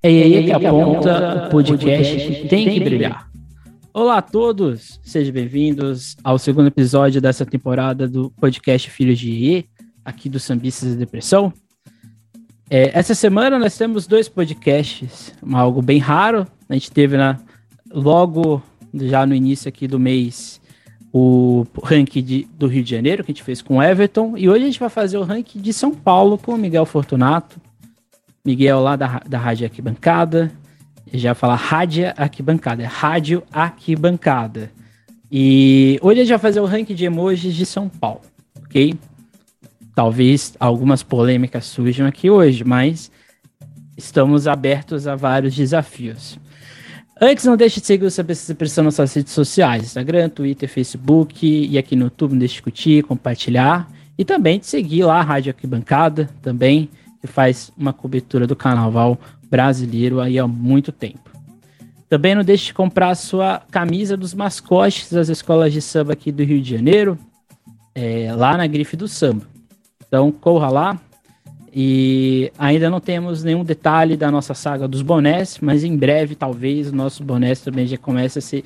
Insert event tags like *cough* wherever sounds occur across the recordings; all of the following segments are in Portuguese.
É aí que aponta o podcast que tem que brilhar. Olá a todos, sejam bem-vindos ao segundo episódio dessa temporada do podcast Filhos de IE, aqui do Sambistas da Depressão. É, essa semana nós temos dois podcasts, algo bem raro. A gente teve na, logo já no início aqui do mês o ranking de, do Rio de Janeiro, que a gente fez com o Everton, e hoje a gente vai fazer o ranking de São Paulo com o Miguel Fortunato. Miguel lá da, da Rádio Arquibancada. Já falar Rádio Arquibancada, é Rádio Arquibancada. E hoje a gente vai fazer o ranking de emojis de São Paulo, ok? Talvez algumas polêmicas surjam aqui hoje, mas estamos abertos a vários desafios. Antes, não deixe de seguir o Saber Expressão nas suas redes sociais, Instagram, Twitter, Facebook e aqui no YouTube, não deixe de curtir, compartilhar e também de seguir lá a Rádio Arquibancada também que faz uma cobertura do carnaval brasileiro aí há muito tempo. Também não deixe de comprar a sua camisa dos mascotes das escolas de samba aqui do Rio de Janeiro, é, lá na Grife do Samba. Então corra lá. E ainda não temos nenhum detalhe da nossa saga dos bonés, mas em breve talvez os nossos bonés também já comecem a ser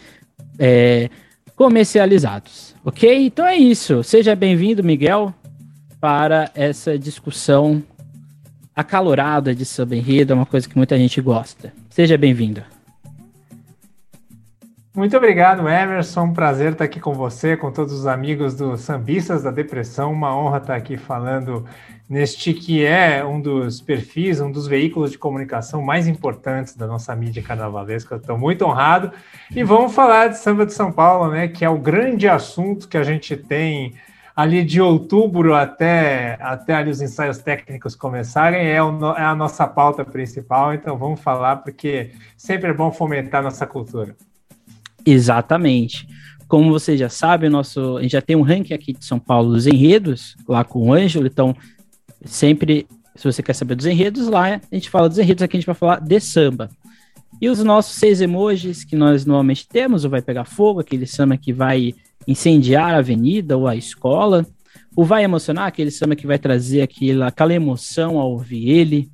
é, comercializados. Ok? Então é isso. Seja bem-vindo, Miguel, para essa discussão acalorada de samba enredo, é uma coisa que muita gente gosta. Seja bem-vindo. Muito obrigado, Emerson. Prazer estar aqui com você, com todos os amigos do Sambistas da Depressão. Uma honra estar aqui falando neste que é um dos perfis, um dos veículos de comunicação mais importantes da nossa mídia carnavalesca. Estou muito honrado. E vamos falar de samba de São Paulo, né? Que é o grande assunto que a gente tem ali de outubro até, até ali os ensaios técnicos começarem, é, o, é a nossa pauta principal, então vamos falar, porque sempre é bom fomentar nossa cultura. Exatamente. Como você já sabe, nosso, a gente já tem um ranking aqui de São Paulo dos enredos, lá com o Ângelo, então sempre, se você quer saber dos enredos, lá a gente fala dos enredos, aqui a gente vai falar de samba. E os nossos seis emojis que nós normalmente temos, o Vai Pegar Fogo, aquele samba que vai incendiar a avenida ou a escola, ou vai emocionar aquele samba que vai trazer aquela, aquela emoção ao ouvir ele,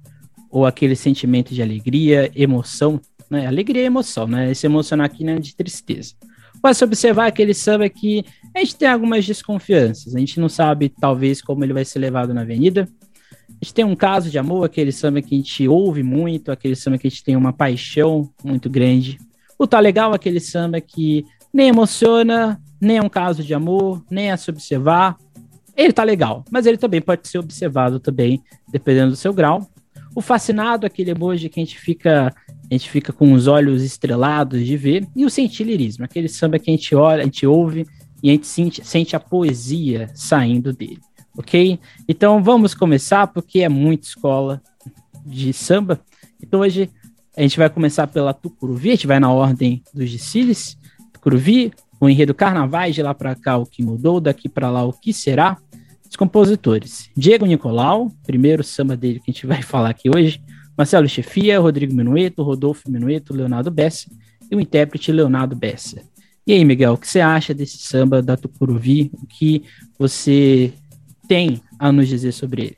ou aquele sentimento de alegria, emoção, né? Alegria e emoção, né? Esse emocionar aqui não é de tristeza. Vai se observar aquele samba que a gente tem algumas desconfianças, a gente não sabe talvez como ele vai ser levado na avenida. A gente tem um caso de amor, aquele samba que a gente ouve muito, aquele samba que a gente tem uma paixão muito grande. O tá legal, aquele samba que nem emociona, nem é um caso de amor, nem é se observar. Ele tá legal, mas ele também pode ser observado também, dependendo do seu grau. O fascinado, aquele emoji que a gente fica, a gente fica com os olhos estrelados de ver, e o sentilirismo, aquele samba que a gente olha, a gente ouve e a gente sente, sente a poesia saindo dele, ok? Então vamos começar, porque é muita escola de samba. Então hoje a gente vai começar pela Tucuruvi, a gente vai na ordem dos desfiles. Tucuruvi, o enredo Carnavais, de lá para cá o que mudou, daqui para lá o que será. Os compositores: Diego Nicolau, primeiro samba dele que a gente vai *laughs* falar aqui hoje, Marcelo Chefia, Rodrigo Menueto, Rodolfo Menueto, Leonardo Bessa e o intérprete Leonardo Bessa. E aí, Miguel, o que você acha desse samba da Tucuruvi? O que você tem a nos dizer sobre ele?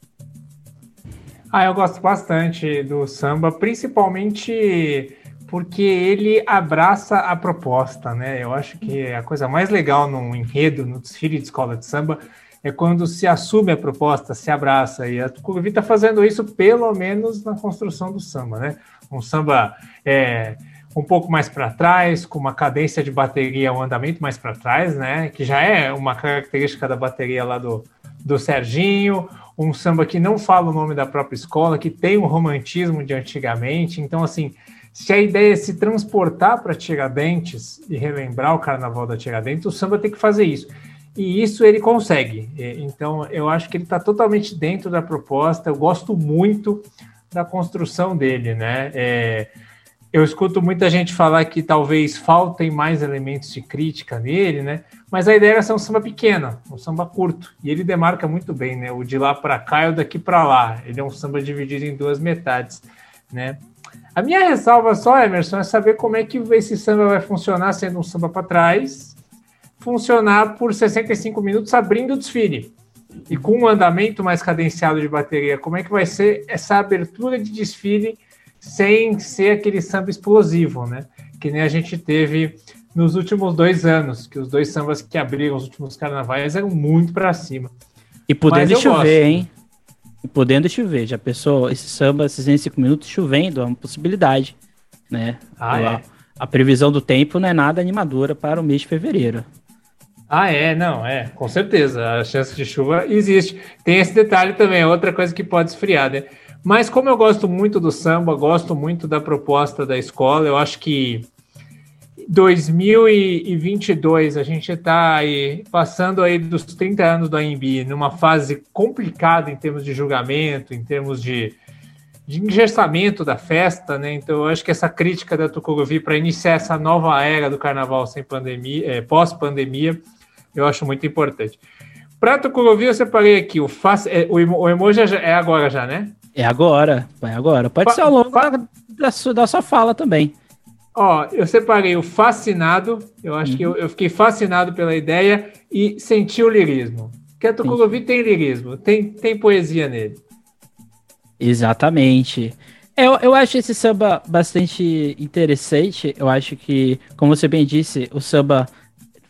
Ah, eu gosto bastante do samba, principalmente porque ele abraça a proposta, né? Eu acho que a coisa mais legal num enredo, no desfile de escola de samba, é quando se assume a proposta, se abraça. E a Tucuruvi está fazendo isso, pelo menos, na construção do samba, né? Um samba é, um pouco mais para trás, com uma cadência de bateria, um andamento mais para trás, né? Que já é uma característica da bateria lá do, do Serginho. Um samba que não fala o nome da própria escola, que tem um romantismo de antigamente. Então, assim, se a ideia é se transportar para Tiradentes e relembrar o carnaval da Tiradentes, o samba tem que fazer isso. E isso ele consegue. Então, eu acho que ele está totalmente dentro da proposta. Eu gosto muito da construção dele, né? É, eu escuto muita gente falar que talvez faltem mais elementos de crítica nele, né? Mas a ideia era ser um samba pequeno, um samba curto. E ele demarca muito bem, né? O de lá para cá e o daqui para lá. Ele é um samba dividido em duas metades, né? A minha ressalva só, Emerson, é saber como é que esse samba vai funcionar sendo um samba para trás, funcionar por 65 minutos abrindo o desfile. E com um andamento mais cadenciado de bateria, como é que vai ser essa abertura de desfile sem ser aquele samba explosivo, né? Que nem a gente teve nos últimos dois anos, que os dois sambas que abriram os últimos carnavais eram muito para cima. E podendo chover, gosto. hein? E podendo chover. Já pensou, esse samba, esses 5 minutos chovendo, é uma possibilidade, né? Ah, a, é. a previsão do tempo não é nada animadora para o mês de fevereiro. Ah, é, não, é, com certeza. A chance de chuva existe. Tem esse detalhe também, é outra coisa que pode esfriar, né? Mas como eu gosto muito do samba, gosto muito da proposta da escola, eu acho que 2022 a gente está aí passando aí dos 30 anos do AMB numa fase complicada em termos de julgamento, em termos de, de engessamento da festa, né? Então eu acho que essa crítica da Tucuruvi para iniciar essa nova era do carnaval sem pandemia, é, pós-pandemia, eu acho muito importante. Para Tucuruvi eu separei aqui o, face, é, o, o emoji é agora já, né? É agora, vai agora. Pode fa ser ao longo da, sua, da sua fala também. Ó, eu separei o fascinado, eu acho uhum. que eu, eu, fiquei fascinado pela ideia e senti o lirismo. Porque a Tucuruvi tem lirismo, tem, tem poesia nele. Exatamente. Eu, eu acho esse samba bastante interessante. Eu acho que, como você bem disse, o samba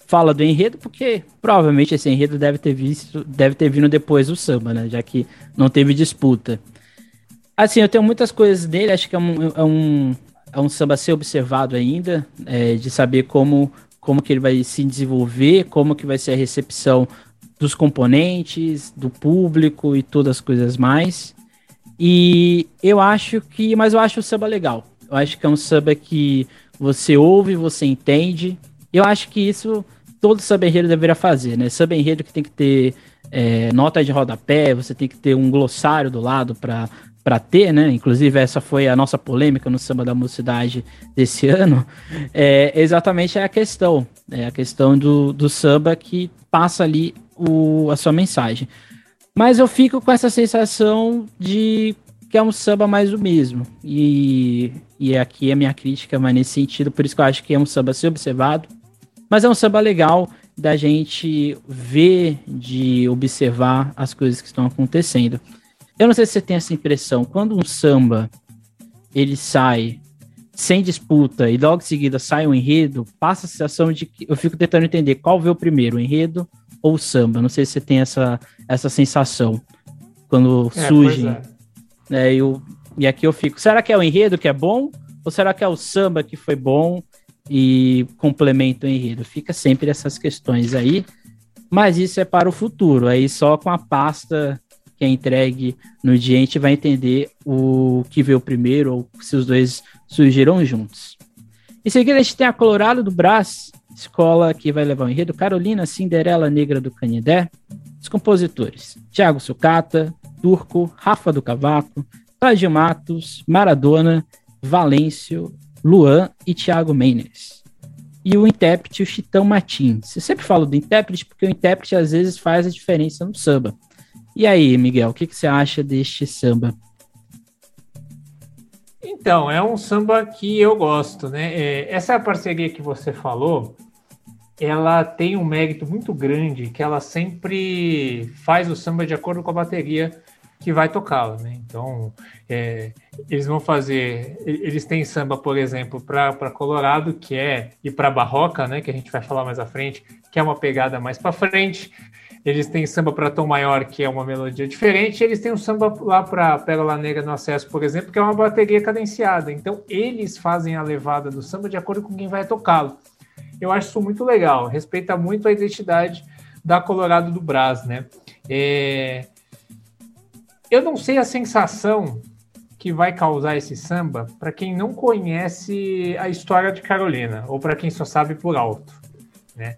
fala do enredo, porque provavelmente esse enredo deve ter visto, deve ter vindo depois do samba, né? Já que não teve disputa. Assim, eu tenho muitas coisas dele, acho que é um, é um, é um samba a ser observado ainda, é, de saber como, como que ele vai se desenvolver, como que vai ser a recepção dos componentes, do público e todas as coisas mais. E eu acho que, mas eu acho o samba legal. Eu acho que é um samba que você ouve, você entende. Eu acho que isso todo samba enredo deveria fazer, né? Samba enredo que tem que ter é, nota de rodapé, você tem que ter um glossário do lado para para ter, né? Inclusive, essa foi a nossa polêmica no Samba da Mocidade desse *laughs* ano. É exatamente a questão. É a questão do, do samba que passa ali o, a sua mensagem. Mas eu fico com essa sensação de que é um samba mais o mesmo. E, e aqui é a minha crítica, mas nesse sentido, por isso que eu acho que é um samba ser observado. Mas é um samba legal da gente ver, de observar as coisas que estão acontecendo. Eu não sei se você tem essa impressão, quando um samba ele sai sem disputa e logo em seguida sai um enredo, passa a sensação de que eu fico tentando entender qual veio primeiro, o enredo ou o samba. Não sei se você tem essa, essa sensação quando é, surgem. É. Né, eu, e aqui eu fico, será que é o enredo que é bom? Ou será que é o samba que foi bom e complementa o enredo? Fica sempre essas questões aí. Mas isso é para o futuro. Aí só com a pasta que é entregue no dia, a gente vai entender o que veio primeiro ou se os dois surgiram juntos. Em seguida, a gente tem a Colorado do Brás, escola que vai levar o enredo Carolina Cinderela Negra do Canidé. Os compositores: Tiago Sucata, Turco, Rafa do Cavaco, Cláudio Matos, Maradona, Valêncio, Luan e Thiago Mendes. E o intérprete, o Chitão Martins. Eu sempre falo do intérprete porque o intérprete às vezes faz a diferença no samba. E aí, Miguel, o que, que você acha deste samba? Então, é um samba que eu gosto, né? É, essa parceria que você falou, ela tem um mérito muito grande, que ela sempre faz o samba de acordo com a bateria que vai tocá-la, né? Então, é, eles vão fazer, eles têm samba, por exemplo, para Colorado, que é, e para Barroca, né? Que a gente vai falar mais à frente, que é uma pegada mais para frente. Eles têm samba para Tom Maior, que é uma melodia diferente. Eles têm um samba lá para Pérola Negra no Acesso, por exemplo, que é uma bateria cadenciada. Então, eles fazem a levada do samba de acordo com quem vai tocá-lo. Eu acho isso muito legal. Respeita muito a identidade da Colorado do Brás, né? É... Eu não sei a sensação que vai causar esse samba para quem não conhece a história de Carolina ou para quem só sabe por alto, né?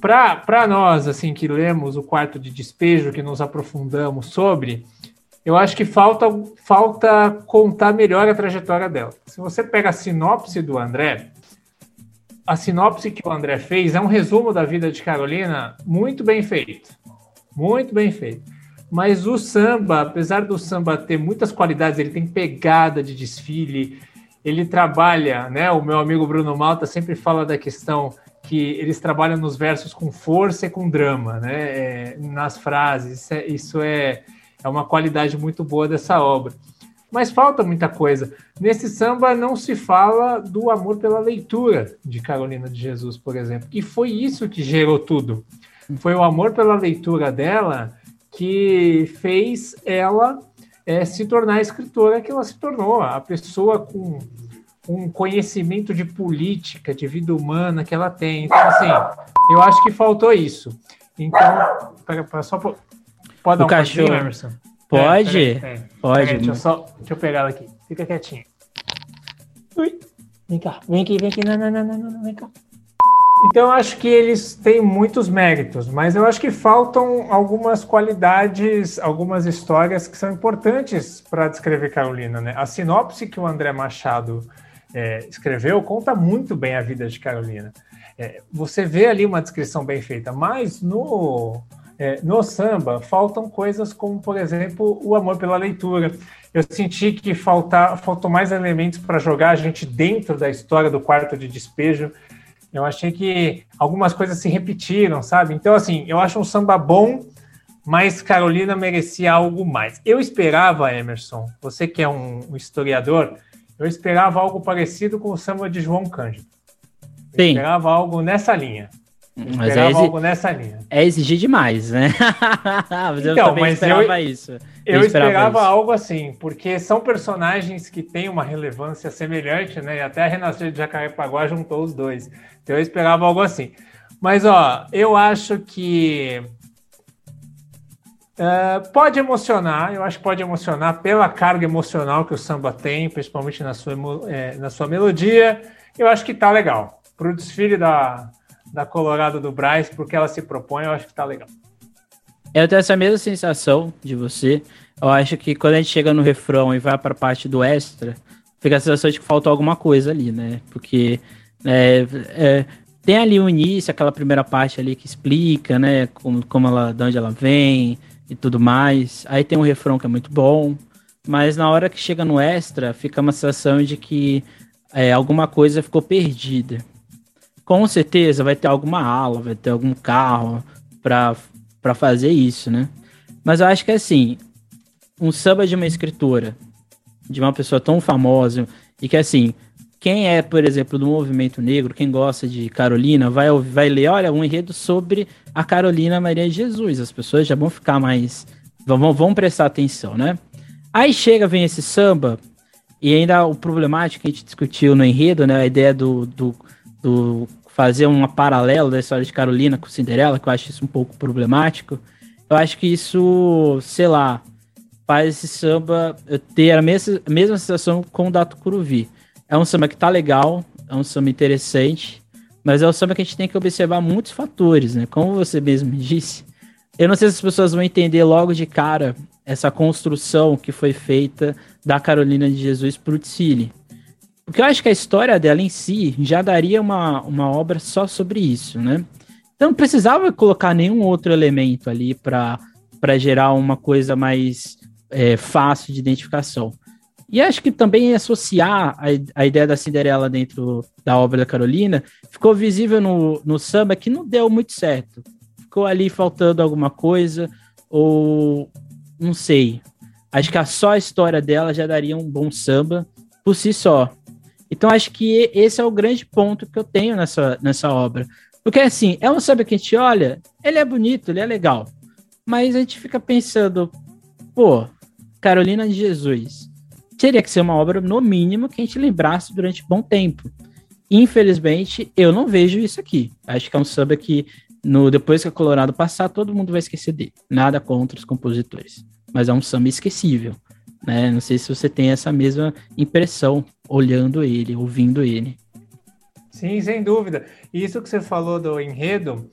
Para nós, assim, que lemos o quarto de despejo, que nos aprofundamos sobre, eu acho que falta, falta contar melhor a trajetória dela. Se você pega a sinopse do André, a sinopse que o André fez é um resumo da vida de Carolina muito bem feito. Muito bem feito. Mas o samba, apesar do samba ter muitas qualidades, ele tem pegada de desfile, ele trabalha, né? O meu amigo Bruno Malta sempre fala da questão que eles trabalham nos versos com força e com drama, né? É, nas frases. Isso, é, isso é, é uma qualidade muito boa dessa obra. mas falta muita coisa. Nesse samba não se fala do amor pela leitura de Carolina de Jesus, por exemplo, e foi isso que gerou tudo. Foi o amor pela leitura dela que fez ela é, se tornar a escritora que ela se tornou, a pessoa com um conhecimento de política, de vida humana que ela tem. Então, assim, eu acho que faltou isso. Então, para, para só pode dar um cachorro, Emerson? Pode, é, peraí, peraí. pode. Deixa, eu só, deixa eu pegar ela aqui. Fica quietinho. Ui, vem cá, vem aqui, vem aqui, não, não, não, não, não, vem cá. Então, eu acho que eles têm muitos méritos, mas eu acho que faltam algumas qualidades, algumas histórias que são importantes para descrever Carolina. Né? A sinopse que o André Machado é, escreveu conta muito bem a vida de Carolina. É, você vê ali uma descrição bem feita, mas no, é, no samba faltam coisas como, por exemplo, o amor pela leitura. Eu senti que falta, faltou mais elementos para jogar a gente dentro da história do quarto de despejo. Eu achei que algumas coisas se repetiram, sabe? Então, assim, eu acho um samba bom, mas Carolina merecia algo mais. Eu esperava, Emerson, você que é um, um historiador, eu esperava algo parecido com o samba de João Cândido. Eu Sim. esperava algo nessa linha. Eu mas é, exi... algo nessa linha. é exigir demais, né? *laughs* mas então, eu também mas esperava eu, isso. Eu, eu esperava, esperava isso. algo assim, porque são personagens que têm uma relevância semelhante, né? E até a Renascer de Jacarepaguá juntou os dois. Então eu esperava algo assim. Mas, ó, eu acho que Uh, pode emocionar, eu acho que pode emocionar pela carga emocional que o samba tem, principalmente na sua, é, na sua melodia. Eu acho que tá legal. Para o desfile da, da Colorado do Braz, porque ela se propõe, eu acho que tá legal. Eu tenho essa mesma sensação de você. Eu acho que quando a gente chega no refrão e vai para a parte do extra, fica a sensação de que faltou alguma coisa ali, né? Porque é, é, tem ali o início, aquela primeira parte ali que explica, né? Como, como ela, de onde ela vem, e tudo mais. Aí tem um refrão que é muito bom, mas na hora que chega no extra, fica uma sensação de que é, alguma coisa ficou perdida. Com certeza vai ter alguma ala, vai ter algum carro para fazer isso, né? Mas eu acho que assim, um samba de uma escritora, de uma pessoa tão famosa, e que assim, quem é, por exemplo, do movimento negro, quem gosta de Carolina, vai, vai ler, olha, um enredo sobre a Carolina Maria de Jesus. As pessoas já vão ficar mais. Vão, vão prestar atenção, né? Aí chega, vem esse samba, e ainda o problemático que a gente discutiu no enredo, né? A ideia do, do, do fazer um paralelo da história de Carolina com Cinderela, que eu acho isso um pouco problemático. Eu acho que isso, sei lá, faz esse samba ter a mesma, a mesma sensação com o Dato Curuvi é um samba que tá legal, é um samba interessante, mas é um samba que a gente tem que observar muitos fatores, né? Como você mesmo disse, eu não sei se as pessoas vão entender logo de cara essa construção que foi feita da Carolina de Jesus para o Tsili. Porque eu acho que a história dela em si já daria uma, uma obra só sobre isso, né? Então não precisava colocar nenhum outro elemento ali para gerar uma coisa mais é, fácil de identificação. E acho que também associar a, a ideia da Cinderela dentro da obra da Carolina ficou visível no, no samba que não deu muito certo. Ficou ali faltando alguma coisa, ou não sei. Acho que a só a história dela já daria um bom samba por si só. Então acho que esse é o grande ponto que eu tenho nessa, nessa obra. Porque assim, é um samba que a gente olha, ele é bonito, ele é legal. Mas a gente fica pensando, pô, Carolina de Jesus teria que ser uma obra, no mínimo, que a gente lembrasse durante bom tempo. Infelizmente, eu não vejo isso aqui. Acho que é um samba que, no, depois que a Colorado passar, todo mundo vai esquecer dele. Nada contra os compositores. Mas é um samba esquecível. Né? Não sei se você tem essa mesma impressão olhando ele, ouvindo ele. Sim, sem dúvida. Isso que você falou do enredo,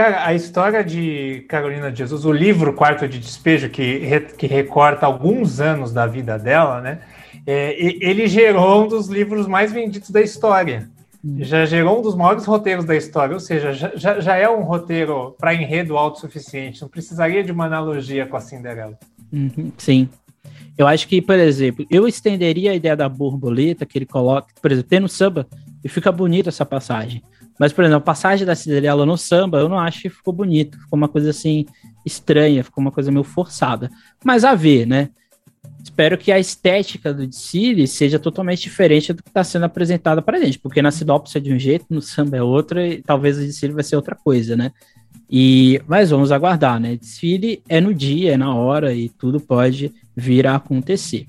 Cara, a história de Carolina de Jesus, o livro Quarto de Despejo, que, re, que recorta alguns anos da vida dela, né? É, ele gerou um dos livros mais vendidos da história. Hum. Já gerou um dos maiores roteiros da história, ou seja, já, já é um roteiro para enredo autossuficiente, não precisaria de uma analogia com a Cinderela. Uhum, sim. Eu acho que, por exemplo, eu estenderia a ideia da borboleta que ele coloca, por exemplo, tem no samba, e fica bonita essa passagem. Mas, por exemplo, a passagem da Cinderela no samba, eu não acho que ficou bonito. Ficou uma coisa assim estranha, ficou uma coisa meio forçada. Mas a ver, né? espero que a estética do desfile seja totalmente diferente do que está sendo apresentado para a gente, porque na sinopse é de um jeito, no samba é outra, e talvez o desfile vai ser outra coisa, né? E, mas vamos aguardar, né? Desfile é no dia, é na hora, e tudo pode vir a acontecer.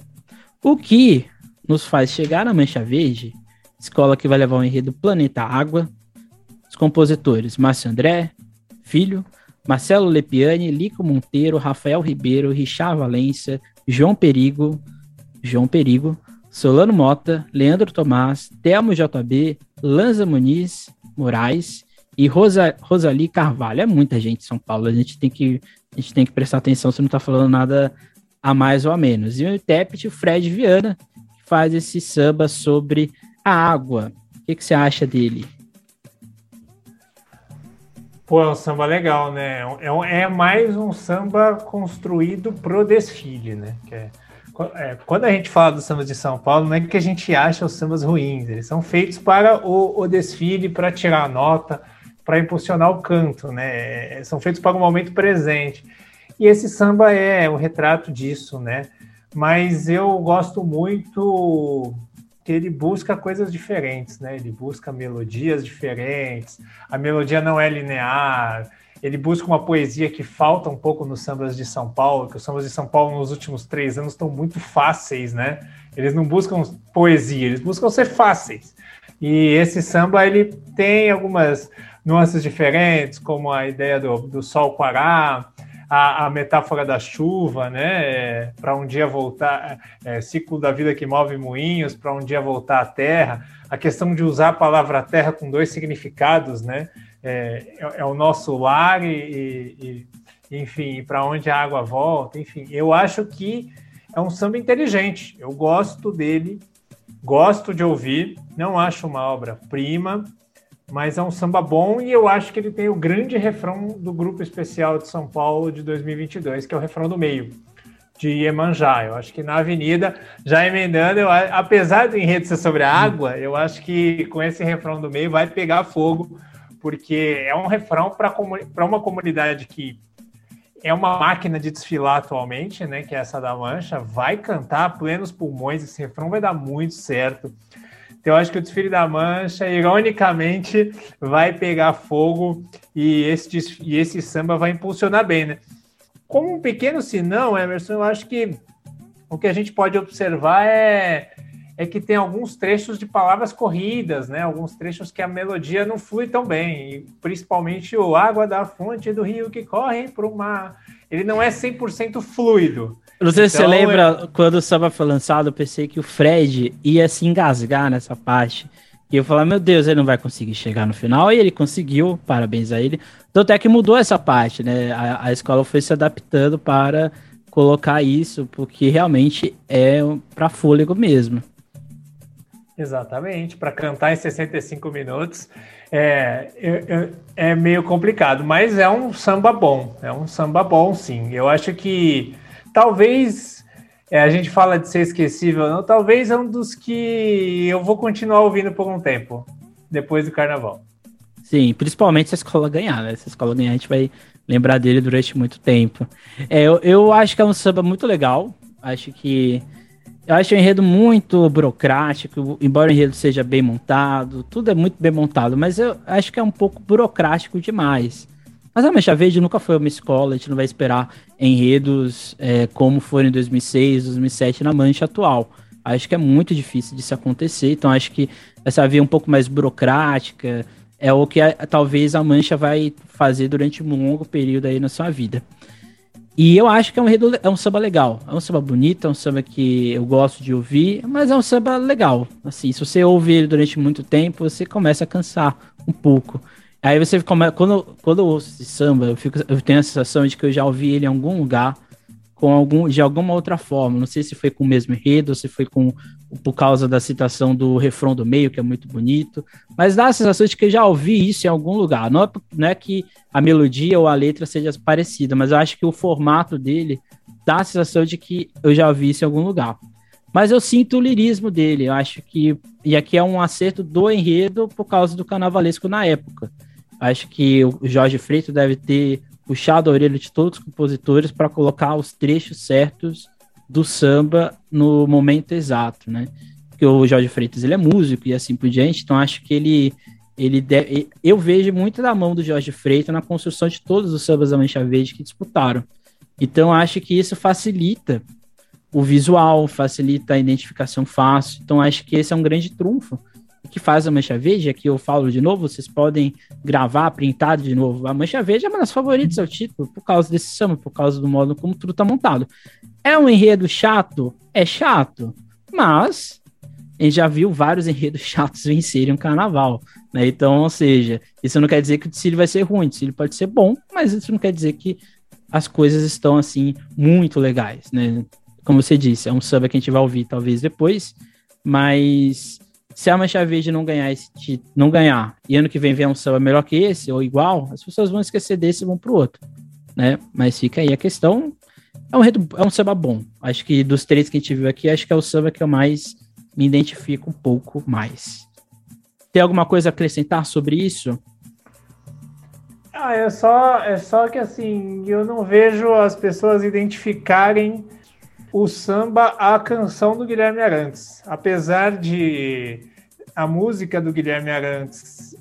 O que nos faz chegar na Mancha Verde, escola que vai levar o enredo Planeta Água, compositores Márcio André, Filho, Marcelo Lepiani, Lico Monteiro, Rafael Ribeiro, Richard Valência, João Perigo, João Perigo, Solano Mota, Leandro Tomás, Telmo JB, Lanza Muniz Moraes e Rosa, Rosali Carvalho. É muita gente em São Paulo, a gente tem que, a gente tem que prestar atenção se não está falando nada a mais ou a menos. E o intérprete, Fred Viana, que faz esse samba sobre a água. O que, que você acha dele? Pô, é um samba legal, né? É, é mais um samba construído pro desfile, né? É, é, quando a gente fala dos sambas de São Paulo, não é que a gente acha os sambas ruins, eles são feitos para o, o desfile, para tirar a nota, para impulsionar o canto, né? É, são feitos para o momento presente. E esse samba é o retrato disso, né? Mas eu gosto muito ele busca coisas diferentes, né? Ele busca melodias diferentes. A melodia não é linear. Ele busca uma poesia que falta um pouco nos sambas de São Paulo, que os sambas de São Paulo nos últimos três anos estão muito fáceis, né? Eles não buscam poesia, eles buscam ser fáceis. E esse samba ele tem algumas nuances diferentes, como a ideia do, do sol quará, a, a metáfora da chuva, né? É, para um dia voltar, é, ciclo da vida que move moinhos, para um dia voltar à terra. A questão de usar a palavra terra com dois significados, né? É, é, é o nosso lar e, e enfim, para onde a água volta. Enfim, eu acho que é um samba inteligente. Eu gosto dele, gosto de ouvir. Não acho uma obra-prima, mas é um samba bom e eu acho que ele tem o grande refrão do grupo especial de São Paulo de 2022, que é o refrão do meio, de Iemanjá. Eu acho que na Avenida, já emendando, eu, apesar do enredo ser sobre a água, eu acho que com esse refrão do meio vai pegar fogo, porque é um refrão para uma comunidade que é uma máquina de desfilar atualmente, né? Que é essa da Mancha, vai cantar plenos pulmões, esse refrão vai dar muito certo. Então, eu acho que o desfile da Mancha, ironicamente, vai pegar fogo e esse, e esse samba vai impulsionar bem, né? Como um pequeno sinão, Emerson, eu acho que o que a gente pode observar é, é que tem alguns trechos de palavras corridas, né? Alguns trechos que a melodia não flui tão bem, principalmente o água da fonte do rio que corre para o mar. Ele não é 100% fluido. Não sei se você então, lembra, é... quando o samba foi lançado, eu pensei que o Fred ia se engasgar nessa parte. E eu falei, meu Deus, ele não vai conseguir chegar no final. E ele conseguiu, parabéns a ele. Tanto é que mudou essa parte, né? A, a escola foi se adaptando para colocar isso, porque realmente é para fôlego mesmo. Exatamente, para cantar em 65 minutos é, é, é meio complicado, mas é um samba bom, é um samba bom sim. Eu acho que talvez é, a gente fala de ser esquecível, não, talvez é um dos que eu vou continuar ouvindo por um tempo, depois do carnaval. Sim, principalmente se a escola ganhar, né? Se a escola ganhar, a gente vai lembrar dele durante muito tempo. É, eu, eu acho que é um samba muito legal. Acho que. Eu acho o enredo muito burocrático, embora o enredo seja bem montado, tudo é muito bem montado, mas eu acho que é um pouco burocrático demais. Mas a Mancha Verde nunca foi uma escola, a gente não vai esperar enredos é, como foram em 2006, 2007 na Mancha atual. Acho que é muito difícil disso acontecer, então acho que essa via um pouco mais burocrática é o que a, talvez a Mancha vai fazer durante um longo período aí na sua vida. E eu acho que é um, enredo, é um samba legal, é um samba bonito, é um samba que eu gosto de ouvir, mas é um samba legal. Assim, se você ouvir ele durante muito tempo, você começa a cansar um pouco. Aí você começa. Quando, quando eu ouço samba, eu, fico, eu tenho a sensação de que eu já ouvi ele em algum lugar, com algum, de alguma outra forma. Não sei se foi com o mesmo enredo, se foi com por causa da citação do refrão do meio, que é muito bonito. Mas dá a sensação de que eu já ouvi isso em algum lugar. Não é, não é que a melodia ou a letra seja parecida, mas eu acho que o formato dele dá a sensação de que eu já ouvi isso em algum lugar. Mas eu sinto o lirismo dele. Eu acho que. E aqui é um acerto do enredo por causa do carnavalesco na época. Acho que o Jorge Freitas deve ter puxado a orelha de todos os compositores para colocar os trechos certos do samba no momento exato, né? Porque o Jorge Freitas ele é músico e assim por diante, então acho que ele ele deve, eu vejo muito da mão do Jorge Freitas na construção de todos os sambas da Mancha Verde que disputaram. Então acho que isso facilita o visual, facilita a identificação fácil. Então acho que esse é um grande trunfo que faz a Mancha Verde, aqui eu falo de novo, vocês podem gravar, printar de novo. A Mancha Verde é uma das favoritas ao título, por causa desse samba, por causa do modo como tudo tá montado. É um enredo chato? É chato, mas a gente já viu vários enredos chatos vencerem um carnaval, né? Então, ou seja, isso não quer dizer que o desfile vai ser ruim, o desfile pode ser bom, mas isso não quer dizer que as coisas estão, assim, muito legais, né? Como você disse, é um samba que a gente vai ouvir talvez depois, mas se a Mancha Verde não ganhar esse título, não ganhar, e ano que vem vier um samba melhor que esse, ou igual, as pessoas vão esquecer desse e vão pro outro, né? Mas fica aí a questão, é um, é um samba bom. Acho que dos três que a gente viu aqui, acho que é o samba que eu mais me identifico um pouco mais. Tem alguma coisa a acrescentar sobre isso? Ah, é só, é só que assim, eu não vejo as pessoas identificarem o samba à canção do Guilherme Arantes. Apesar de a música do Guilherme Arantes,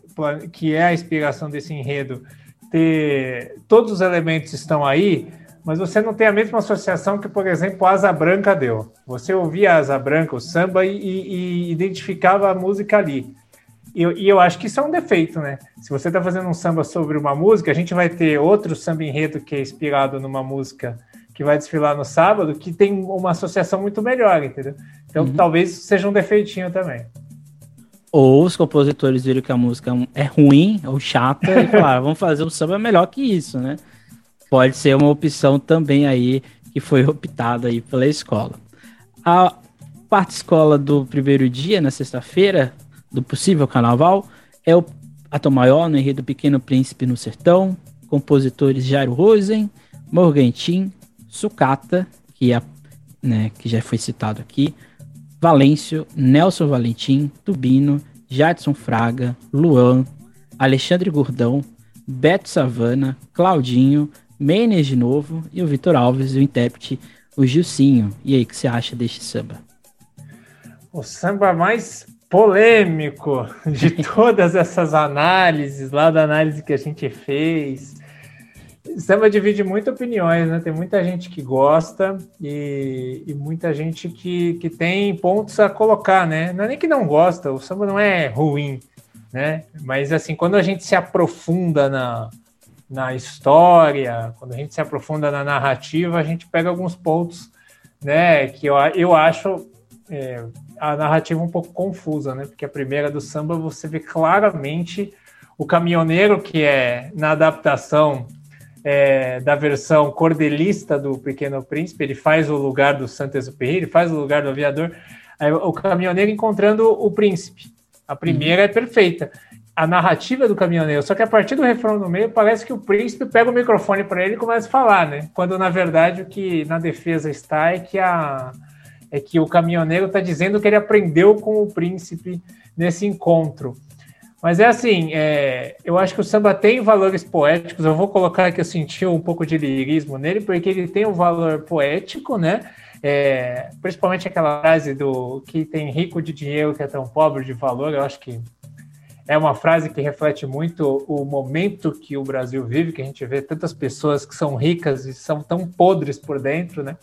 que é a inspiração desse enredo, ter todos os elementos estão aí, mas você não tem a mesma associação que, por exemplo, a Asa Branca deu. Você ouvia a Asa Branca, o samba, e, e identificava a música ali. E, e, eu acho que isso é um defeito, né? Se você está fazendo um samba sobre uma música, a gente vai ter outro samba enredo que é inspirado numa música que vai desfilar no sábado, que tem uma associação muito melhor, entendeu? Então uhum. talvez seja um defeitinho também. Ou os compositores viram que a música é ruim ou chata e *laughs* falaram, vamos fazer um samba melhor que isso, né? Pode ser uma opção também aí que foi optada aí pela escola. A parte escola do primeiro dia, na sexta-feira, do possível carnaval, é o Atom Maior no enredo Pequeno Príncipe no Sertão, compositores Jairo Rosen, Morgantin, Sucata, que, é, né, que já foi citado aqui, Valêncio, Nelson Valentim, Tubino, Jadson Fraga, Luan, Alexandre Gordão, Beto Savana, Claudinho, Menes de novo e o Vitor Alves, o intérprete, o Gilcinho. E aí, o que você acha deste samba? O samba mais polêmico de *laughs* todas essas análises, lá da análise que a gente fez, Samba divide muito opiniões, né? Tem muita gente que gosta e, e, muita gente que, que tem pontos a colocar, né? Não é nem que não gosta, o samba não é ruim, né? Mas assim, quando a gente se aprofunda na, na história, quando a gente se aprofunda na narrativa, a gente pega alguns pontos, né? Que eu, eu acho é, a narrativa um pouco confusa, né? Porque a primeira do samba você vê claramente o caminhoneiro que é na adaptação é, da versão cordelista do Pequeno Príncipe, ele faz o lugar do Saint-Exupéry, ele faz o lugar do aviador, aí, o caminhoneiro encontrando o príncipe. A primeira é perfeita. A narrativa do caminhoneiro, só que a partir do refrão no meio, parece que o príncipe pega o microfone para ele e começa a falar, né? Quando na verdade o que na defesa está é que a é que o caminhoneiro está dizendo que ele aprendeu com o príncipe nesse encontro. Mas é assim, é, eu acho que o samba tem valores poéticos. Eu vou colocar que eu senti um pouco de lirismo nele, porque ele tem um valor poético, né? É, principalmente aquela frase do que tem rico de dinheiro que é tão pobre de valor. Eu acho que é uma frase que reflete muito o momento que o Brasil vive, que a gente vê tantas pessoas que são ricas e são tão podres por dentro, né?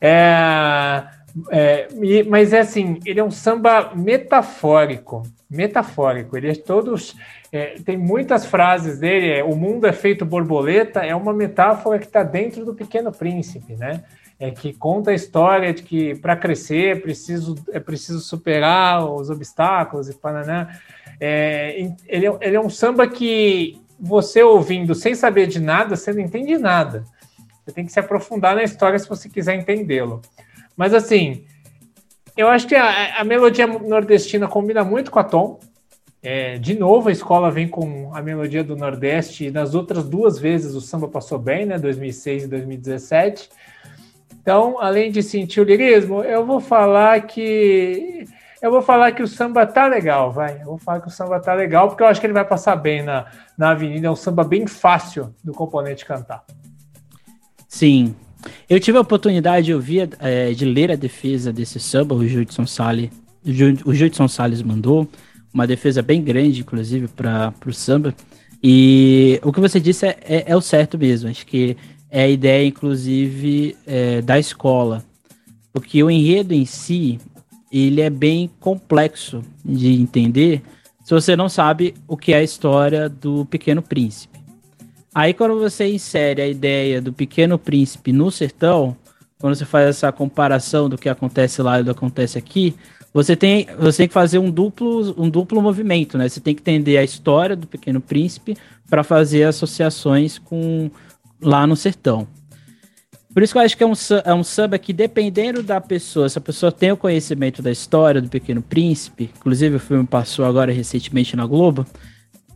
É, é, mas é assim, ele é um samba metafórico metafórico. Ele é todos. É, tem muitas frases dele. É, o mundo é feito borboleta, é uma metáfora que está dentro do Pequeno Príncipe, né? É que conta a história de que para crescer é preciso, é preciso superar os obstáculos e pananã. É, ele, é, ele é um samba que você ouvindo sem saber de nada, você não entende nada. Você tem que se aprofundar na história se você quiser entendê-lo. Mas assim, eu acho que a, a, melodia nordestina combina muito com a Tom. É, de novo, a escola vem com a melodia do Nordeste. E nas outras duas vezes o samba passou bem, né? 2006 e 2017. Então, além de sentir o lirismo, eu vou falar que eu vou falar que o samba tá legal, vai. Eu vou falar que o samba tá legal, porque eu acho que ele vai passar bem na, na avenida. É um samba bem fácil do componente cantar. Sim, Eu tive a oportunidade de ouvir, é, de ler a defesa desse samba, o Judson Salles, o Judson Salles mandou, uma defesa bem grande, inclusive, para o samba. E o que você disse é, é, é, o certo mesmo. Acho que é a ideia, inclusive, é, da escola. Porque o enredo em si, ele é bem complexo de entender se você não sabe o que é a história do Pequeno Príncipe. Aí quando você insere a ideia do Pequeno Príncipe no sertão, quando você faz essa comparação do que acontece lá e do que acontece aqui, você tem, você tem que fazer um duplo, um duplo movimento, né? Você tem que entender a história do Pequeno Príncipe para fazer associações com lá no sertão. Por isso que eu acho que é um, é um samba que, dependendo da pessoa, se a pessoa tem o conhecimento da história do Pequeno Príncipe, inclusive o filme passou agora recentemente na Globo,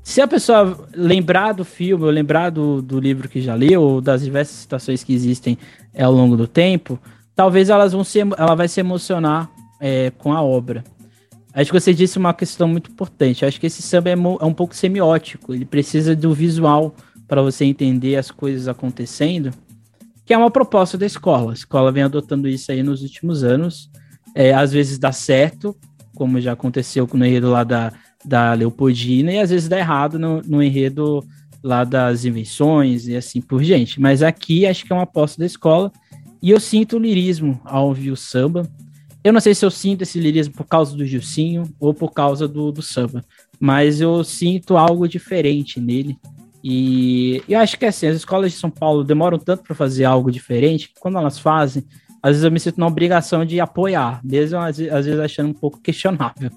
se a pessoa lembrar do filme, ou lembrar do, do livro que já leu, ou das diversas citações que existem é, ao longo do tempo, talvez elas vão se, ela vai se emocionar é, com a obra. Acho que você disse uma questão muito importante. Acho que esse samba é, é um pouco semiótico. Ele precisa do visual para você entender as coisas acontecendo, que é uma proposta da escola. A escola vem adotando isso aí nos últimos anos. É, às vezes dá certo, como já aconteceu no enredo lá da, da Leopoldina, e às vezes dá errado no, no enredo lá das invenções e assim por diante. Mas aqui acho que é uma aposta da escola. E eu sinto lirismo ao ouvir o samba. Eu não sei se eu sinto esse lirismo por causa do Gilcinho ou por causa do, do samba, mas eu sinto algo diferente nele. E eu acho que assim, as escolas de São Paulo demoram tanto para fazer algo diferente que quando elas fazem, às vezes eu me sinto na obrigação de apoiar, mesmo às, às vezes achando um pouco questionável.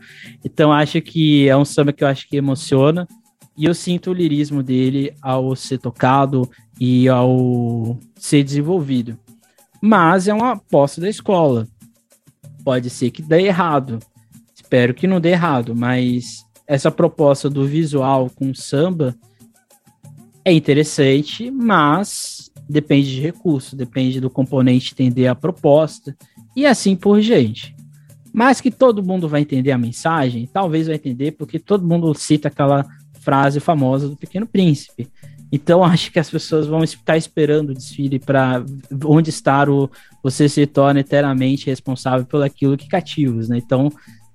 Então acho que é um samba que eu acho que emociona e eu sinto o lirismo dele ao ser tocado e ao ser desenvolvido. Mas é uma aposta da escola pode ser que dê errado. Espero que não dê errado, mas essa proposta do visual com samba é interessante, mas depende de recurso, depende do componente entender a proposta e assim por diante. Mas que todo mundo vai entender a mensagem, talvez vai entender, porque todo mundo cita aquela frase famosa do Pequeno Príncipe. Então *laughs* acho que as pessoas vão estar esperando o desfile para onde estar o você se torna eternamente responsável pelo aquilo que cativos, né? Então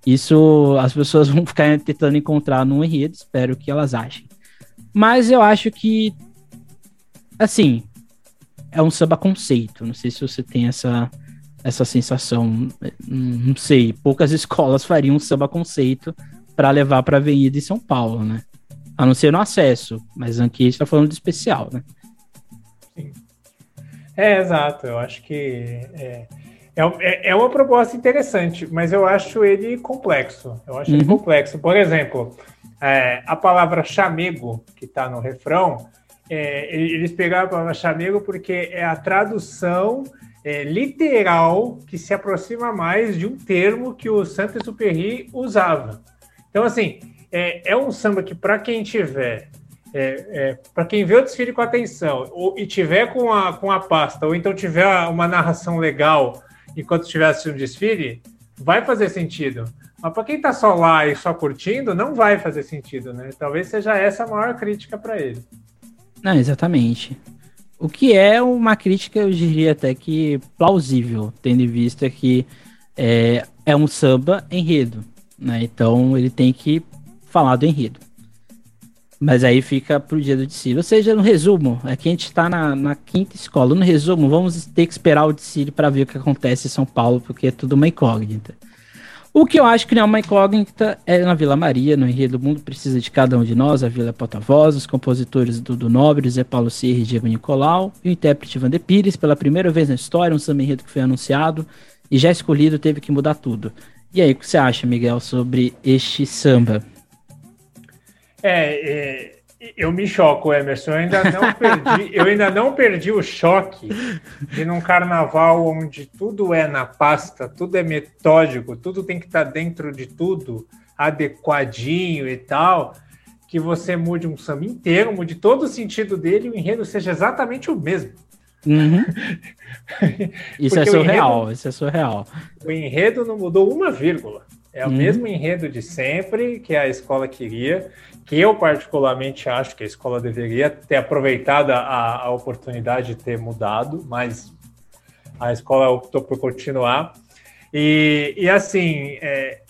isso as pessoas *laughs* vão ficar tentando encontrar no enredo, espero que elas achem. Mas eu acho que assim, é um samba conceito, não sei se você tem essa essa sensação, não sei, poucas *laughs* escolas fariam um samba conceito para levar para a Avenida de São Paulo, né? A não ser no acesso, mas aqui a gente está falando de especial, né? Sim. É, exato. Eu acho que é, é, é uma proposta interessante, mas eu acho ele complexo. Eu acho uhum. ele complexo. Por exemplo, é, a palavra chamego, que está no refrão, é, eles pegaram a palavra chamego porque é a tradução é, literal que se aproxima mais de um termo que o Saint-Exupéry usava. Então, assim, é, é um samba que, para quem tiver, é, é, para quem vê o desfile com atenção ou, e tiver com a, com a pasta, ou então tiver uma narração legal enquanto estiver assistindo o desfile, vai fazer sentido. Mas para quem está só lá e só curtindo, não vai fazer sentido, né? Talvez seja essa a maior crítica para ele. Não, exatamente. O que é uma crítica, eu diria até que plausível, tendo em vista que é, é um samba enredo, né? Então ele tem que falar do enredo. Mas aí fica pro dia do desfile. Ou seja, no resumo, aqui a gente está na, na, quinta escola. No resumo, vamos ter que esperar o desfile para ver o que acontece em São Paulo, porque é tudo uma incógnita. O que eu acho que não é uma incógnita é na Vila Maria, no Enredo do Mundo Precisa de Cada Um de Nós, a Vila Porta-Voz, os compositores Dudu Nobre, Zé Paulo Serra e Diego Nicolau, e o intérprete Vander Pires, pela primeira vez na história, um samba enredo que foi anunciado e já escolhido teve que mudar tudo. E aí, o que você acha, Miguel, sobre este samba? É, é, eu me choco, Emerson. Eu ainda não perdi, eu ainda não perdi o choque de num carnaval onde tudo é na pasta, tudo é metódico, tudo tem que estar tá dentro de tudo, adequadinho e tal, que você mude um samba inteiro, mude todo o sentido dele e o enredo seja exatamente o mesmo. Uhum. *laughs* isso é surreal, enredo, isso é surreal. O enredo não mudou uma vírgula. É o mesmo enredo de sempre que a escola queria que eu particularmente acho que a escola deveria ter aproveitado a, a oportunidade de ter mudado, mas a escola optou por continuar. E, e assim, é,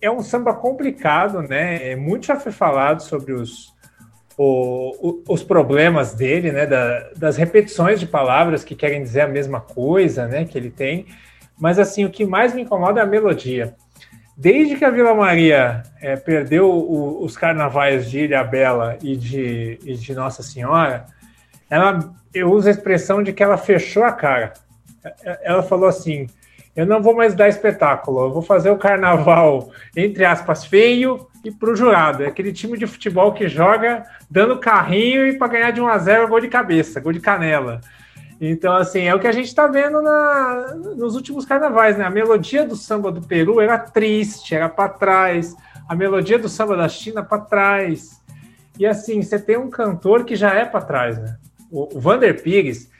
é um samba complicado, né? É, muito já foi falado sobre os, o, os problemas dele, né? Da, das repetições de palavras que querem dizer a mesma coisa, né? Que ele tem. Mas assim, o que mais me incomoda é a melodia. Desde que a Vila Maria é, perdeu o, os carnavais de Ilha Bela e de, e de Nossa Senhora, ela, eu uso a expressão de que ela fechou a cara. Ela falou assim: eu não vou mais dar espetáculo, eu vou fazer o carnaval, entre aspas, feio e para o jurado. É aquele time de futebol que joga dando carrinho e para ganhar de 1 a 0 gol de cabeça, gol de canela. Então, assim, é o que a gente está vendo na, nos últimos carnavais, né? A melodia do samba do Peru era triste, era para trás. A melodia do samba da China para trás. E assim, você tem um cantor que já é para trás, né? O, o Vander Pires,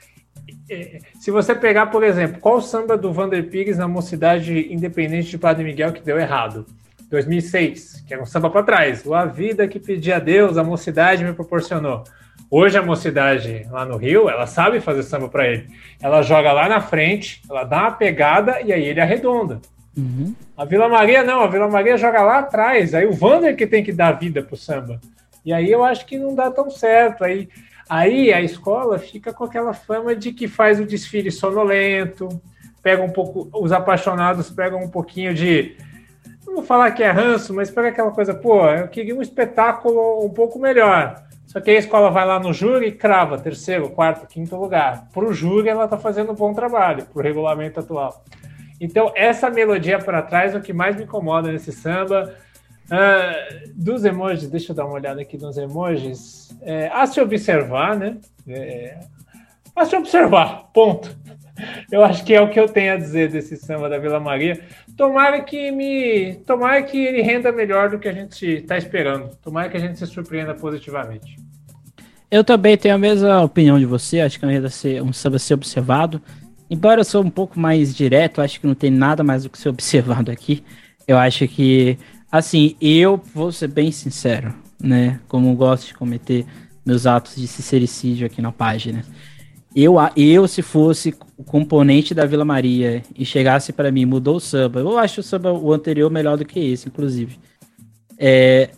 é, se você pegar, por exemplo, qual samba do Vander Pires na Mocidade Independente de Padre Miguel que deu errado? 2006, que era um samba para trás. O A Vida que pedi a Deus, a mocidade me proporcionou. Hoje a mocidade lá no Rio, ela sabe fazer samba para ele. Ela joga lá na frente, ela dá uma pegada e aí ele arredonda. Uhum. A Vila Maria não, a Vila Maria joga lá atrás. Aí o Vander que tem que dar vida pro samba. E aí eu acho que não dá tão certo. Aí, aí a escola fica com aquela fama de que faz o desfile sonolento, pega um pouco, os apaixonados pegam um pouquinho de não vou falar que é ranço, mas pega aquela coisa, pô, eu queria um espetáculo um pouco melhor. Só que a escola vai lá no júri e crava terceiro, quarto, quinto lugar. Para o júri, ela está fazendo um bom trabalho, para o regulamento atual. Então, essa melodia para trás é o que mais me incomoda nesse samba. Uh, dos emojis, deixa eu dar uma olhada aqui nos emojis. É, a se observar, né? É, a se observar, ponto. Eu acho que é o que eu tenho a dizer desse samba da Vila Maria. Tomara que me. Tomara que ele renda melhor do que a gente está esperando. Tomara que a gente se surpreenda positivamente. Eu também tenho a mesma opinião de você. Acho que é um, um samba ser observado. Embora eu sou um pouco mais direto, acho que não tem nada mais do que ser observado aqui. Eu acho que, assim, eu vou ser bem sincero, né? Como gosto de cometer meus atos de sincericídio aqui na página. Eu, eu, se fosse o componente da Vila Maria e chegasse para mim, mudou o samba, eu acho o samba o anterior melhor do que esse, inclusive. É,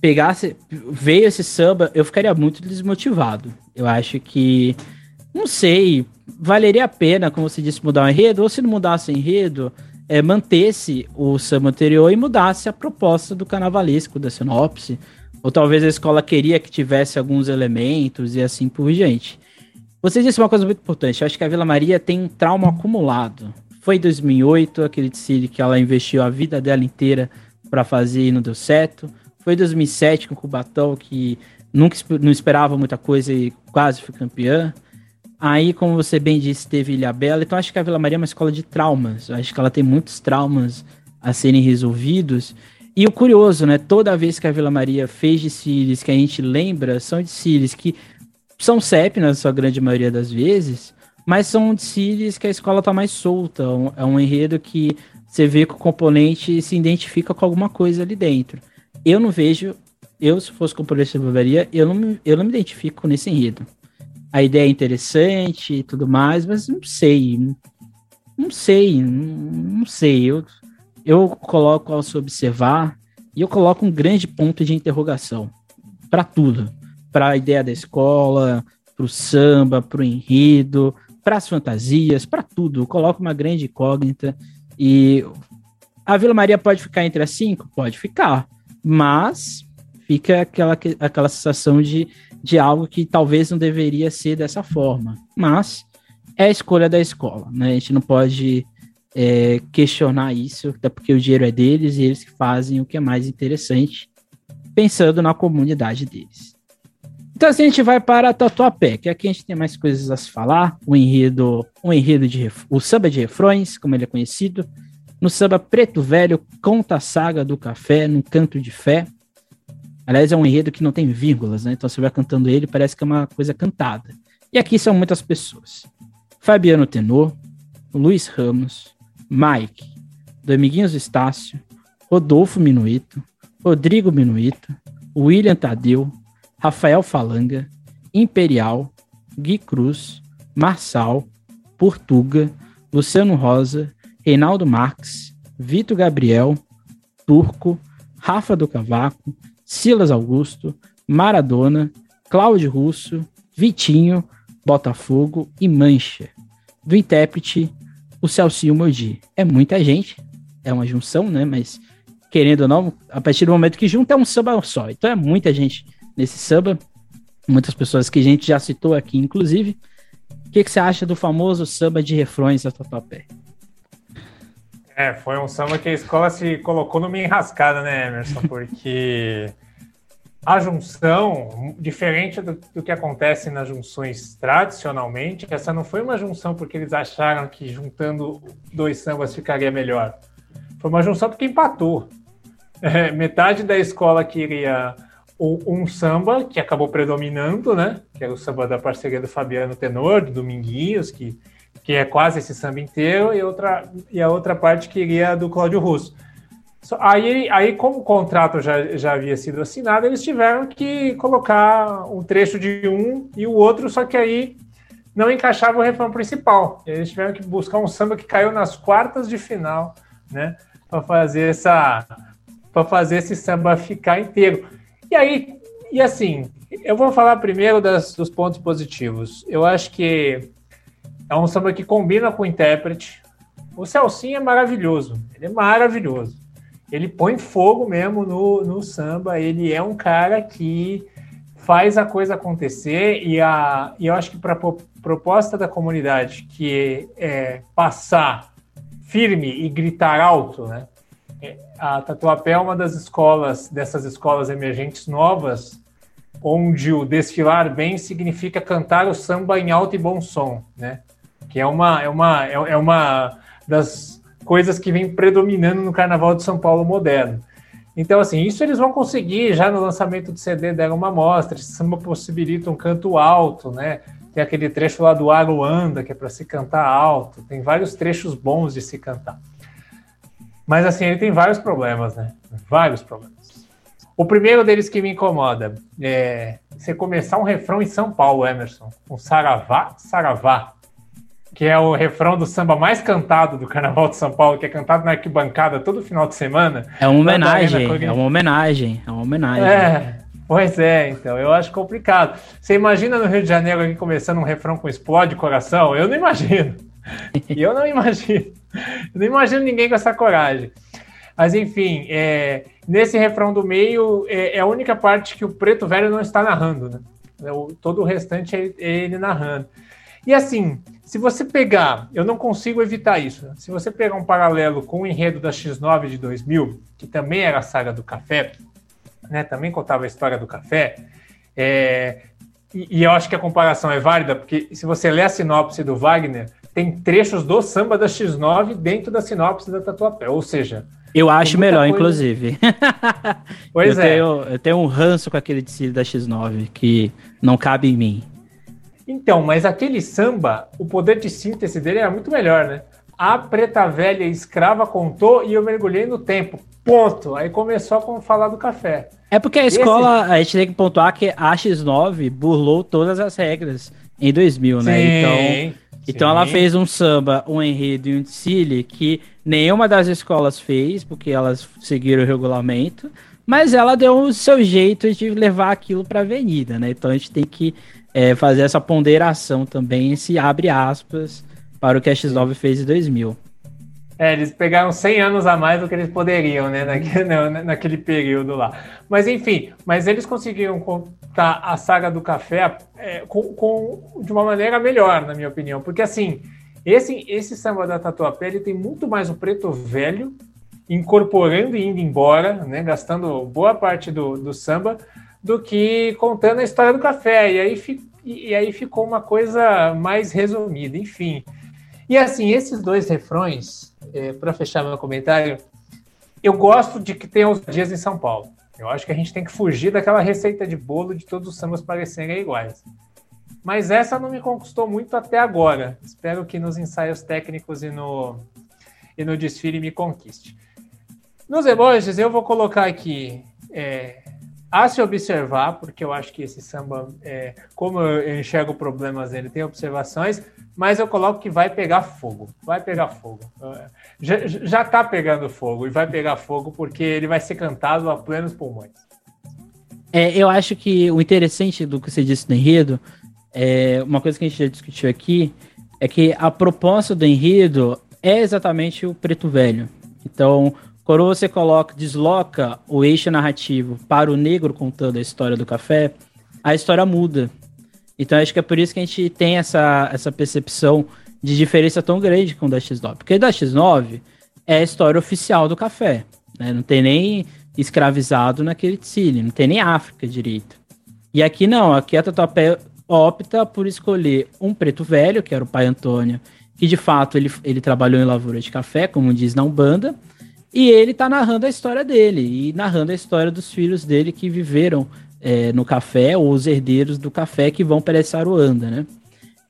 pegasse, veio esse samba, eu ficaria muito desmotivado. Eu acho que, não sei, valeria a pena, como você disse, mudar o enredo, ou se não mudasse o enredo, é, mantesse o samba anterior e mudasse a proposta do carnavalesco, da sinopse. Ou talvez a escola queria que tivesse alguns elementos e assim por diante. Você disse uma coisa muito importante. Eu acho que a Vila Maria tem um trauma acumulado. Foi em 2008, aquele desfile que ela investiu a vida dela inteira para fazer e não deu certo. Foi em 2007 com o Cubatão, que nunca não esperava muita coisa e quase foi campeã. Aí, como você bem disse, teve Ilha Bela. Então, acho que a Vila Maria é uma escola de traumas. Eu acho que ela tem muitos traumas a serem resolvidos. E o curioso, né? Toda vez que a Vila Maria fez desfiles que a gente lembra, são desfiles que são CEP na sua grande maioria das vezes, mas são desfiles que a escola tá mais solta. É um enredo que você vê que o componente se identifica com alguma coisa ali dentro. Eu não vejo, eu se fosse componente de barbearia, eu não, eu não me identifico nesse enredo. A ideia é interessante e tudo mais, mas não sei. Não sei, não sei. Eu, eu coloco ao se observar e eu coloco um grande ponto de interrogação para tudo para a ideia da escola, para o samba, para o enredo, para as fantasias, para tudo. Coloca uma grande incógnita e a Vila Maria pode ficar entre as cinco? Pode ficar, mas fica aquela, aquela sensação de, de algo que talvez não deveria ser dessa forma. Mas é a escolha da escola, né? A gente não pode é, questionar isso, até porque o dinheiro é deles e eles fazem o que é mais interessante, pensando na comunidade deles. Então assim, a gente vai para Tatuapé, que aqui a gente tem mais coisas a se falar. O enredo, o enredo de o samba de refrões, como ele é conhecido. No samba Preto Velho, conta a saga do café num canto de fé. Aliás, é um enredo que não tem vírgulas, né? Então você vai cantando ele, parece que é uma coisa cantada. E aqui são muitas pessoas. Fabiano Tenor, Luiz Ramos, Mike, Dominguinhos Estácio, Rodolfo Minuito, Rodrigo Minuito, William Tadeu, Rafael Falanga, Imperial, Gui Cruz, Marçal, Portuga, Luciano Rosa, Reinaldo Marques, Vitor Gabriel, Turco, Rafa do Cavaco, Silas Augusto, Maradona, Cláudio Russo, Vitinho, Botafogo e Mancha. Do intérprete, o Celcinho Moji. É muita gente, é uma junção, né? Mas querendo ou não, a partir do momento que junta é um samba só. Então é muita gente nesse samba, muitas pessoas que a gente já citou aqui, inclusive. O que, que você acha do famoso samba de refrões da Tatuapé? É, foi um samba que a escola se colocou numa enrascada, né, Emerson? Porque a junção, diferente do, do, que acontece nas junções tradicionalmente, essa não foi uma junção porque eles acharam que juntando dois sambas ficaria melhor. Foi uma junção porque empatou. *laughs* É, metade da escola queria um, samba que acabou predominando, né? Que era o samba da parceria do Fabiano Tenor, do Dominguinhos, que, que é quase esse samba inteiro, e, outra, e a outra parte queria do Cláudio Russo. Aí, aí, como o contrato já, já havia sido assinado, eles tiveram que colocar um trecho de um e o outro, só que aí não encaixava o refrão principal. Eles tiveram que buscar um samba que caiu nas quartas de final, né? Para fazer essa. para fazer esse samba ficar inteiro. E aí, e assim, eu vou falar primeiro das, dos pontos positivos. Eu acho que é um samba que combina com o intérprete. O Celcinho é maravilhoso. Ele é maravilhoso ele põe fogo mesmo no, no samba. Ele é um cara que faz a coisa acontecer e, a, e eu acho que para a proposta da comunidade, que é passar firme e gritar alto, né? A Tatuapé é uma das escolas, dessas escolas emergentes novas, onde o desfilar bem significa cantar o samba em alto e bom som, né? Que é uma, é uma, é, é uma das coisas que vem predominando no Carnaval de São Paulo moderno. Então, assim, isso eles vão conseguir já no lançamento do CD, deram uma amostra. Esse samba possibilita um canto alto, né? Tem aquele trecho lá do Aruanda, que é para se cantar alto. Tem vários trechos bons de se cantar. Mas, assim, ele tem vários problemas, né? Vários problemas. O primeiro deles que me incomoda é você começar um refrão em São Paulo, Emerson, um saravá, saravá que é o refrão do samba mais cantado do Carnaval de São Paulo, que é cantado na arquibancada todo final de semana. É uma homenagem, é uma homenagem, é uma homenagem. É, pois é, então, eu acho complicado. Você imagina no Rio de Janeiro alguém começando um refrão com explode coração? Eu não imagino. *laughs* eu não imagino. *laughs* Não imagino ninguém com essa coragem. Mas, enfim, é, nesse refrão do meio, é, é, a única parte que o Preto Velho não está narrando, né? O, todo o restante é, é ele narrando. E assim, se você pegar, eu não consigo evitar isso, né? se você pegar um paralelo com o enredo da X9 de 2000, que também era a saga do café, né, também contava a história do café, é, e, e, eu acho que a comparação é válida, porque se você ler a sinopse do Wagner, tem trechos do samba da X9 dentro da sinopse da Tatuapé, ou seja... Eu acho melhor, coisa... inclusive. *laughs* Pois eu é. Tenho, eu tenho um ranço com aquele de da X9, que não cabe em mim. Então, mas aquele samba, o poder de síntese dele era muito melhor, né? A preta velha escrava contou e eu mergulhei no tempo. Ponto. Aí começou a falar do café. É porque a escola, Esse... a gente tem que pontuar que a X9 burlou todas as regras em 2000, né? Sim, então, ela fez um samba, um enredo e um desfile que nenhuma das escolas fez, porque elas seguiram o regulamento, mas ela deu o seu jeito de levar aquilo para a avenida, né? Então a gente tem que é, fazer essa ponderação também, esse abre aspas, para o que a X9 fez em 2000. É, eles pegaram 100 anos a mais do que eles poderiam, né, naquele, *laughs* naquele período lá. Mas enfim, mas eles conseguiram contar a saga do café é, com, com, de uma maneira melhor, na minha opinião, porque assim, esse, esse samba da Tatuapé, ele tem muito mais o preto velho, incorporando e indo embora, né, gastando boa parte do, do samba, do que contando a história do café. E aí, e aí ficou uma coisa mais resumida, enfim. E assim, esses dois refrões, é, para fechar meu comentário, eu gosto de que tenha os dias em São Paulo. Eu acho que a gente tem que fugir daquela receita de bolo de todos os sambas parecerem iguais. Mas essa não me conquistou muito até agora. Espero que nos ensaios técnicos e no, e no desfile me conquiste. Nos emojis, eu vou colocar aqui é, a se observar, porque eu acho que esse samba, é, como eu enxergo problemas nele, tem observações, mas eu coloco que vai pegar fogo. Vai pegar fogo. Já, já tá pegando fogo e vai pegar fogo porque ele vai ser cantado a plenos pulmões. É, eu acho que o interessante do que você disse no enredo, é, uma coisa que a gente já discutiu aqui, é que a proposta do enredo é exatamente o preto velho. Então, quando você coloca, desloca o eixo narrativo para o negro contando a história do café, a história muda. Então acho que é por isso que a gente tem essa, essa percepção de diferença tão grande com o da X9. Porque o da X9 é a história oficial do café. Né? Não tem nem escravizado naquele Tsili, não tem nem África direito. E aqui não, aqui a Tatuapé opta por escolher um preto velho, que era o pai Antônio, que de fato ele, ele trabalhou em lavoura de café, como diz na Umbanda, e ele tá narrando a história dele e narrando a história dos filhos dele que viveram é, no café ou os herdeiros do café que vão para essa Aruanda, né?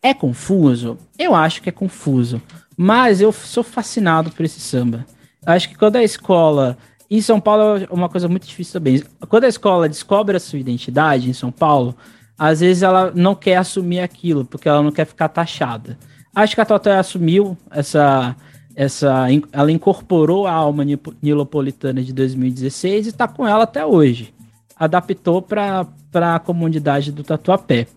É confuso? Eu acho que é confuso, mas eu sou fascinado por esse samba. Acho que quando a escola em São Paulo é uma coisa muito difícil também. Quando a escola descobre a sua identidade em São Paulo, às vezes ela não quer assumir aquilo, porque ela não quer ficar taxada. Acho que a Total assumiu essa essa ela incorporou a alma nilopolitana de 2016 e está com ela até hoje. Adaptou para a comunidade do Tatuapé.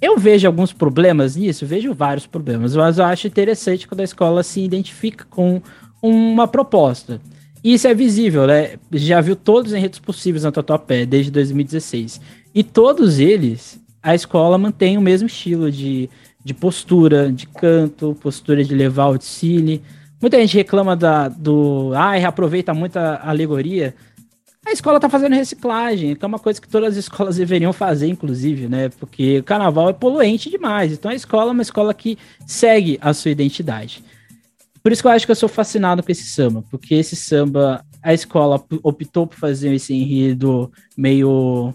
Eu vejo alguns problemas nisso, vejo vários problemas, mas eu acho interessante quando a escola se identifica com uma proposta. E isso é visível, né? Já viu todos os enredos possíveis na Tatuapé desde 2016. E todos eles, a escola mantém o mesmo estilo de, de postura, de canto, postura de levar o desfile. Muita gente reclama da, do. Ah, reaproveita muita alegoria. A escola tá fazendo reciclagem, que é uma coisa que todas as *laughs* escolas deveriam fazer, inclusive, né? Porque o carnaval é poluente demais. Então a escola é uma escola que segue a sua identidade. Por isso que eu acho que eu sou fascinado com esse samba, porque esse samba, a escola optou por fazer esse enredo meio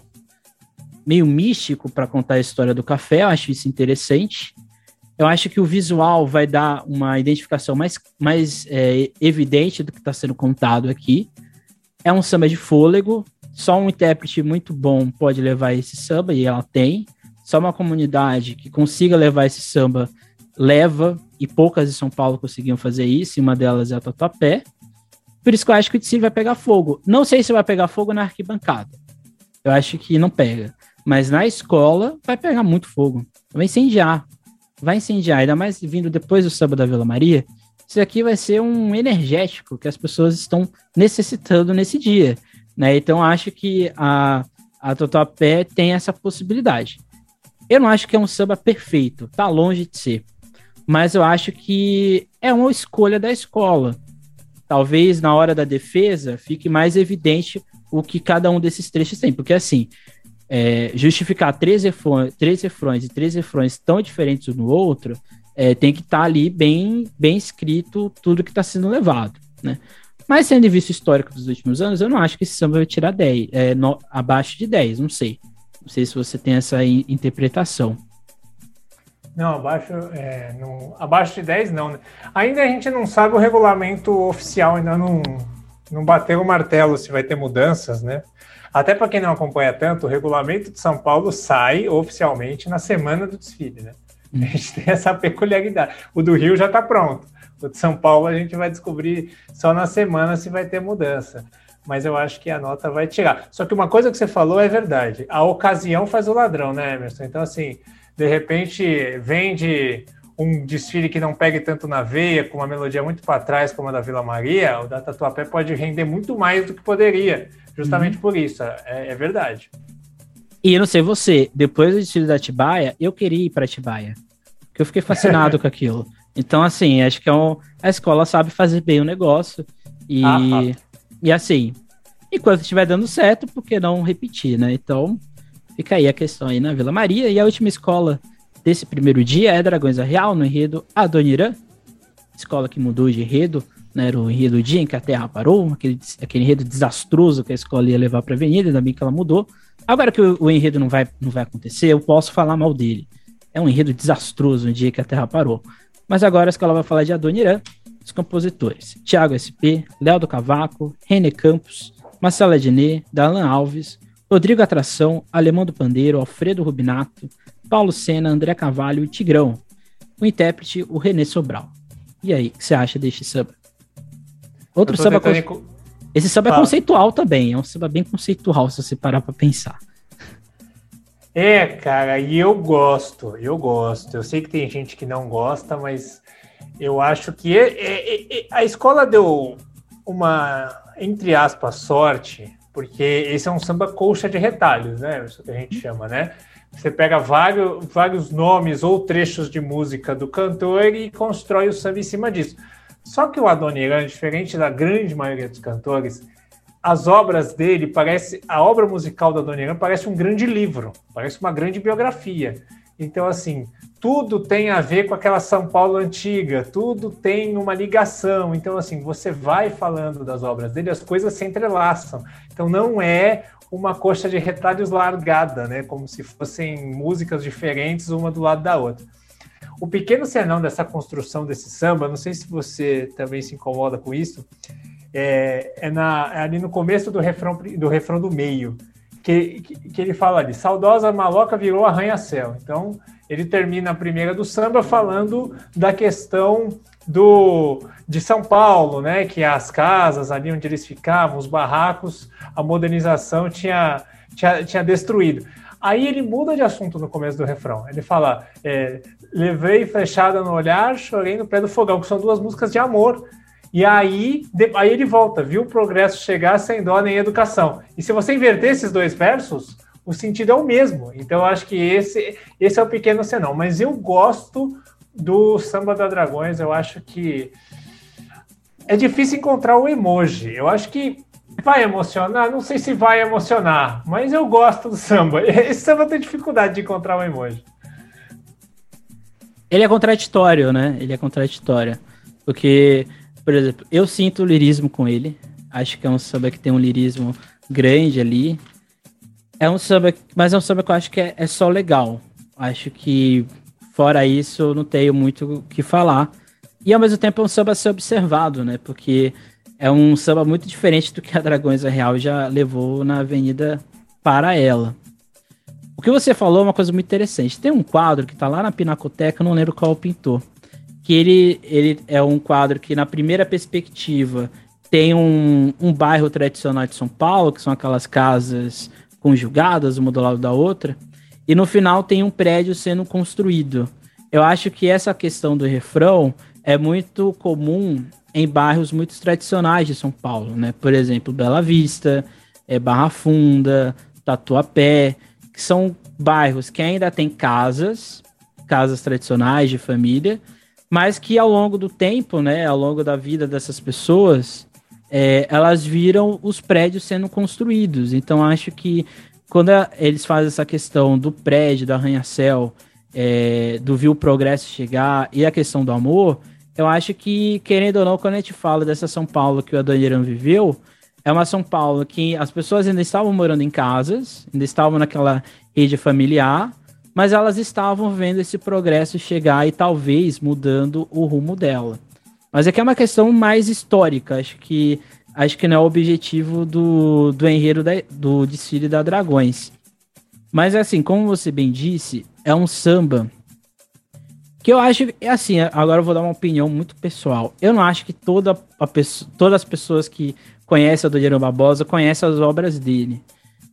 meio místico para contar a história do café, eu acho isso interessante. Eu acho que o visual vai dar uma identificação mais, mais é, evidente do que está sendo contado aqui. É um samba de fôlego, só um intérprete muito bom pode levar esse samba, e ela tem. Só uma comunidade que consiga levar esse samba leva, e poucas de São Paulo conseguiam fazer isso, e uma delas é a Tatuapé. Por isso que eu acho que o Tsiri vai pegar fogo. Não sei se vai pegar fogo na arquibancada. Eu acho que não pega. Mas na escola vai pegar muito fogo. Vai incendiar vai incendiar, ainda mais vindo depois do samba da Vila Maria, isso aqui vai ser um energético que as pessoas estão necessitando nesse dia, né? Então acho que a, a Tatuapé tem essa possibilidade. Eu não acho que é um samba perfeito, tá longe de ser. Mas eu acho que é uma escolha da escola. Talvez na hora da defesa fique mais evidente o que cada um desses trechos tem, porque assim, é, justificar três refrões, três refrões e três refrões tão diferentes um no outro, é, tem que estar tá ali bem, bem escrito tudo que está sendo levado, né? Mas sendo visto histórico dos últimos anos, eu não acho que esse samba vai tirar 10, é, no, abaixo de 10, não sei. Não sei se você tem essa interpretação. Não, abaixo, é, não, abaixo de 10 não. Né? Ainda a gente não sabe o regulamento oficial, ainda não, não bateu o martelo se vai ter mudanças, né? Até para quem não acompanha tanto, o regulamento de São Paulo sai oficialmente na semana do desfile, né? Hum. A gente tem essa peculiaridade. O do Rio já está pronto. O de São Paulo a gente vai descobrir só na semana se vai ter mudança. Mas eu acho que a nota vai tirar. Só que uma coisa que você falou é verdade. A ocasião faz o ladrão, né, Emerson? Então, assim, de repente vende um desfile que não pegue tanto na veia, com uma melodia muito para trás, como a da Vila Maria, o da Tatuapé pode render muito mais do que poderia justamente uhum. por isso, é, é, verdade. E eu não sei você, depois do desfile da Tibaia, eu queria ir para Tibaia, porque eu fiquei fascinado *laughs* com aquilo. Então, assim, acho que é um, a escola sabe fazer bem o negócio e, ah, e assim, enquanto estiver dando certo, por que não repetir, né? Então, fica aí a questão aí na Vila Maria. E a última escola desse primeiro dia é Dragões da Real, no enredo Adoniran, escola que mudou de enredo né, era o enredo do dia em que a Terra parou, aquele, aquele enredo desastroso que a escola ia levar para a Avenida, ainda bem que ela mudou. Agora que o, o, enredo não vai, não vai acontecer, eu posso falar mal dele. É um enredo desastroso no dia que a Terra parou. Mas agora a escola vai falar de Adoniran, os compositores. Tiago SP, Léo do Cavaco, René Campos, Marcelo Adnet, Dalan Alves, Rodrigo Atração, Alemão do Pandeiro, Alfredo Rubinato, Paulo Sena, André Cavalho e Tigrão. O intérprete, o René Sobral. E aí, o que você acha deste samba? Outro samba. Con... Esse samba é conceitual também, é um samba bem conceitual, se você parar pra pensar. É, cara, e eu gosto, eu gosto. Eu sei que tem gente que não gosta, mas eu acho que é, é, é, a escola deu uma, entre aspas, sorte, porque esse é um samba colcha de retalhos, né? Isso que a gente chama, né? Você pega vários, vários nomes ou trechos de música do cantor e constrói o samba em cima disso. Só que o Adoniran, diferente da grande maioria dos cantores, as obras dele parece a obra musical do Adoniran parece um grande livro, parece uma grande biografia. Então assim, tudo tem a ver com aquela São Paulo antiga, tudo tem uma ligação. Então assim, você vai falando das obras dele, as coisas se entrelaçam. Então não é uma coxa de retalhos largada, né, como se fossem músicas diferentes uma do lado da outra. O pequeno senão dessa construção desse samba, não sei se você também se incomoda com isso, é, é, na, é ali no começo do refrão do, refrão do meio, que, que, que ele fala ali, saudosa maloca virou arranha-céu. Então, ele termina a primeira do samba falando da questão do de São Paulo, né, que as casas ali onde eles ficavam, os barracos, a modernização tinha, tinha, tinha destruído. Aí ele muda de assunto no começo do refrão. Ele fala: é, Levei flechada no olhar, chorei no pé do fogão, que são duas músicas de amor. E aí, de, aí ele volta, viu o progresso chegar sem dó nem educação. E se você inverter esses dois versos, o sentido é o mesmo. Então, eu acho que esse, esse é o pequeno senão. Mas eu gosto do Samba da Dragões, eu acho que é difícil encontrar o emoji. Eu acho que vai emocionar, não sei se vai emocionar, mas eu gosto do samba. *laughs* Esse samba tem dificuldade de encontrar o emoji. Ele é contraditório, né? Ele é contraditório. Porque por exemplo, eu sinto lirismo com ele. Acho que é um samba que tem um lirismo grande ali. É um samba, mas é um samba que eu acho que é, é só legal. Acho que fora isso eu não tenho muito o que falar. E ao mesmo tempo é um samba a ser observado, né? Porque é um samba muito diferente do que a Dragões Real já levou na Avenida para ela. O que você falou é uma coisa muito interessante. Tem um quadro que está lá na Pinacoteca, não lembro qual pintor que ele, ele é um quadro que, na primeira perspectiva, tem um, um bairro tradicional de São Paulo, que são aquelas casas conjugadas, uma do lado da outra, e no final tem um prédio sendo construído. Eu acho que essa questão do refrão é muito comum em bairros muito tradicionais de São Paulo, né? Por exemplo, Bela Vista, é Barra Funda, Tatuapé, que são bairros que ainda têm casas, casas tradicionais de família, mas que ao longo do tempo, né, ao longo da vida dessas pessoas, é, elas viram os prédios sendo construídos. Então acho que quando a, eles fazem essa questão do prédio, do arranha-céu, é, do viu o progresso chegar e a questão do amor, eu acho que, querendo ou não, quando a gente fala dessa São Paulo que o Adoniran viveu, é uma São Paulo que as pessoas ainda estavam morando em casas, ainda estavam naquela rede familiar, mas elas estavam vendo esse progresso chegar e talvez mudando o rumo dela. Mas aqui é, é uma questão mais histórica, acho que acho que não é o objetivo do, do enredo da, do desfile da Dragões. Mas assim, como você bem disse, é um samba que eu acho, é assim, agora eu vou dar uma opinião muito pessoal. Eu não acho que toda a todas as pessoas que conhecem a Dodieiro Barbosa conhecem as obras dele.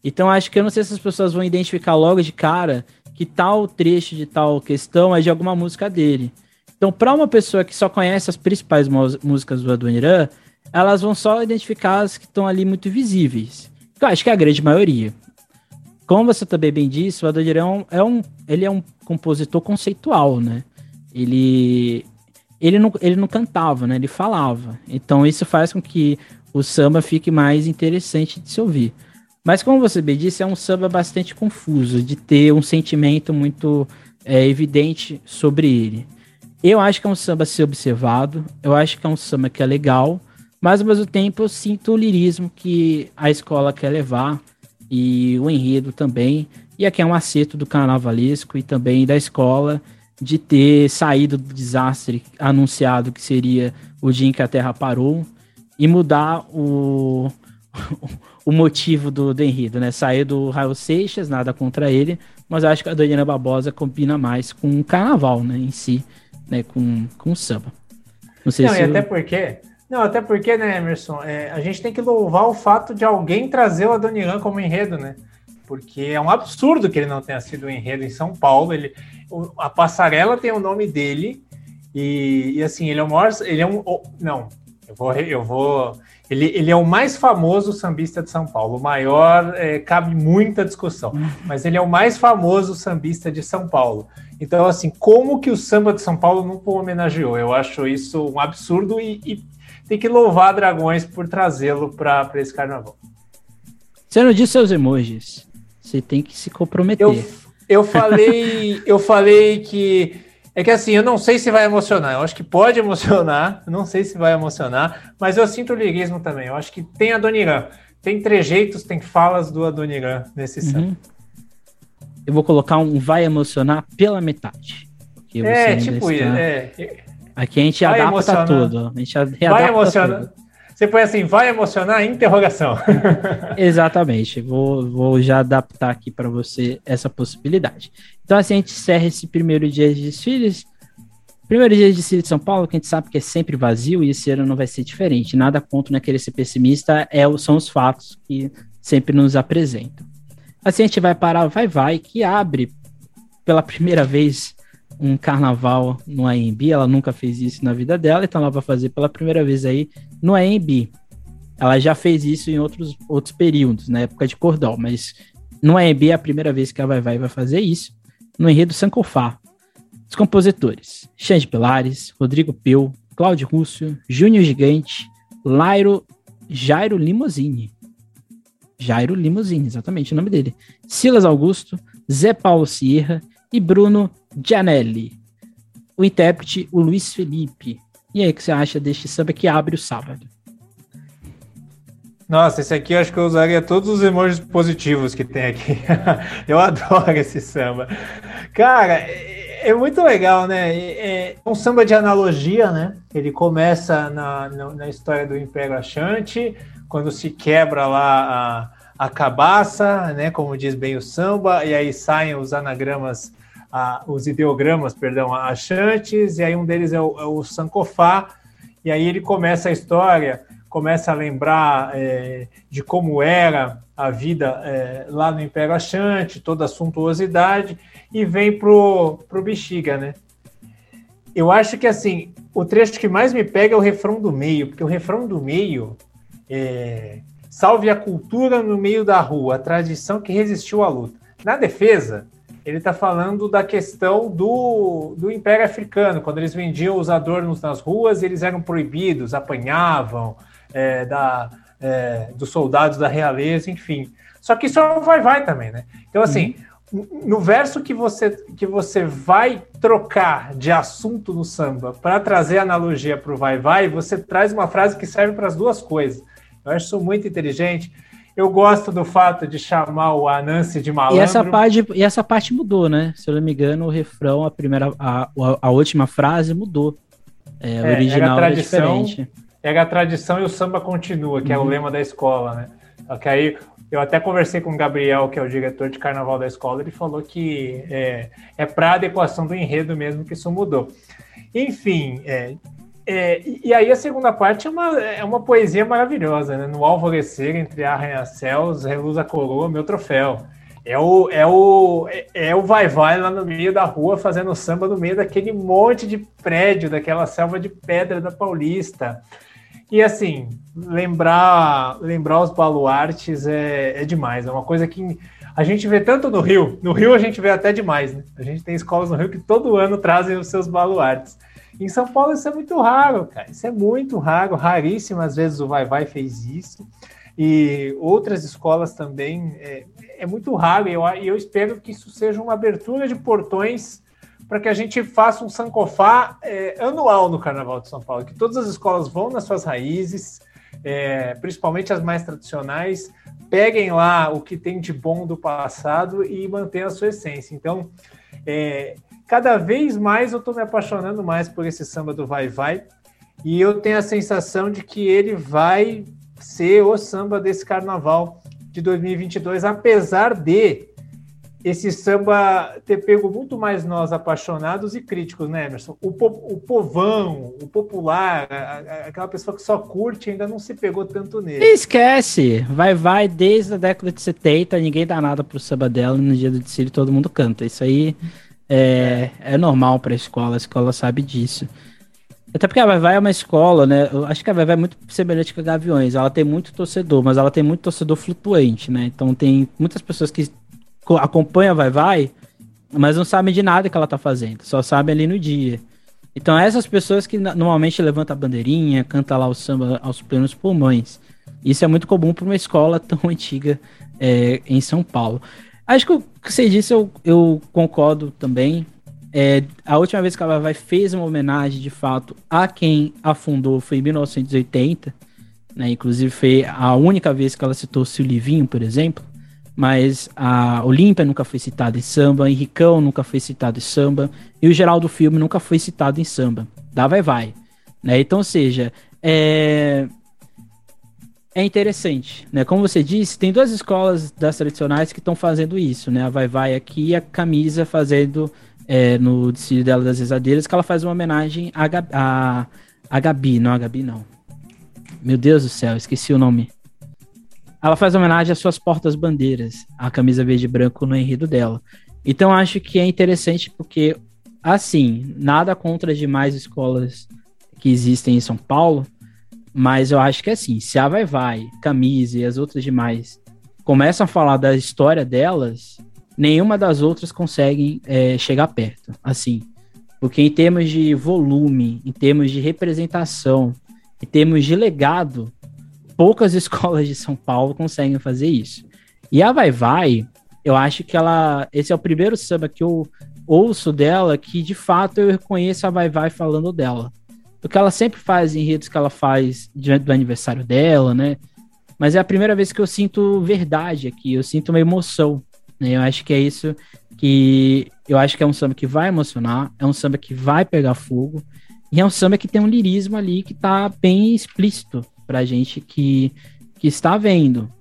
Então acho que eu não sei se as pessoas vão identificar logo de cara que tal trecho de tal questão é de alguma música dele. Então, para uma pessoa que só conhece as principais músicas do Adoniran, elas vão só identificar as que estão ali muito visíveis. Eu acho que é a grande maioria. Como você também bem disse, o Adoniran é um, ele é um compositor conceitual, né? Ele, ele, não, ele não cantava, né? Ele falava. Então, isso faz com que o samba fique mais interessante de se ouvir. Mas como você bem disse, é um samba bastante confuso, de ter um sentimento muito é, evidente sobre ele. Eu acho que é um samba a ser observado, eu acho que é um samba que é legal, mas ao mesmo tempo eu sinto o lirismo que a escola quer levar e o enredo também. E aqui é um acerto do carnavalesco e também da escola de ter saído do desastre anunciado que seria o dia em que a Terra parou e mudar o, *laughs* o motivo do, do enredo, né? Sair do Raul Seixas, nada contra ele, mas acho que a Daniela Barbosa combina mais com o carnaval, né, em si, né, com, com o samba. Não sei não, se. E eu... até porque. Não, até porque, né, Emerson, é, a gente tem que louvar o fato de alguém trazer o Adoniran como enredo, né? Porque é um absurdo que ele não tenha sido um enredo em São Paulo. Ele, a passarela tem o nome dele, e, e assim, ele é o maior. Ele é um. Não, eu vou. Eu vou ele, ele é o mais famoso sambista de São Paulo. O maior, é, cabe muita discussão, mas ele é o mais famoso sambista de São Paulo. Então, assim, como que o samba de São Paulo não o homenageou? Eu acho isso um absurdo e, e tem que louvar Dragões por trazê-lo para esse carnaval. Você não disse seus emojis. Você tem que se comprometer. Eu, eu falei, eu falei que é que assim, eu não sei se vai emocionar. Eu acho que pode emocionar, não sei se vai emocionar, mas eu sinto o lirismo também. Eu acho que tem Adoniran. Tem trejeitos, tem falas do Adoniran nesse uhum. Eu vou colocar um vai emocionar pela metade. É, tipo isso. É. Aqui a gente vai adapta emocionar. tudo. A gente vai emocionar. Tudo. Você põe assim, vai emocionar? Interrogação. *laughs* Exatamente. Vou, vou já adaptar aqui para você essa possibilidade. Então, assim, a gente encerra esse primeiro dia de desfiles. Primeiro dia de desfile de São Paulo, que a gente sabe que é sempre vazio e esse ano não vai ser diferente. Nada contra, é querer ser pessimista, é, são os fatos que sempre nos apresentam. Assim, a gente vai parar Vai Vai, que abre pela primeira vez um carnaval no AMB, ela nunca fez isso na vida dela, então ela vai fazer pela primeira vez aí no AMB. Ela já fez isso em outros, outros períodos, na época de cordão, mas no AMB é a primeira vez que ela vai, vai, vai fazer isso, no enredo Sankofá. Os compositores, Xande Pilares, Rodrigo Peu, Cláudio Russo, Júnior Gigante, Lairo, Jairo Limousine. Jairo Limousine, exatamente o nome dele. Silas Augusto, Zé Paulo Sierra e Bruno Gianelli. O intérprete, o Luiz Felipe. E aí, o que você acha deste samba que abre o sábado? Nossa, esse aqui eu acho que eu usaria todos os emojis positivos que tem aqui. *laughs* eu adoro esse samba. Cara, é, é muito legal, né? É, é um samba de analogia, né? Ele começa na, na, na história do Império Achante, quando se quebra lá a, a cabaça, né? Como diz bem o samba, e aí saem os anagramas a, os ideogramas, perdão, achantes, e aí um deles é o, é o Sankofá, e aí ele começa a história, começa a lembrar é, de como era a vida é, lá no Império Achante, toda a suntuosidade, e vem pro, pro Bexiga, né? Eu acho que, assim, o trecho que mais me pega é o refrão do meio, porque o refrão do meio é, salve a cultura no meio da rua, a tradição que resistiu à luta. Na defesa, ele está falando da questão do, do Império Africano, quando eles vendiam os adornos nas ruas, eles eram proibidos, apanhavam é, da, é, dos soldados da realeza, enfim. Só que isso é um vai-vai também, né? Então, assim, uhum. no verso que você, que você vai trocar de assunto no samba para trazer analogia para o vai-vai, você traz uma frase que serve para as duas coisas. Eu acho isso muito inteligente. Eu gosto do fato de chamar o Anansi de malandro. E essa parte, e essa parte mudou, né? Se eu não me engano, o refrão, a primeira, a, a última frase mudou. É, é, original era, tradição, diferente. Era a tradição e o samba continua, que uhum. é o uhum. lema da escola, né? Só que aí eu até conversei com o Gabriel, que é o diretor de carnaval da escola, ele falou que é, é para adequação do enredo mesmo que isso mudou. Enfim, é, é, e aí a segunda parte é uma, é uma poesia maravilhosa, né? No alvorecer, entre arranha-céus, reluz a coroa, meu troféu. É o, é o, é, é o vai-vai lá no meio da rua, fazendo samba no meio daquele monte de prédio, daquela selva de pedra da Paulista. E assim, lembrar, lembrar os baluartes é, é demais, é uma coisa que a gente vê tanto no Rio. No Rio a gente vê até demais, né? A gente tem escolas no Rio que todo ano trazem os seus baluartes. Em São Paulo isso é muito raro, cara. Isso é muito raro, raríssimas vezes o Vai Vai fez isso. E outras escolas também é, é muito raro. E eu, eu espero que isso seja uma abertura de portões para que a gente faça um Sankofá é, anual no Carnaval de São Paulo, que todas as escolas vão nas suas raízes, é, principalmente as mais tradicionais, peguem lá o que tem de bom do passado e mantenham a sua essência. Então, é, cada vez mais eu estou me apaixonando mais por esse samba do Vai Vai. E eu tenho a sensação de que ele vai ser o samba desse carnaval de 2022, apesar de esse samba ter pego muito mais nós apaixonados e críticos, né, Emerson? O, po o povão, o popular, a, a, aquela pessoa que só curte ainda não se pegou tanto nele. Esquece! Vai, vai, desde a década de 70, ninguém dá nada pro samba dela, no dia do desfile todo mundo canta. Isso aí é, é. é normal pra escola, a escola sabe disso. Até porque a Vai Vai é uma escola, né? Eu acho que a Vai Vai é muito semelhante com a Gaviões. Ela tem muito torcedor, mas ela tem muito torcedor flutuante, né? Então tem muitas pessoas que acompanham a Vai Vai, mas não sabem de nada que ela tá fazendo. Só sabem ali no dia. Então essas pessoas que normalmente levantam a bandeirinha, canta lá o samba aos plenos pulmões. Isso é muito comum para uma escola tão *laughs* antiga é, em São Paulo. Acho que o que você disse eu, eu concordo também. É, a última vez que a Vai fez uma homenagem, de fato, a quem afundou foi em 1980. Né? Inclusive, foi a única vez que ela citou o Livinho, por exemplo. Mas a Olímpia nunca foi citada em samba, Henricão nunca foi citado em samba, e o Geraldo Filme nunca foi citado em samba. Dá vai vai. Né? Então, ou seja, é, é interessante, né? Como você disse, tem duas escolas das tradicionais que estão fazendo isso, né? A Vai Vai aqui e a Camisa fazendo é, no desfile dela das Rezadeiras, que ela faz uma homenagem a, a, a Gabi, não a Gabi, não. Meu Deus do céu, esqueci o nome. Ela faz homenagem às suas portas-bandeiras, a camisa verde e branco no enredo dela. Então acho que é interessante porque, assim, nada contra as demais escolas que existem em São Paulo, mas eu acho que assim, se a Vai Vai, Camisa e as outras demais começam a falar da história delas, nenhuma das outras conseguem é, chegar perto, assim. Porque em termos de volume, em termos de representação, em termos de legado, poucas *laughs* escolas de São Paulo conseguem fazer isso. E a Vai Vai, eu acho que ela. Esse é o primeiro samba que eu ouço dela que de fato eu reconheço a Vai Vai falando dela. Porque ela sempre faz enredos que ela faz diante do aniversário dela, né? Mas é a primeira vez que eu sinto verdade aqui, eu sinto uma emoção. Né? Eu acho que é isso que eu acho que é um samba que vai emocionar, é um samba que vai pegar fogo, e é um samba que tem um lirismo ali que tá bem explícito pra gente que, que está vendo.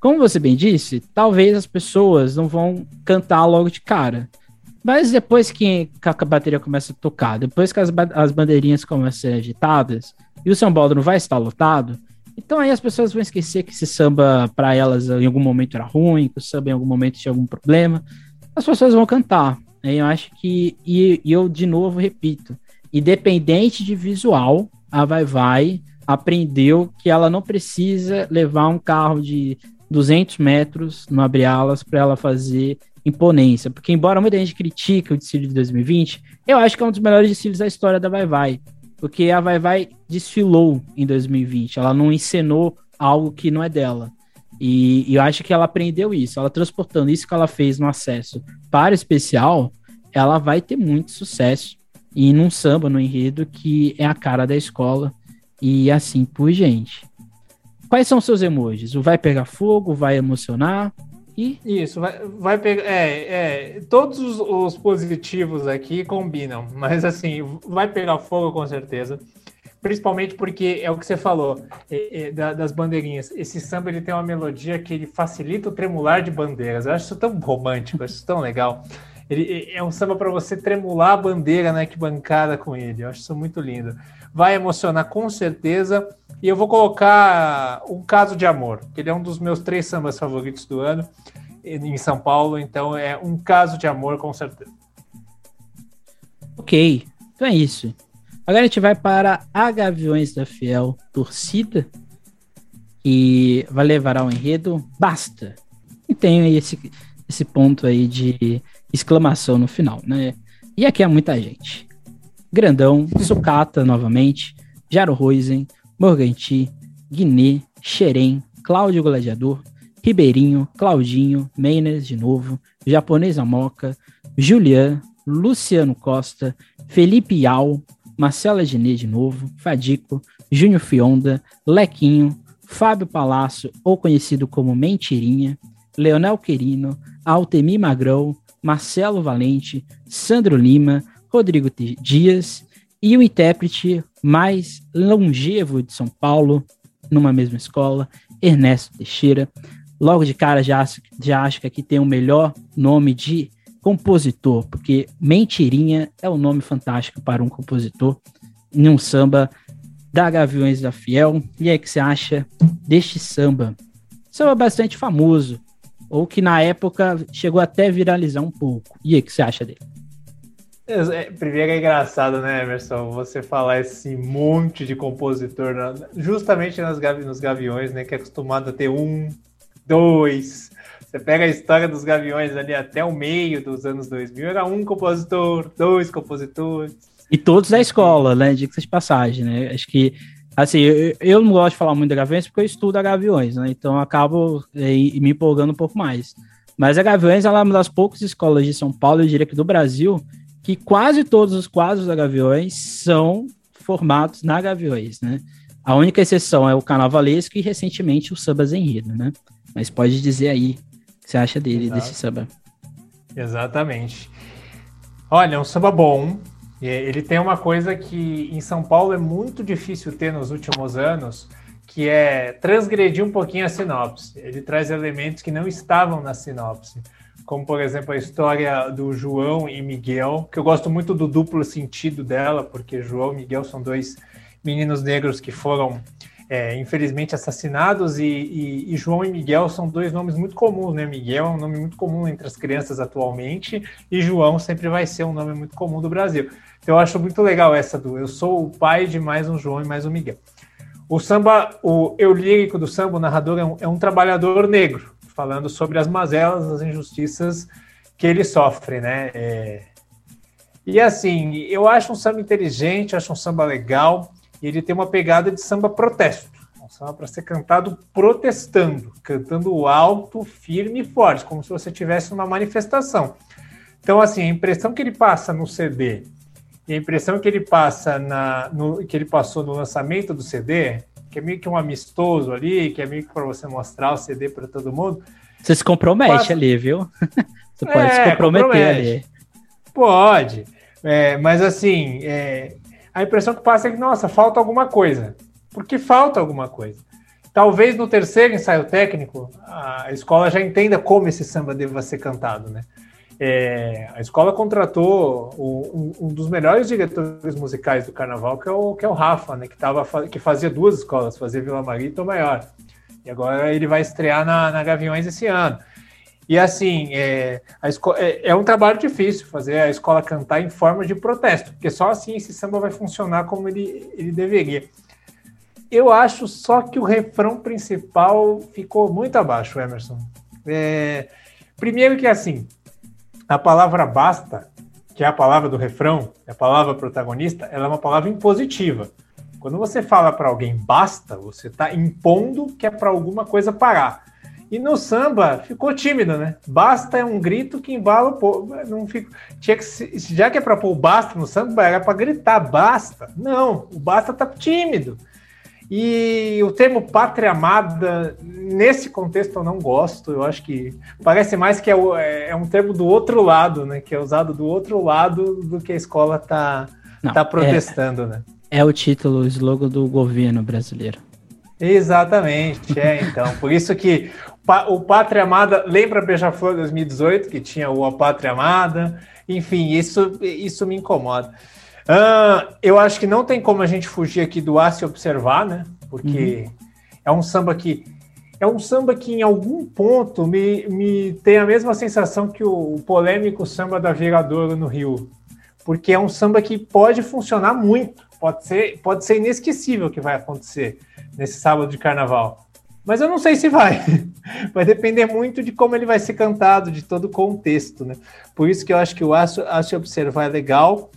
Como você bem disse, talvez as pessoas não vão cantar logo de cara. Mas depois que a bateria começa a tocar, depois que as, as bandeirinhas começam a ser agitadas e o São não vai estar lotado, então aí as pessoas vão esquecer que esse samba para elas em algum momento era ruim, que o samba em algum momento tinha algum problema. As pessoas vão cantar. Né? Eu acho que, e, e eu de novo repito, independente de visual, a Vai Vai aprendeu que ela não precisa levar um carro de 200 metros no abre-alas para ela fazer imponência. Porque, embora muita gente critique o desfile de 2020, eu acho que é um dos melhores desfiles da história da Vai Vai. Porque a Vai Vai desfilou em 2020, ela não encenou algo que não é dela. E, e, eu acho que ela aprendeu isso, ela transportando isso que ela fez no acesso para especial, ela vai ter muito sucesso. E num samba, no enredo, que é a cara da escola, e assim por gente. Quais são seus emojis? O vai pegar fogo, vai emocionar e. Isso, vai, vai pegar. É, é, todos os, os, positivos aqui combinam, mas assim, vai pegar fogo com certeza principalmente porque é o que você falou é, é, das bandeirinhas. Esse samba ele tem uma melodia que ele facilita o tremular de bandeiras. Eu acho isso tão romântico, acho isso tão legal. Ele é um samba para você tremular a bandeira na né, bancada com ele. Eu acho isso muito lindo. Vai emocionar com certeza. E eu vou colocar um caso de amor, que ele é um dos meus três sambas favoritos do ano em São Paulo. Então é um caso de amor com certeza. Ok, então é isso. Agora a gente vai para a Gaviões da Fiel Torcida, que vai levar ao enredo Basta. E tem aí esse, esse ponto aí de exclamação no final, né? E aqui é muita gente. Grandão, Sucata novamente, Jaro Roisen, Morganti, Guiné, Xerém, Cláudio Gladiador, Ribeirinho, Claudinho, Meines de novo, Japonês Amoca, Julian, Luciano Costa, Felipe Yal, Marcela Genê de novo, Fadico, Júnior Fionda, Lequinho, Fábio Palácio, ou conhecido como Mentirinha, Leonel Querino, Altemir Magrão, Marcelo Valente, Sandro Lima, Rodrigo Dias e o intérprete mais longevo de São Paulo, numa mesma escola, Ernesto Teixeira. Logo de cara já, já acho que aqui tem o melhor nome de compositor, porque Mentirinha é um nome fantástico para um compositor em um samba da Gaviões da Fiel. E aí, o que você acha deste samba? Samba bastante famoso, ou que na época chegou até viralizar um pouco. E aí, o que você acha dele? É, primeiro é engraçado, né, Emerson? Você falar esse monte de compositor, justamente nas, nos Gaviões, né? Que é acostumado a ter um, dois. Você pega a história dos Gaviões ali até o meio dos anos 2000, era um compositor, dois compositores. E todos da escola, né? Diga de passagem, né? Acho que, assim, eu, eu, não gosto de falar muito da Gaviões porque eu estudo a Gaviões, né? Então acabo é, me empolgando um pouco mais. Mas a Gaviões ela é uma das poucas escolas de São Paulo, eu diria que do Brasil, que quase todos os quadros da Gaviões são formados na Gaviões, né? A única exceção é o Carnavalesco e recentemente o Samba Zenrido, né? Mas pode dizer aí o que você acha dele, Exato. desse samba. Exatamente. Olha, é um samba bom. Ele tem uma coisa que em São Paulo é muito difícil ter nos últimos anos, que é transgredir um pouquinho a sinopse. Ele traz elementos que não estavam na sinopse como por exemplo a história do João e Miguel, que eu gosto muito do duplo sentido dela, porque João e Miguel são dois meninos negros que foram é, infelizmente assassinados e, e, e, João e Miguel são dois nomes muito comuns, né? Miguel é um nome muito comum entre as crianças atualmente e João sempre vai ser um nome muito comum do Brasil. Então eu acho muito legal essa do eu sou o pai de mais um João e mais um Miguel. O samba, o eu lírico do samba, o narrador é um, é um trabalhador negro, falando sobre as mazelas, as injustiças que ele sofre, né? É... E assim, eu acho um samba inteligente, acho um samba legal, e ele tem uma pegada de samba protesto. Um samba para ser cantado protestando, cantando alto, firme e forte, como se você tivesse uma manifestação. Então, assim, a impressão que ele passa no CD e a impressão que ele passa na, no, que ele passou no lançamento do CD que é meio que um amistoso ali, que é meio que para você mostrar o CD para todo mundo. Você se compromete ali, viu? *laughs* Você pode é, se comprometer compromete. ali. Pode, é, mas assim, é, a impressão que passa é que, nossa, falta alguma coisa. Porque falta alguma coisa. Talvez no terceiro ensaio técnico, a escola já entenda como esse samba deva ser cantado, né? É, a escola contratou o, um, um, dos melhores diretores musicais do carnaval, que é o, que é o Rafa, né, que, tava, que fazia duas escolas, fazia Vila Maria e Tom Maior. E agora ele vai estrear na, na Gaviões esse ano. E assim, é, é, é, um trabalho difícil fazer a escola cantar em forma de protesto, porque só assim esse samba vai funcionar como ele, ele deveria. Eu acho só que o refrão principal ficou muito abaixo, Emerson. É, primeiro que assim, a palavra basta, que é a palavra do refrão, é a palavra protagonista, ela é uma palavra impositiva. Quando você fala para alguém basta, você está impondo que é para alguma coisa parar. E no samba ficou tímido, né? Basta é um grito que embala o povo. Não fico... Tinha que, já que é para pôr basta no samba, era para gritar basta. Não, o basta tá tímido. E o termo pátria amada, nesse contexto eu não gosto, eu acho que parece mais que é, é, é um termo do outro lado, né? Que é usado do outro lado do que a escola está tá é protestando, é, né? É o título, o slogan do governo brasileiro. Exatamente, é *laughs* então. Por isso que o Pátria Amada lembra Beija-Flor 2018, que tinha o A Pátria Amada. Enfim, isso, isso me incomoda. Uh, eu acho que não tem como a gente fugir aqui do A se observar, né? Porque uhum. é um samba que é um samba que em algum ponto me, me tem a mesma sensação que o, o polêmico samba da Viradouro no Rio. Porque é um samba que pode funcionar muito, pode ser, pode ser inesquecível o que vai acontecer nesse sábado de carnaval. Mas eu não sei se vai. *laughs* Vai depender muito de como ele vai ser cantado, de todo o contexto, né? Por isso que eu acho que o A se observar é legal.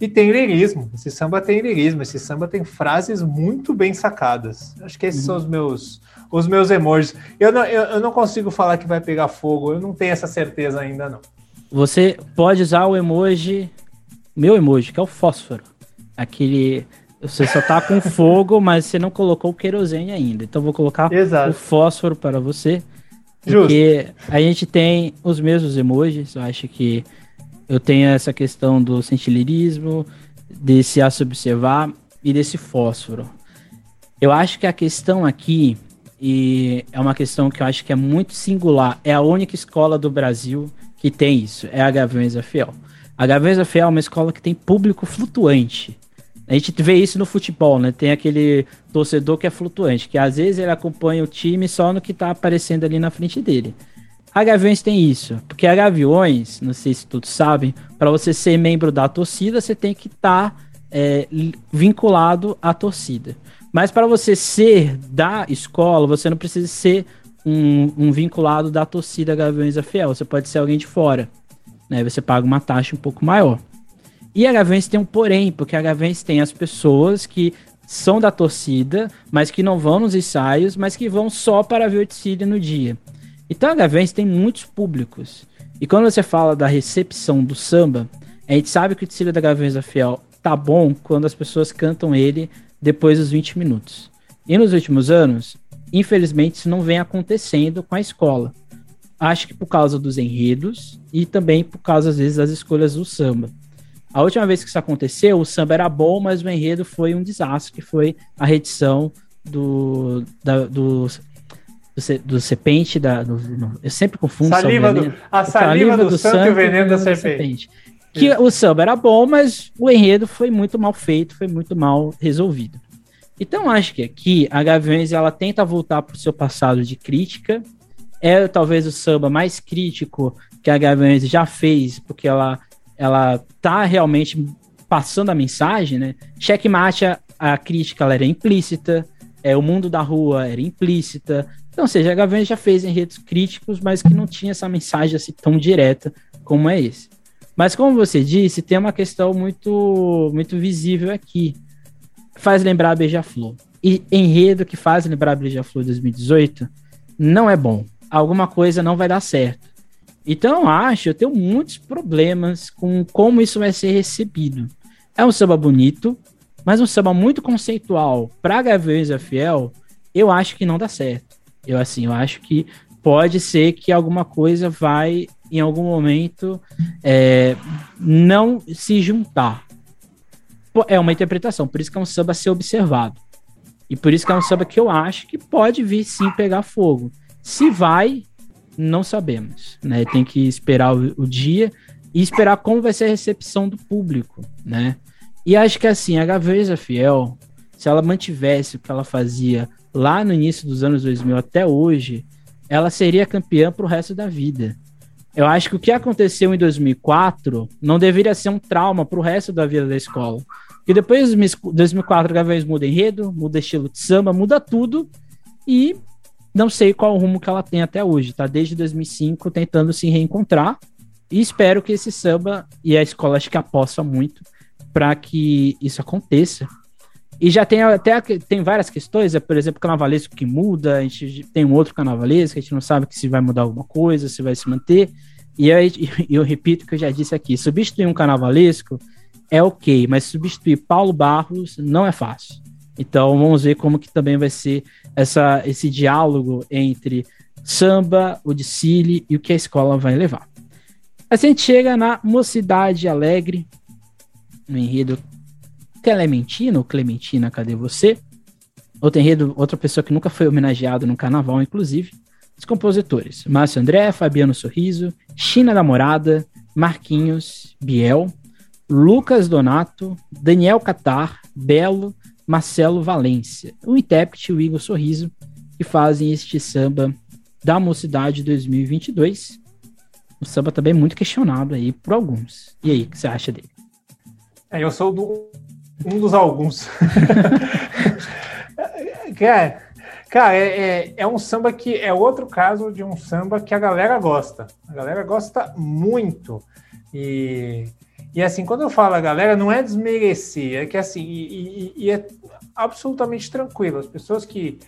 E tem lirismo. Esse samba tem lirismo. Esse samba tem frases muito bem sacadas. Acho que esses uhum. são os meus, os meus emojis. Eu não, eu, eu, não consigo falar que vai pegar fogo. Eu não tenho essa certeza ainda, não. Você pode usar o emoji, meu emoji, que é o fósforo. Aquele. Você só tá com *laughs* fogo, mas você não colocou o querosene ainda. Então vou colocar Exato. o fósforo para você. Porque Justo. a gente tem os mesmos emojis. Eu acho que eu tenho essa questão do sentilismo, desse a se observar e desse fósforo. Eu acho que a questão aqui, e é uma questão que eu acho que é muito singular, é a única escola do Brasil que tem isso, é a Gaviões Fiel. A Gaviões Fiel é uma escola que tem público flutuante. A gente vê isso no futebol, né? Tem aquele torcedor que é flutuante, que às vezes ele acompanha o time só no que tá aparecendo ali na frente dele. A Gaviões tem isso, porque a Gaviões, não sei se todos sabem, para você ser membro da torcida, você tem que estar tá, é, vinculado à torcida. Mas para você ser da escola, você não precisa ser um, um, vinculado da torcida Gaviões da Fiel. Você pode ser alguém de fora. Né? Você paga uma taxa um pouco maior. E a Gaviões tem um porém, porque a Gaviões tem as pessoas que são da torcida, mas que não vão nos ensaios, mas que vão só para ver o no dia. Então a Gaviões tem muitos públicos. E quando você fala da recepção do samba, a gente sabe que o desfile da Gaviões da Fiel tá bom quando as pessoas cantam ele depois dos 20 minutos. E nos últimos anos, infelizmente, isso não vem acontecendo com a escola. Acho que por causa dos enredos e também por causa, às vezes, das escolhas do samba. A última vez que isso aconteceu, o samba era bom, mas o enredo foi um desastre, que foi a redição do, da, do, do, do serpente, da, do, eu sempre confundo. Saliva do, a saliva, saliva do, do, santo, santo e o veneno da serpente. serpente. Que o samba era bom, mas o enredo foi muito mal feito, foi muito mal resolvido. Então acho que aqui a Gaviões ela tenta voltar para o seu passado de crítica. É talvez o samba mais crítico que a Gaviões já fez, porque ela ela tá realmente passando a mensagem, né? Checkmate, a, a crítica ela era implícita, é, o mundo da rua era implícita. Então, ou seja, a Gaviões já fez enredos críticos, mas que não tinha essa mensagem assim tão direta como é esse. Mas como você disse, tem uma questão muito muito visível aqui. Faz lembrar a Beija-Flor. E enredo que faz lembrar a Beija-Flor 2018 não é bom. Alguma coisa não vai dar certo. Então eu acho, eu tenho muitos problemas com como isso vai ser recebido. É um samba bonito, mas um samba muito conceitual para Gaviões é Fiel, eu acho que não dá certo. Eu assim, eu acho que pode ser que alguma coisa vai em algum momento é, não se juntar. É uma interpretação, por isso que é um samba a ser observado. E por isso que é um samba que eu acho que pode vir sim pegar fogo. Se vai, não sabemos, né? Tem que esperar o, o, dia e esperar como vai ser a recepção do público, né? E acho que assim, a Gaveza Fiel, se ela mantivesse o que ela fazia lá no início dos anos 2000 até hoje, ela seria campeã para o resto da vida. Eu acho que o que aconteceu em 2004 não deveria ser um trauma para o resto da vida da escola. Porque depois de 2004 a Gavez muda enredo, muda estilo de samba, muda tudo e não sei qual o rumo que ela tem até hoje, tá? Desde 2005 tentando se reencontrar. E espero que esse samba e a escola acho que aposta muito para que isso aconteça. E já tem até tem várias questões, é, por exemplo, carnavalesco que muda, a gente tem um outro carnavalesco, a gente não sabe que se vai mudar alguma coisa, se vai se manter. *laughs* E eu repito o que eu já disse aqui: substituir um carnavalesco é ok, mas substituir Paulo Barros não é fácil. Então vamos ver como que também vai ser essa, esse diálogo entre samba, o desfile e o que a escola vai levar. A gente chega na Mocidade Alegre, no enredo Clementina, ou Clementina, cadê você? Outro enredo, outra pessoa que nunca foi homenageado no carnaval, inclusive. Os compositores: Márcio André, Fabiano Sorriso, China da Morada, Marquinhos, Biel, Lucas Donato, Daniel Catar, Belo, Marcelo Valência, o intérprete o Igor Sorriso, que fazem este samba da Mocidade 2022. O samba também muito questionado aí por alguns. E aí, o que você acha dele? É, eu sou do, um dos alguns. cara, *laughs* cara é, é, é, um samba que é outro caso de um samba que a galera gosta. A galera gosta muito. E e assim, quando eu falo a galera, não é desmerecer, é que assim, e, e, e é absolutamente tranquilo. As pessoas que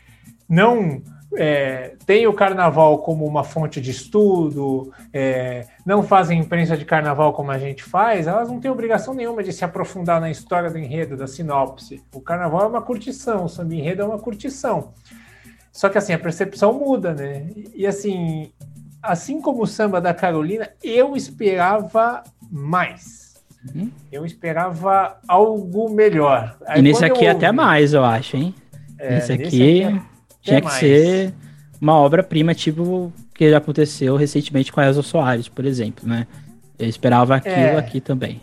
não é, têm o carnaval como uma fonte de estudo, é, não fazem imprensa de carnaval como a gente faz, elas não têm obrigação nenhuma de se aprofundar na história do enredo, da sinopse. O carnaval é uma curtição, o samba enredo é uma curtição. Só que assim, a percepção muda, né? E assim, assim como o samba da Carolina, eu esperava mais Uhum. Eu esperava algo melhor. Aí, e nesse aqui ouvi, até mais, eu acho, hein? É, esse aqui, aqui é, tinha que ser uma obra-prima, tipo que aconteceu recentemente com a Elza Soares, por exemplo, né? Eu esperava aquilo é. aqui também.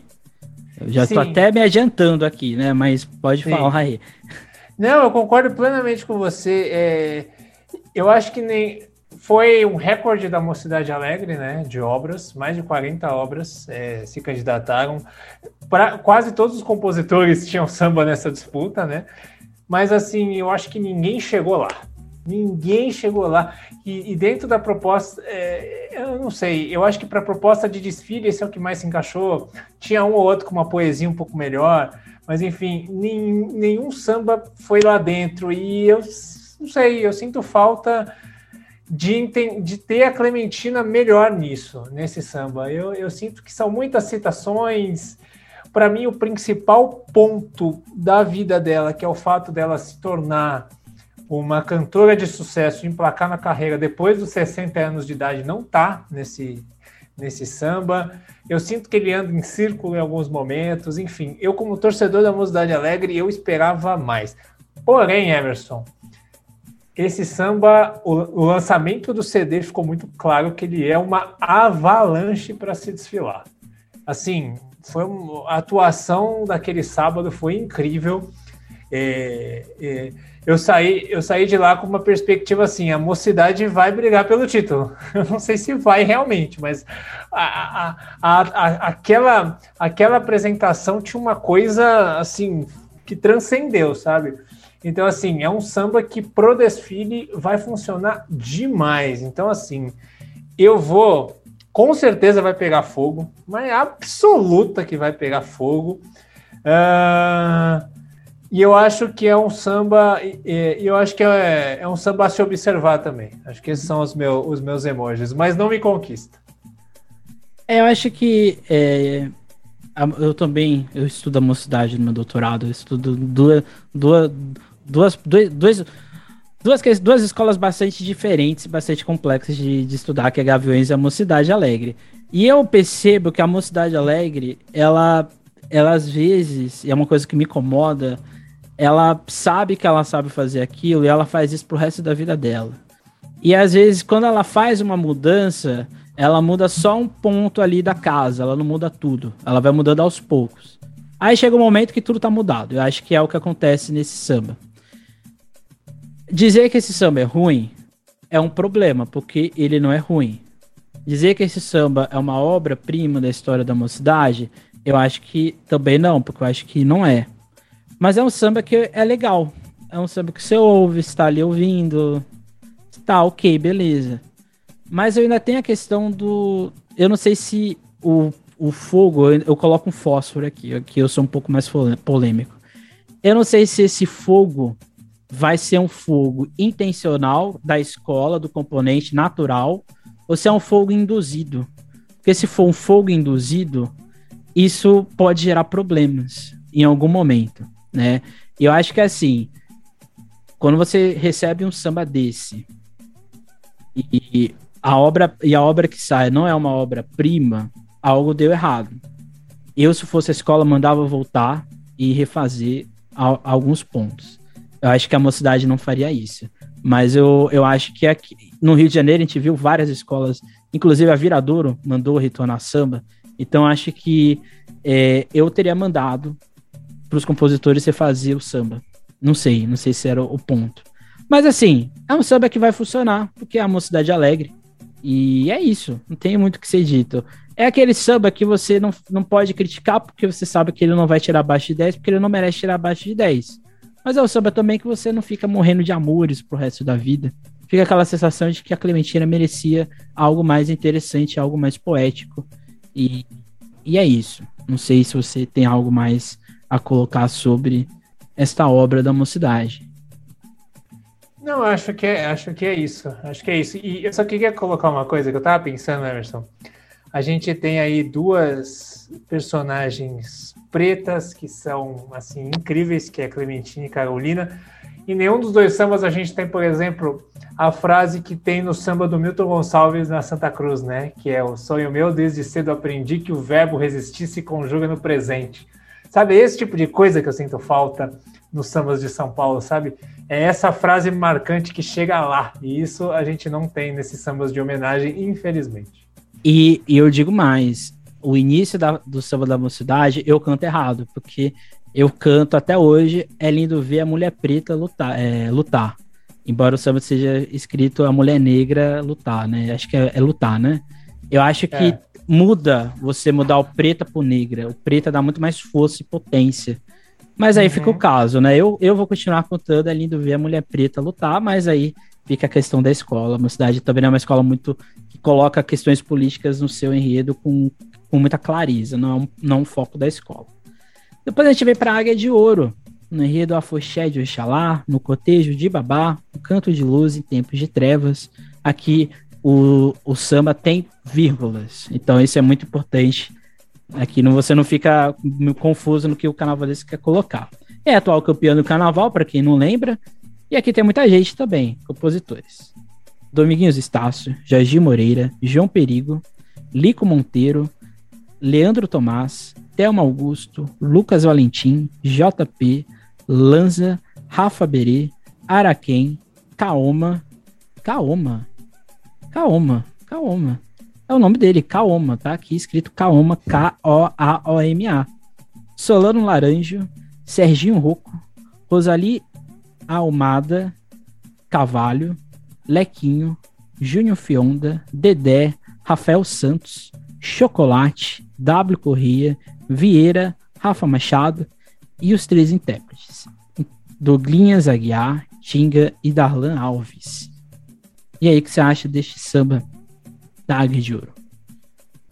Eu já estou até me adiantando aqui, né? Mas pode Sim. falar aí. Não, eu concordo plenamente com você. É, eu acho que nem foi um recorde da Mocidade Alegre, né? De obras, mais de 40 obras é, se candidataram. Pra, quase todos os compositores tinham samba nessa disputa, né? Mas assim, eu acho que ninguém chegou lá. Ninguém chegou lá. E, e dentro da proposta, é, eu não sei, eu acho que para a proposta de desfile, esse é o que mais se encaixou. Tinha um ou outro com uma poesia um pouco melhor, mas enfim, nem, nenhum samba foi lá dentro. E eu não sei, eu sinto falta de, de ter a Clementina melhor nisso, nesse samba. Eu, eu sinto que são muitas citações. Para mim, o principal ponto da vida dela, que é o fato dela se tornar uma cantora de sucesso, emplacar na carreira depois dos 60 anos de idade, não tá nesse, nesse samba. Eu sinto que ele anda em círculo em alguns momentos. Enfim, eu, como torcedor da Mocidade Alegre, eu esperava mais. Porém, Emerson, esse samba, o, o, lançamento do CD ficou muito claro que ele é uma avalanche para se desfilar. Assim, foi uma, a atuação daquele sábado foi incrível. É, é, eu saí, eu saí de lá com uma perspectiva assim: a mocidade vai brigar pelo título. *laughs* Eu não sei se vai realmente, mas a, a, a, aquela, aquela apresentação tinha uma coisa assim que transcendeu, sabe? Então, assim, é um samba que pro desfile vai funcionar demais. Então, assim, eu vou, com certeza vai pegar fogo, mas é absoluta que vai pegar fogo. Uh, e eu acho que é um samba, e eu acho que é, é, um samba a se observar também. Acho que esses são os, meu, os meus emojis, mas não me conquista. É, eu acho que é, eu também eu estudo a mocidade no meu doutorado, eu estudo duas, duas, duas, duas, duas, duas escolas bastante diferentes, bastante complexas de, de estudar, que é Gaviões e a Mocidade Alegre. E eu percebo que a Mocidade Alegre, ela, ela às vezes, e é uma coisa que me incomoda, ela sabe que ela sabe fazer aquilo e ela faz isso pro resto da vida dela. E às vezes, quando ela faz uma mudança, ela muda só um ponto ali da casa, ela não muda tudo. Ela vai mudando aos poucos. Aí chega um momento que tudo tá mudado. Eu acho que é o que acontece nesse samba. Dizer que esse samba é ruim é um problema, porque ele não é ruim. Dizer que esse samba é uma obra-prima da história da mocidade, eu acho que também não, porque eu acho que não é. Mas é um samba que é legal. É um samba que você ouve, está ali ouvindo. Tá, ok, beleza. Mas eu ainda tenho a questão do. Eu não sei se o, o fogo. Eu, eu coloco um fósforo aqui, aqui eu sou um pouco mais polêmico. Eu não sei se esse fogo vai ser um fogo intencional da escola, do componente natural, ou se é um fogo induzido. Porque se for um fogo induzido, isso pode gerar problemas em algum momento, né? E eu acho que assim, quando você recebe um samba desse e a obra e a obra que sai não é uma obra prima, algo deu errado. Eu se fosse a escola mandava voltar e refazer a, alguns pontos. Eu acho que a mocidade não faria isso. Mas eu, eu acho que aqui, no Rio de Janeiro a gente viu várias escolas, inclusive a Viradouro mandou retornar samba. Então acho que é, eu teria mandado para os compositores você fazer o samba. Não sei, não sei se era o ponto. Mas assim, é um samba que vai funcionar, porque é a mocidade alegre. E é isso, não tem muito o que ser dito. É aquele samba que você não, não pode criticar, porque você sabe que ele não vai tirar abaixo de 10, porque ele não merece tirar abaixo de 10. Mas é o samba também que você não fica morrendo de amores pro resto da vida. Fica aquela sensação de que a Clementina merecia algo mais interessante, algo mais poético. E, e é isso. Não sei se você tem algo mais a colocar sobre esta obra da mocidade. Não, acho que é, acho que é isso. Acho que é isso. E eu só queria colocar uma coisa que eu tava pensando, Emerson. A gente tem aí duas personagens pretas que são assim incríveis, que é Clementina e Carolina. E nenhum dos dois sambas a gente tem, por exemplo, a frase que tem no samba do Milton Gonçalves na Santa Cruz, né? Que é o sonho meu desde cedo aprendi que o verbo resistir se conjuga no presente. Sabe esse tipo de coisa que eu sinto falta nos sambas de São Paulo, sabe? É essa frase marcante que chega lá. E isso a gente não tem nesses sambas de homenagem, infelizmente. E, e eu digo mais: o início da, do samba da mocidade eu canto errado, porque eu canto até hoje. É lindo ver a mulher preta lutar. É, lutar. Embora o samba seja escrito a mulher negra lutar, né? Acho que é, é lutar, né? Eu acho que é. Muda você mudar o preta pro negra. O preta dá muito mais força e potência. Mas aí uhum. fica o uhum. caso, né? Eu, eu vou continuar contando, é lindo ver a mulher preta lutar, mas aí fica a questão da escola. Uma cidade também é uma escola muito que coloca questões políticas no seu enredo com, com muita clareza, não, não um foco da escola. Depois a gente vem para Águia de Ouro, no enredo Afoxé de Oxalá, no cotejo de Babá, no canto de luz em tempos de trevas. Aqui o, o samba tem vírgulas, então isso é muito importante Aqui não, você não fica confuso no que o carnavalesco quer colocar. É atual campeão do carnaval, para quem não lembra. E aqui tem muita gente também, compositores. Dominguinhos Estácio, Jair Moreira, João Perigo, Lico Monteiro, Leandro Tomás, Thelma Augusto, Lucas Valentim, JP, Lanza, Rafa Berê, Araquém, Kaoma, Kaoma, Kaoma, Kaoma, é o nome dele, Kaoma, tá aqui escrito Kaoma, K-O-A-O-M-A. Solano Laranjo, Serginho Rocco, Rosali Almada, Cavalho, Lequinho, Júnior Fionda, Dedé, Rafael Santos, Chocolate, W Corrêa, Vieira, Rafa Machado e os três intérpretes, Douglinhas Aguiar, Tinga e Darlan Alves. E aí, o que você acha deste samba da Águia de Ouro?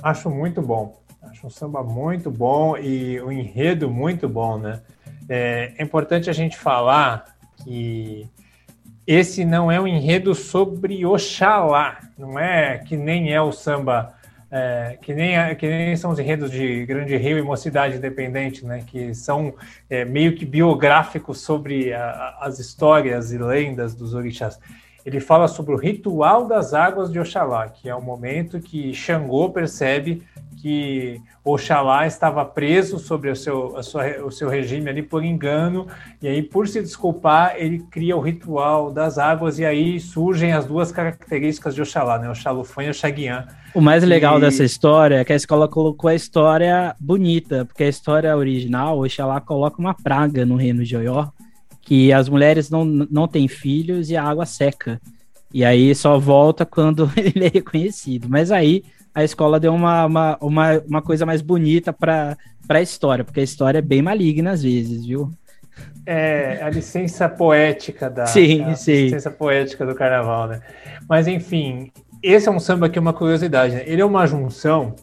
Acho muito bom. Acho um samba muito bom e um enredo muito bom, né? É, é importante a gente falar que esse não é um enredo sobre Oxalá, não é que nem é o samba, é, que, nem, é, que nem são os enredos de Grande Rio e Mocidade Independente, né, que são é, meio que biográficos sobre a, as histórias e lendas dos orixás ele fala sobre o ritual das águas de Oxalá, que é o momento que Xangô percebe que Oxalá estava preso sobre o seu, sua, o seu regime ali por engano, e aí, por se desculpar, ele cria o ritual das águas, e aí surgem as duas características de Oxalá, né? Oxalufã e Oxaguian. O mais legal e... dessa história é que a escola colocou a história bonita, porque a história original, Oxalá coloca uma praga no reino de Oió, que as mulheres não, não têm filhos e a água seca. E aí só volta quando *laughs* ele é reconhecido. Mas aí a escola deu uma, uma, uma, uma coisa mais bonita para a história, porque a história é bem maligna às vezes, viu? É a licença poética da, sim, a sim. licença poética do carnaval, né? Mas enfim, esse é um samba que é uma curiosidade, né? Ele é uma junção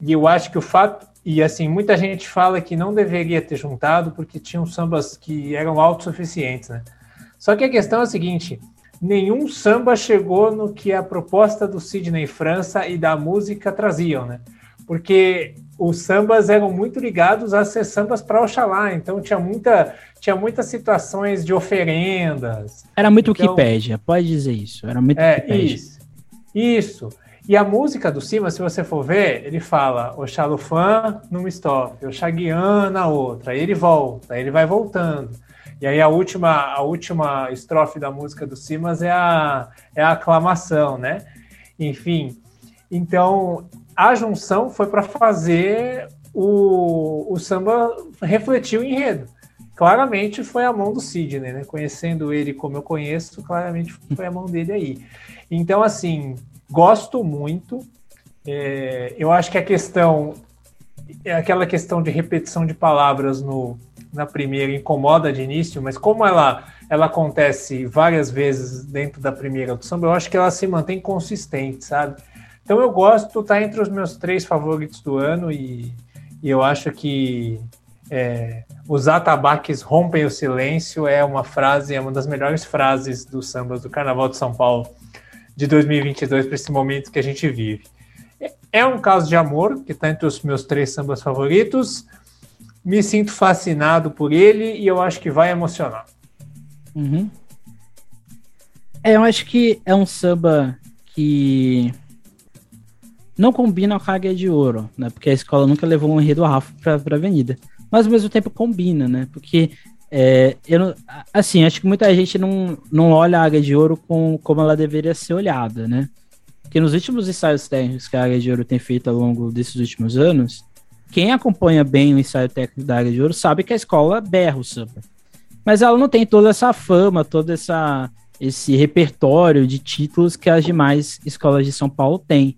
e eu acho que o fato e assim, muita gente fala que não deveria ter juntado porque tinham sambas que eram autossuficientes, né? Só que a questão é a seguinte: nenhum samba chegou no que a proposta do Sidney França e da música traziam, né? Porque os sambas eram muito ligados a ser sambas para Oxalá, então tinha, muita, tinha muitas situações de oferendas. Era muito então, Wikipédia, pode dizer isso. Era muito é, Wikipédia. Isso. Isso. E a música do Cima, se você for ver, ele fala o Xalufã numa estrofe, o Xaguian na outra, aí ele volta, aí ele vai voltando. E aí a última, a última estrofe da música do Simas é a, é a aclamação, né? Enfim, então a junção foi para fazer o, o samba refletir o enredo. Claramente foi a mão do Sidney, né? Conhecendo ele como eu conheço, claramente foi a mão dele aí. Então, assim, Gosto muito. É, eu acho que a questão é aquela questão de repetição de palavras no, na primeira incomoda de início, mas como ela, ela acontece várias vezes dentro da primeira do samba, eu acho que ela se mantém consistente, sabe? Então eu gosto, tá entre os meus três favoritos do ano e, e eu acho que é, os atabaques rompem o silêncio é uma frase, é uma das melhores frases dos sambas do Carnaval de São Paulo de 2022 para esse momento que a gente vive. É um caso de amor que está entre os meus três sambas favoritos. Me sinto fascinado por ele e eu acho que vai emocionar. Uhum. É, eu acho que é um samba que não combina com a Águia de Ouro, né? Porque a escola nunca levou um enredo Rafa para a avenida. Mas ao mesmo tempo combina, né? Porque É, eu não, assim, acho que muita gente não, não olha a Águia de Ouro com, como ela deveria ser olhada, né? Porque nos últimos ensaios técnicos que a Águia de Ouro tem feito ao longo desses últimos anos, quem acompanha bem o ensaio técnico da Águia de Ouro sabe que a escola berra o samba. Mas ela não tem toda essa fama, todo essa, esse repertório de títulos que as demais escolas de São Paulo têm.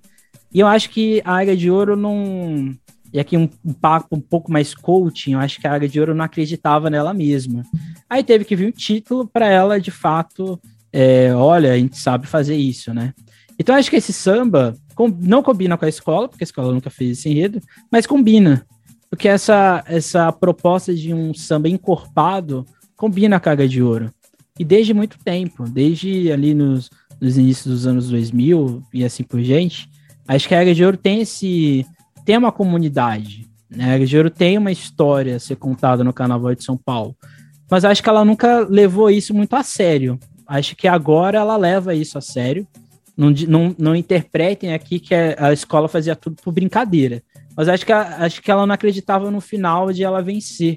E eu acho que a Águia de Ouro não e aqui um, um, papo um pouco mais coaching, eu acho que a Águia de Ouro não acreditava nela mesma. Aí teve que vir um título para ela, de fato, é, olha, a gente sabe fazer isso, né? Então acho que esse samba com, não combina com a escola, porque a escola nunca fez esse enredo, mas combina. Porque essa, essa proposta de um samba encorpado combina com a Águia de Ouro. E desde muito tempo, desde ali nos, nos inícios dos anos 2000 e assim por diante, acho que a Águia de Ouro tem esse tem uma comunidade, né? A Giro tem uma história a ser contada no Carnaval de São Paulo, mas acho que ela nunca levou isso muito a sério. Acho que agora ela leva isso a sério. Não, não, não interpretem aqui que a escola fazia tudo por brincadeira, mas acho que, acho que ela não acreditava no final de ela vencer,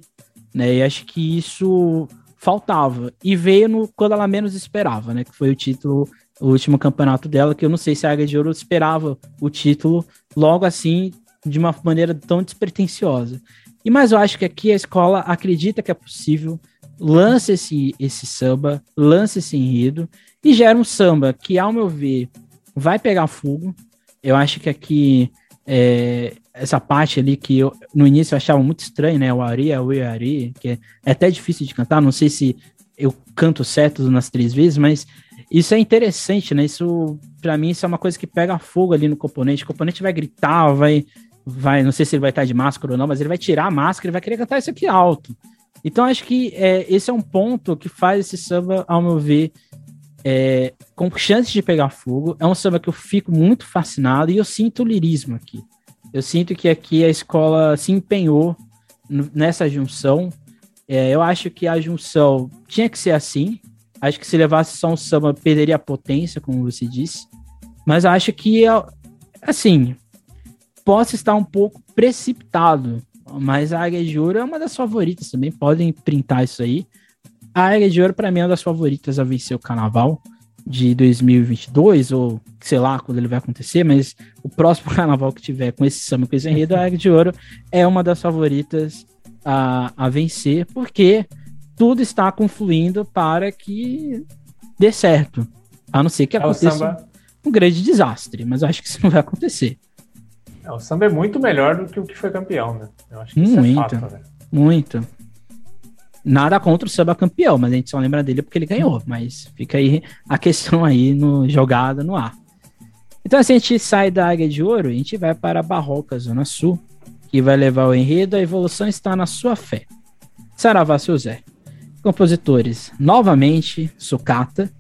né? E acho que isso faltava. E veio no, quando ela menos esperava, né? Que foi o título, o último campeonato dela, que eu não sei se a Águia de Ouro esperava o título logo assim de uma maneira tão despretensiosa. E mas eu acho que aqui a escola acredita que é possível, lança esse, esse samba, lança esse enredo e gera um samba que, ao meu ver, vai pegar fogo. Eu acho que aqui é, essa parte ali que eu, no início eu achava muito estranho, né? O Ari, o Ari, que é, é até difícil de cantar. Não sei se eu canto certo nas três vezes, mas isso é interessante, né? Isso, para mim, isso é uma coisa que pega fogo ali no componente. O componente vai gritar, vai vai, não sei se ele vai estar de máscara ou não, mas ele vai tirar a máscara e vai querer cantar isso aqui alto. Então acho que é, esse é um ponto que faz esse samba, ao meu ver, é, com chances de pegar fogo. É um samba que eu fico muito fascinado e eu sinto o lirismo aqui. Eu sinto que aqui a escola se empenhou nessa junção. É, eu acho que a junção tinha que ser assim. Acho que se levasse só um samba, perderia a potência, como você disse. Mas acho que, assim, possa estar um pouco precipitado, mas a Águia de Ouro é uma das favoritas também, podem printar isso aí. A Águia de Ouro, para mim, é uma das favoritas a vencer o Carnaval de 2022, ou sei lá quando ele vai acontecer, mas o próximo *laughs* Carnaval que tiver com esse samba, com esse enredo, a Águia de Ouro é uma das favoritas a, a vencer, porque tudo está confluindo para que dê certo. A não ser que aconteça um grande desastre, mas acho que isso não vai acontecer. É, o samba é muito melhor do que o que foi campeão, né? Eu acho que muito, isso é fato, né? Muito. Nada contra o samba campeão, mas a gente só lembra dele porque ele ganhou. Mas fica aí a questão aí no jogada no ar. Então, assim, a gente sai da Águia de Ouro, a gente vai para a Barroca, Zona Sul, que vai levar o enredo A Evolução Está na Sua Fé. Saravá Seu Zé. Compositores, novamente, Sucata,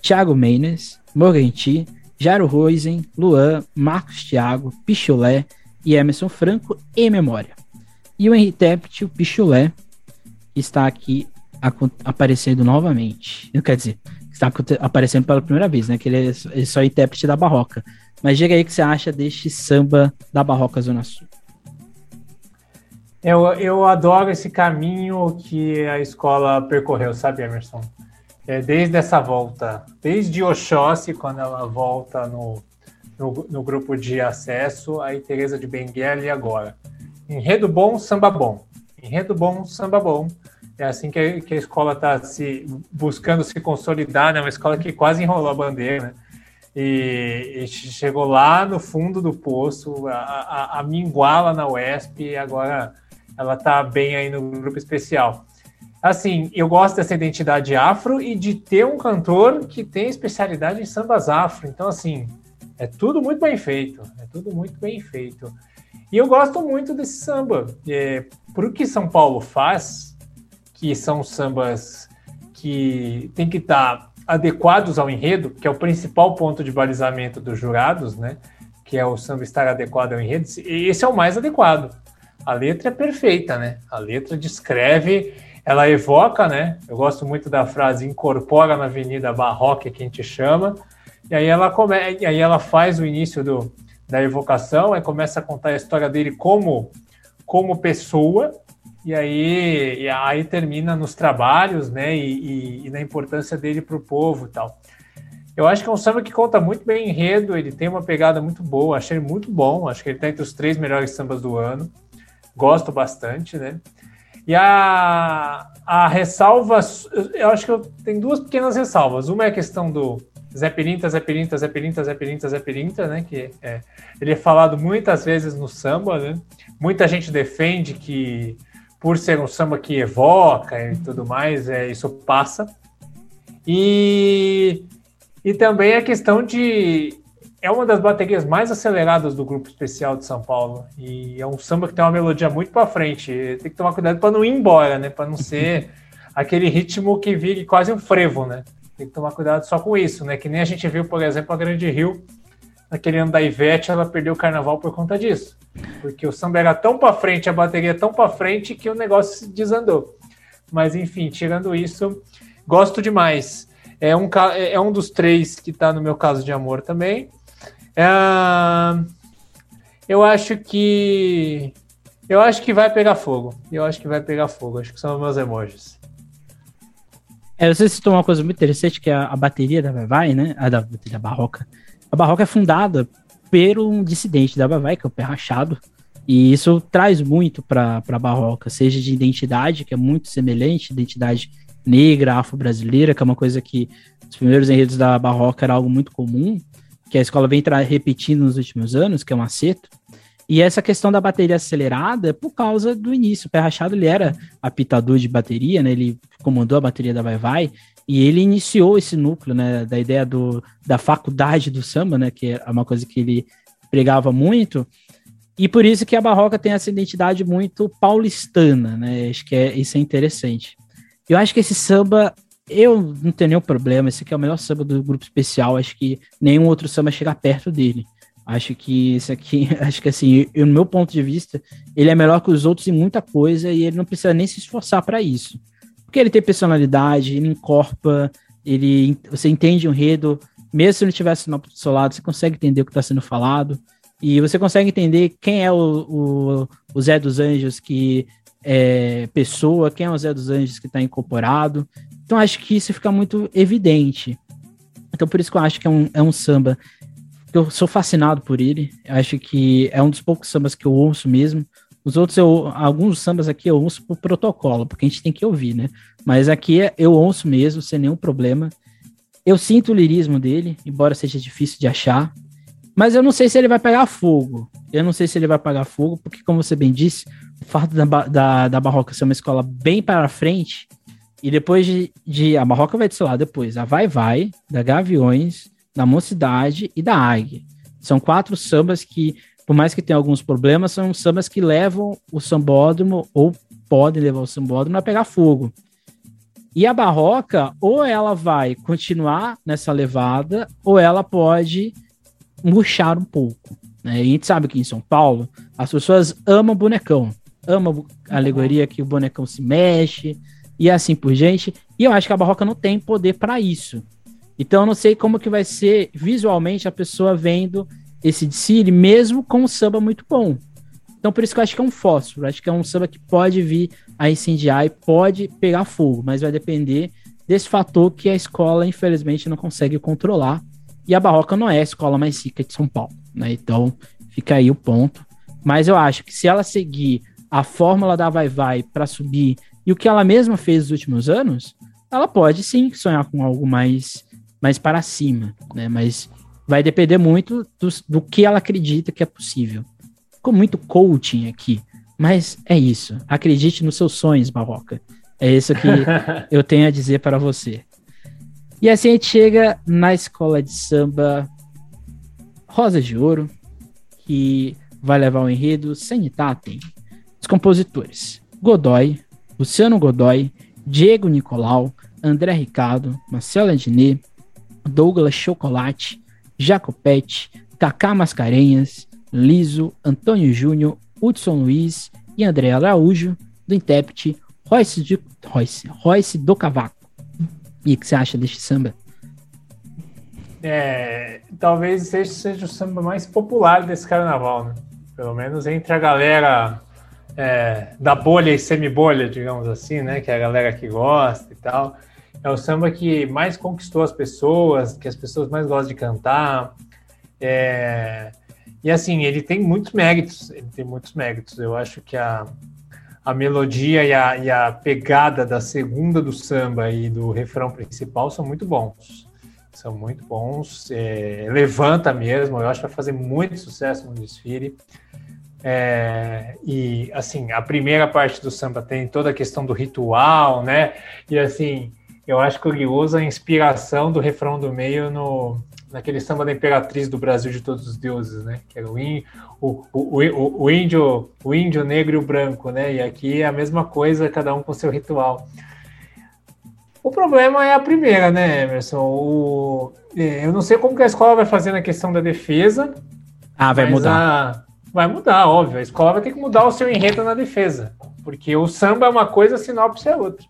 Thiago Meines, Morganti, Jairo Rosen, Luan, Marcos Thiago, Pichulé e Emerson Franco em memória. E o intérprete, o Pichulé, está aqui aparecendo novamente. Quer dizer, está aparecendo pela primeira vez, né? Que ele é, ele é só intérprete da Barroca. Mas diga aí o que você acha deste samba da Barroca Zona Sul. Eu, eu adoro esse caminho que a escola percorreu, sabe, Emerson? É, desde essa volta, desde Oxóssi, quando ela volta no, no, no, grupo de acesso, aí Teresa de Benguela e agora. Enredo bom, samba bom. Enredo bom, samba bom. É assim que a, que a escola está se buscando se consolidar, né? Uma escola que quase enrolou a bandeira, né? E, e chegou lá no fundo do poço, a, a, a minguá na UESP, e agora ela está bem aí no grupo especial assim, eu gosto dessa identidade afro e de ter um cantor que tem especialidade em sambas afro. Então, assim, é tudo muito bem feito. É tudo muito bem feito. E eu gosto muito desse samba. É, o que São Paulo faz, que são sambas que tem que estar tá adequados ao enredo, que é o principal ponto de balizamento dos jurados, né? Que é o samba estar adequado ao enredo. Esse é o mais adequado. A letra é perfeita, né? A letra descreve ela evoca, né? Eu gosto muito da frase incorpora na Avenida Barroca, que a gente chama. E aí ela come... e aí ela faz o início do, da evocação, e começa a contar a história dele como como pessoa, E aí, e aí termina nos trabalhos, né? E, e, e na importância dele para o povo e tal. Eu acho que é um samba que conta muito bem enredo, ele tem uma pegada muito boa, achei ele muito bom, acho que ele está entre os três melhores sambas do ano. Gosto bastante, né? E a, a ressalva, eu acho que eu tenho duas pequenas ressalvas. Uma é a questão do Zé Pirinta, Zé Pirinta, Zé Pirinta, Zé Pirinta, Zé Pirinta, né? Que é, ele é falado muitas vezes no samba, né? Muita gente defende que por ser um samba que evoca e tudo mais, é, isso passa. E, e também a questão de é uma das baterias mais aceleradas do grupo especial de São Paulo e é um samba que tem uma melodia muito para frente. Tem que tomar cuidado para não ir embora, né? Para não ser *laughs* aquele ritmo que vire quase um frevo, né? Tem que tomar cuidado só com isso, né? Que nem a gente viu, por exemplo, a Grande Rio, naquele ano da Ivete, ela perdeu o carnaval por conta disso. Porque o samba era tão para frente, a bateria tão para frente que o negócio desandou. Mas enfim, tirando isso, gosto demais. É um, é um dos três que está no meu caso de amor também. É, eu acho que. Eu acho que vai pegar fogo. Eu acho que vai pegar fogo. Acho que são meus emojis. É, você citou uma coisa muito interessante, que é a, bateria da Vai, né? A da, da Barroca. A Barroca é fundada por um dissidente da Vai, que é o Pé Rachado. E isso traz muito para a Barroca, seja de identidade, que é muito semelhante, identidade negra, afro-brasileira, que é uma coisa que os primeiros enredos da Barroca era algo muito comum, que a escola vem repetindo nos últimos anos, que é um acerto. E essa questão da bateria acelerada é por causa do início. O Pé Rachado ele era apitador de bateria, né? Ele comandou a bateria da Vai Vai e ele iniciou esse núcleo, né? Da ideia do, da faculdade do samba, né? Que é uma coisa que ele pregava muito. E por isso que a Barroca tem essa identidade muito paulistana, né? Acho que é, isso é interessante. Eu acho que esse samba eu não tenho nenhum problema. Esse aqui é o melhor samba do grupo especial. Acho que nenhum outro samba chega perto dele. Acho que esse aqui, *laughs* acho que assim, eu, no meu ponto de vista, ele é melhor que os outros em muita coisa e ele não precisa nem se esforçar para isso. Porque ele tem personalidade, ele encorpa, ele, você entende o enredo, mesmo se não tivesse no seu lado, você consegue entender o que está sendo falado. E você consegue entender quem é o, o, o Zé dos Anjos que é pessoa, quem é o Zé dos Anjos que está incorporado. Então acho que isso fica muito evidente. Então por isso que eu acho que é um, é um samba. Eu sou fascinado por ele. Eu acho que é um dos poucos sambas que eu ouço mesmo. Os outros, eu, alguns sambas aqui eu ouço por protocolo, porque a gente tem que ouvir, né? Mas aqui eu ouço mesmo, sem nenhum problema. Eu sinto o lirismo dele, embora seja difícil de achar. Mas eu não sei se ele vai pegar fogo. Eu não sei se ele vai pegar fogo, porque, como você bem disse, o fato da, da, da Barroca ser uma escola bem para frente, e depois de, de a Barroca vai lá depois, a Vai Vai, da Gaviões, da Mocidade e da Águia. São quatro sambas que, por mais que tenham alguns problemas, são sambas que levam o sambódromo, ou podem levar o sambódromo a pegar fogo. E a Barroca, ou ela vai continuar nessa levada, ou ela pode murchar um pouco. Né? a gente sabe que em São Paulo, as pessoas amam bonecão. Amam a alegoria que o bonecão se mexe, e assim por diante. E eu acho que a Barroca não tem poder para isso. Então eu não sei como que vai ser visualmente a pessoa vendo esse desfile, mesmo com um samba muito bom. Então por isso que eu acho que é um fósforo, acho que é um samba que pode vir a incendiar e pode pegar fogo, mas vai depender desse fator que a escola infelizmente não consegue controlar. E a Barroca não é a escola mais rica de São Paulo, né? Então fica aí o ponto. Mas eu acho que se ela seguir a fórmula da Vai Vai para subir e o que ela mesma fez nos últimos anos, ela pode sim sonhar com algo mais, mais para cima, né? Mas vai depender muito do, do que ela acredita que é possível. Ficou muito coaching aqui, mas é isso. Acredite nos seus sonhos, Barroca. É isso que *laughs* eu tenho a dizer para você. E assim a gente chega na escola de samba Rosa de Ouro, que vai levar o enredo Sanitatem. Os compositores: Godoy, Luciano Godoy, Diego Nicolau, André Ricardo, Marcelo Adnet, Douglas Chocolate, Jacopete, Cacá Mascarenhas, Liso, Antônio Júnior, Hudson Luiz e André Araújo, do intérprete Royce, de, Royce, Royce do Cavaco. E o que você acha deste samba? É, talvez esse seja o samba mais popular desse carnaval, né? Pelo menos entre a galera é, da bolha e semi-bolha, digamos assim, né? Que é a galera que gosta e tal. É o samba que mais conquistou as pessoas, que as pessoas mais gostam de cantar. É, e assim, ele tem muitos méritos, ele tem muitos méritos. Eu acho que a, a melodia e a, e a pegada da segunda do samba e do refrão principal são muito bons. São muito bons. É, levanta mesmo, eu acho que vai fazer muito sucesso no desfile. É, e assim, a primeira parte do samba tem toda a questão do ritual, né? E assim, eu acho curioso a inspiração do refrão do meio no, naquele samba da Imperatriz do Brasil de Todos os Deuses, né? Que era o, in, o, o, o, o, índio, o índio negro e o branco, né? E aqui é a mesma coisa, cada um com seu ritual. O problema é a primeira, né, Emerson? O, é, eu não sei como que a escola vai fazer na questão da defesa. Ah, vai mudar. A, vai mudar, óbvio. A escola vai ter que mudar o seu enredo na defesa. Porque o samba é uma coisa, a sinopse é outra.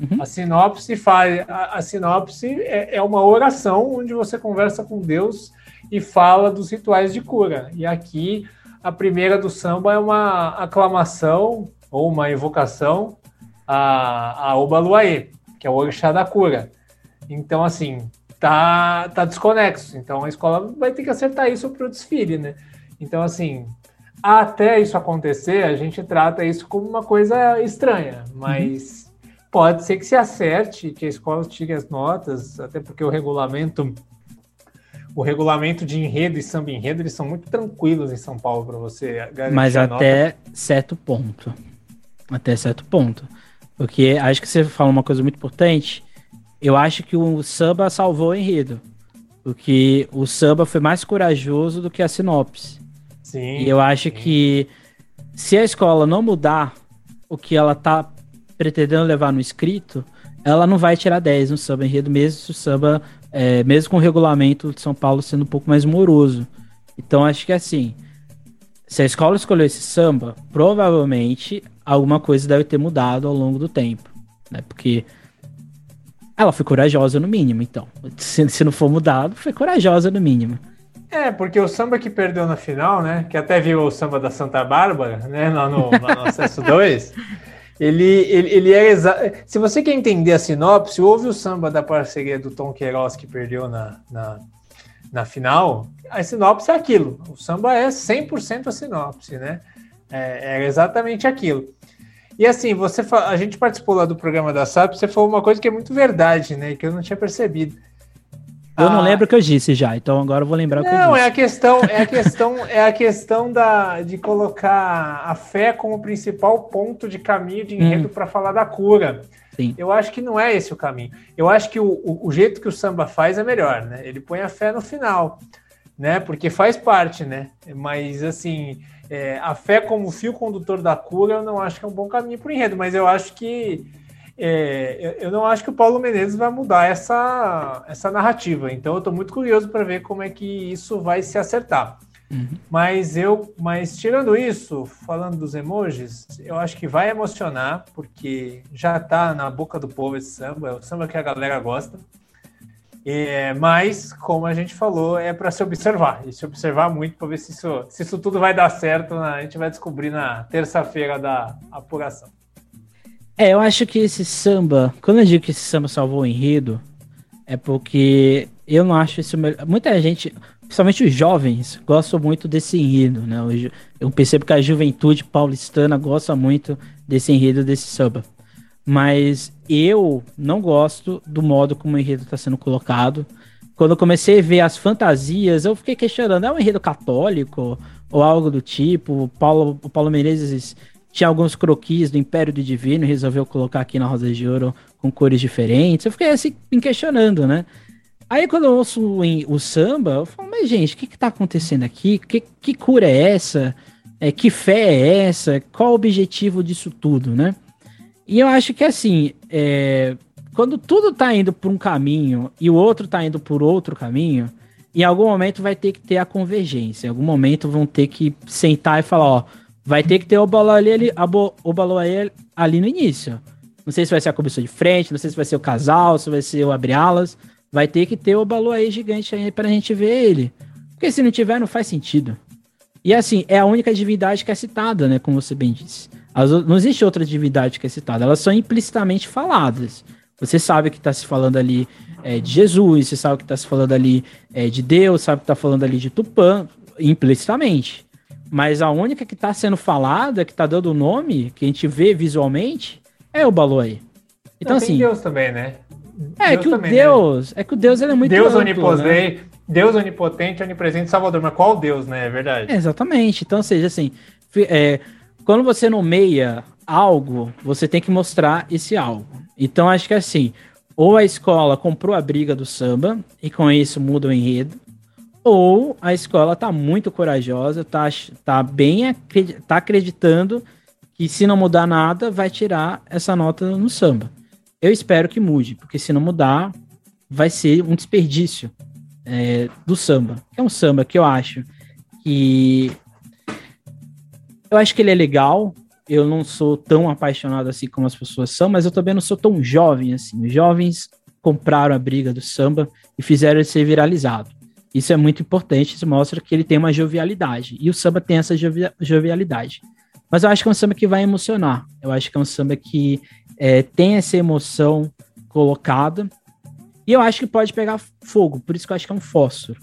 Uhum. A sinopse faz. A, a sinopse é, é, uma oração onde você conversa com Deus e fala dos rituais de cura. E aqui a primeira do samba é uma aclamação ou uma evocação a, a Obaluaê, que é o orixá da cura. Então, assim, tá, tá desconexo. Então a escola vai ter que acertar isso para o desfile, né? Então, assim, até isso acontecer, a gente trata isso como uma coisa estranha, mas. Uhum Pode ser que se acerte, que a escola tire as notas, até porque o regulamento o regulamento de enredo e samba enredo, eles são muito tranquilos em São Paulo para você Mas até certo ponto. Até certo ponto. Porque acho que você fala uma coisa muito importante. Eu acho que o samba salvou o enredo. Porque o samba foi mais corajoso do que a sinopse. Sim. E eu acho sim. que se a escola não mudar o que ela tá pretendendo levar no escrito, ela não vai tirar 10 no samba enredo, mesmo se o samba, é, mesmo com o regulamento de São Paulo sendo um pouco mais moroso. Então acho que assim, se a escola escolheu esse samba, provavelmente alguma coisa deve ter mudado ao longo do tempo, né? Porque ela foi corajosa no mínimo, então. *laughs* Se, se não for mudado, foi corajosa no mínimo. É, porque o samba que perdeu na final, né? Que até viu o samba da Santa Bárbara, né? Lá no, lá no acesso *laughs* 2. Ele, ele, ele é exa... Se você quer entender a sinopse, houve o samba da parceria do Tom Queiroz que perdeu na, na, na final. A sinopse é aquilo. O samba é 100% a sinopse, né? É, é, exatamente aquilo. E assim, você a gente participou lá do programa da SAP, você falou uma coisa que é muito verdade, né? Que eu não tinha percebido. Eu não ah. lembro o que eu disse já, então agora eu vou lembrar não, o que eu disse. Não, é a questão, é a questão, é a questão da, de colocar a fé como principal ponto de caminho de enredo hum. para falar da cura. Sim. Eu acho que não é esse o caminho. Eu acho que o, o, o, jeito que o samba faz é melhor, né? Ele põe a fé no final, né? Porque faz parte, né? Mas assim, é, a fé como fio condutor da cura, eu não acho que é um bom caminho para o enredo, mas eu acho que é, eu não acho que o Paulo Menezes vai mudar essa, essa narrativa. Então eu estou muito curioso para ver como é que isso vai se acertar. Uhum. Mas eu, mas tirando isso, falando dos emojis, eu acho que vai emocionar, porque já está na boca do povo esse samba, é o samba que a galera gosta. É, mas, como a gente falou, é para se observar, e se observar muito para ver se isso, se isso tudo vai dar certo. Né? A gente vai descobrir na terça-feira da apuração. É, eu acho que esse samba, quando eu digo que esse samba salvou o enredo, é porque eu não acho isso melhor. Muita gente, principalmente os jovens, gostam muito desse enredo, né? Eu percebo que a juventude paulistana gosta muito desse enredo, desse samba. Mas eu não gosto do modo como o enredo está sendo colocado. Quando eu comecei a ver as fantasias, eu fiquei questionando: é um enredo católico ou algo do tipo? O Paulo, o Paulo Menezes tinha alguns croquis do Império do Divino e resolveu colocar aqui na Rosa de Ouro com cores diferentes. Eu fiquei assim, me questionando, né? Aí quando eu ouço o, o samba, eu falo, mas gente, o que que tá acontecendo aqui? Que, que cura é essa? É, que fé é essa? Qual o objetivo disso tudo, né? E eu acho que assim, é, quando tudo tá indo por um caminho e o outro tá indo por outro caminho, em algum momento vai ter que ter a convergência. Em algum momento vão ter que sentar e falar, ó, vai ter que ter o Baloaê ali, o Baloaê ali no início. Não sei se vai ser a comissão de frente, não sei se vai ser o casal, se vai ser o abre-alas. Vai ter que ter o Baloaê gigante aí pra gente ver ele. Porque se não tiver, não faz sentido. E assim, é a única divindade que é citada, né? Como você bem disse. As, não existe outra divindade que é citada, elas são implicitamente faladas. Você sabe que está se falando ali é, de Jesus, você sabe que está se falando ali é, de Deus, sabe que está falando ali de Tupã, implicitamente. Mas a única que está sendo falada, que está dando o nome, que a gente vê visualmente, é o Baloi. Então, assim. Deus também, né? É Deus que o né? Deus. Né? É que o Deus ele é muito. Deus onipotente, né? Deus onipotente, onipresente, salvador. Mas qual Deus, né? É verdade. É, exatamente. Então, seja assim, é, quando você nomeia algo, você tem que mostrar esse algo. Então, acho que assim, ou a escola comprou a briga do samba e com isso muda o enredo, ou a escola tá muito corajosa, tá, tá bem tá acreditando que se não mudar nada, vai tirar essa nota no samba. Eu espero que mude, porque se não mudar, vai ser um desperdício é, do samba. É um samba que eu acho que. Eu acho que ele é legal. Eu não sou tão apaixonado assim como as pessoas são, mas eu também não sou tão jovem assim. Os jovens compraram a briga do samba e fizeram ele ser viralizado. Isso é muito importante, isso mostra que ele tem uma jovialidade. E o samba tem essa jovialidade. Mas eu acho que é um samba que vai emocionar. Eu acho que é um samba que é, tem essa emoção colocada. E eu acho que pode pegar fogo, por isso que eu acho que é um fósforo.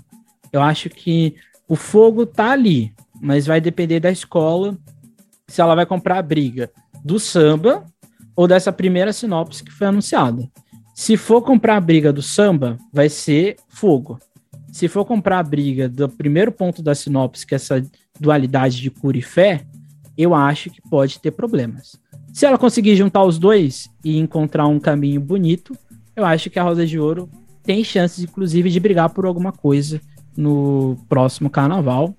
Eu acho que o fogo tá ali, mas vai depender da escola se ela vai comprar a briga do samba ou dessa primeira sinopse que foi anunciada. Se for comprar a briga do samba, vai ser fogo. Se for comprar a briga do primeiro ponto da sinopse, que é essa dualidade de cura e fé, eu acho que pode ter problemas. Se ela conseguir juntar os dois e encontrar um caminho bonito, eu acho que a Rosa de Ouro tem chances, inclusive, de brigar por alguma coisa no próximo carnaval,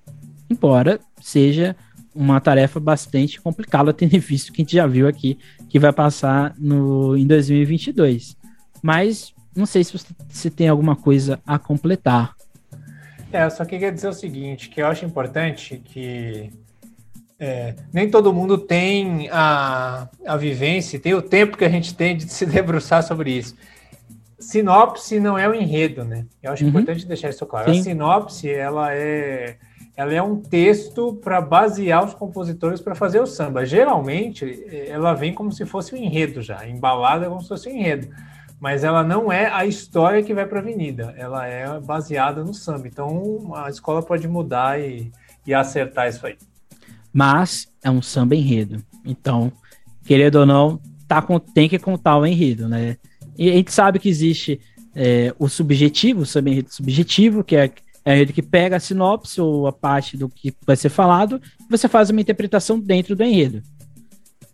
embora seja uma tarefa bastante complicada, *laughs* tendo visto que a gente já viu aqui que vai passar no, em 2022. Mas não sei se você se tem alguma coisa a completar. É, eu só queria dizer o seguinte, que eu acho importante que é, nem todo mundo tem a, a vivência, tem o tempo que a gente tem de se *laughs* debruçar sobre isso. Sinopse não é o enredo, né? Eu acho uhum. importante deixar isso claro. Sim. A sinopse, ela é, ela é um texto para basear os compositores para fazer o samba. Geralmente, ela vem como se fosse um enredo já, embalada como se fosse um enredo. Mas ela não é a história que vai para a avenida, ela é baseada no samba. Então, a escola pode mudar e, e acertar isso aí mas é um samba enredo. Então, querendo ou não, tá com, tem que contar o enredo, né? E a gente sabe que existe é, o subjetivo, o samba enredo subjetivo, que é, é ele que pega a sinopse ou a parte do que vai ser falado, e você faz uma interpretação dentro do enredo.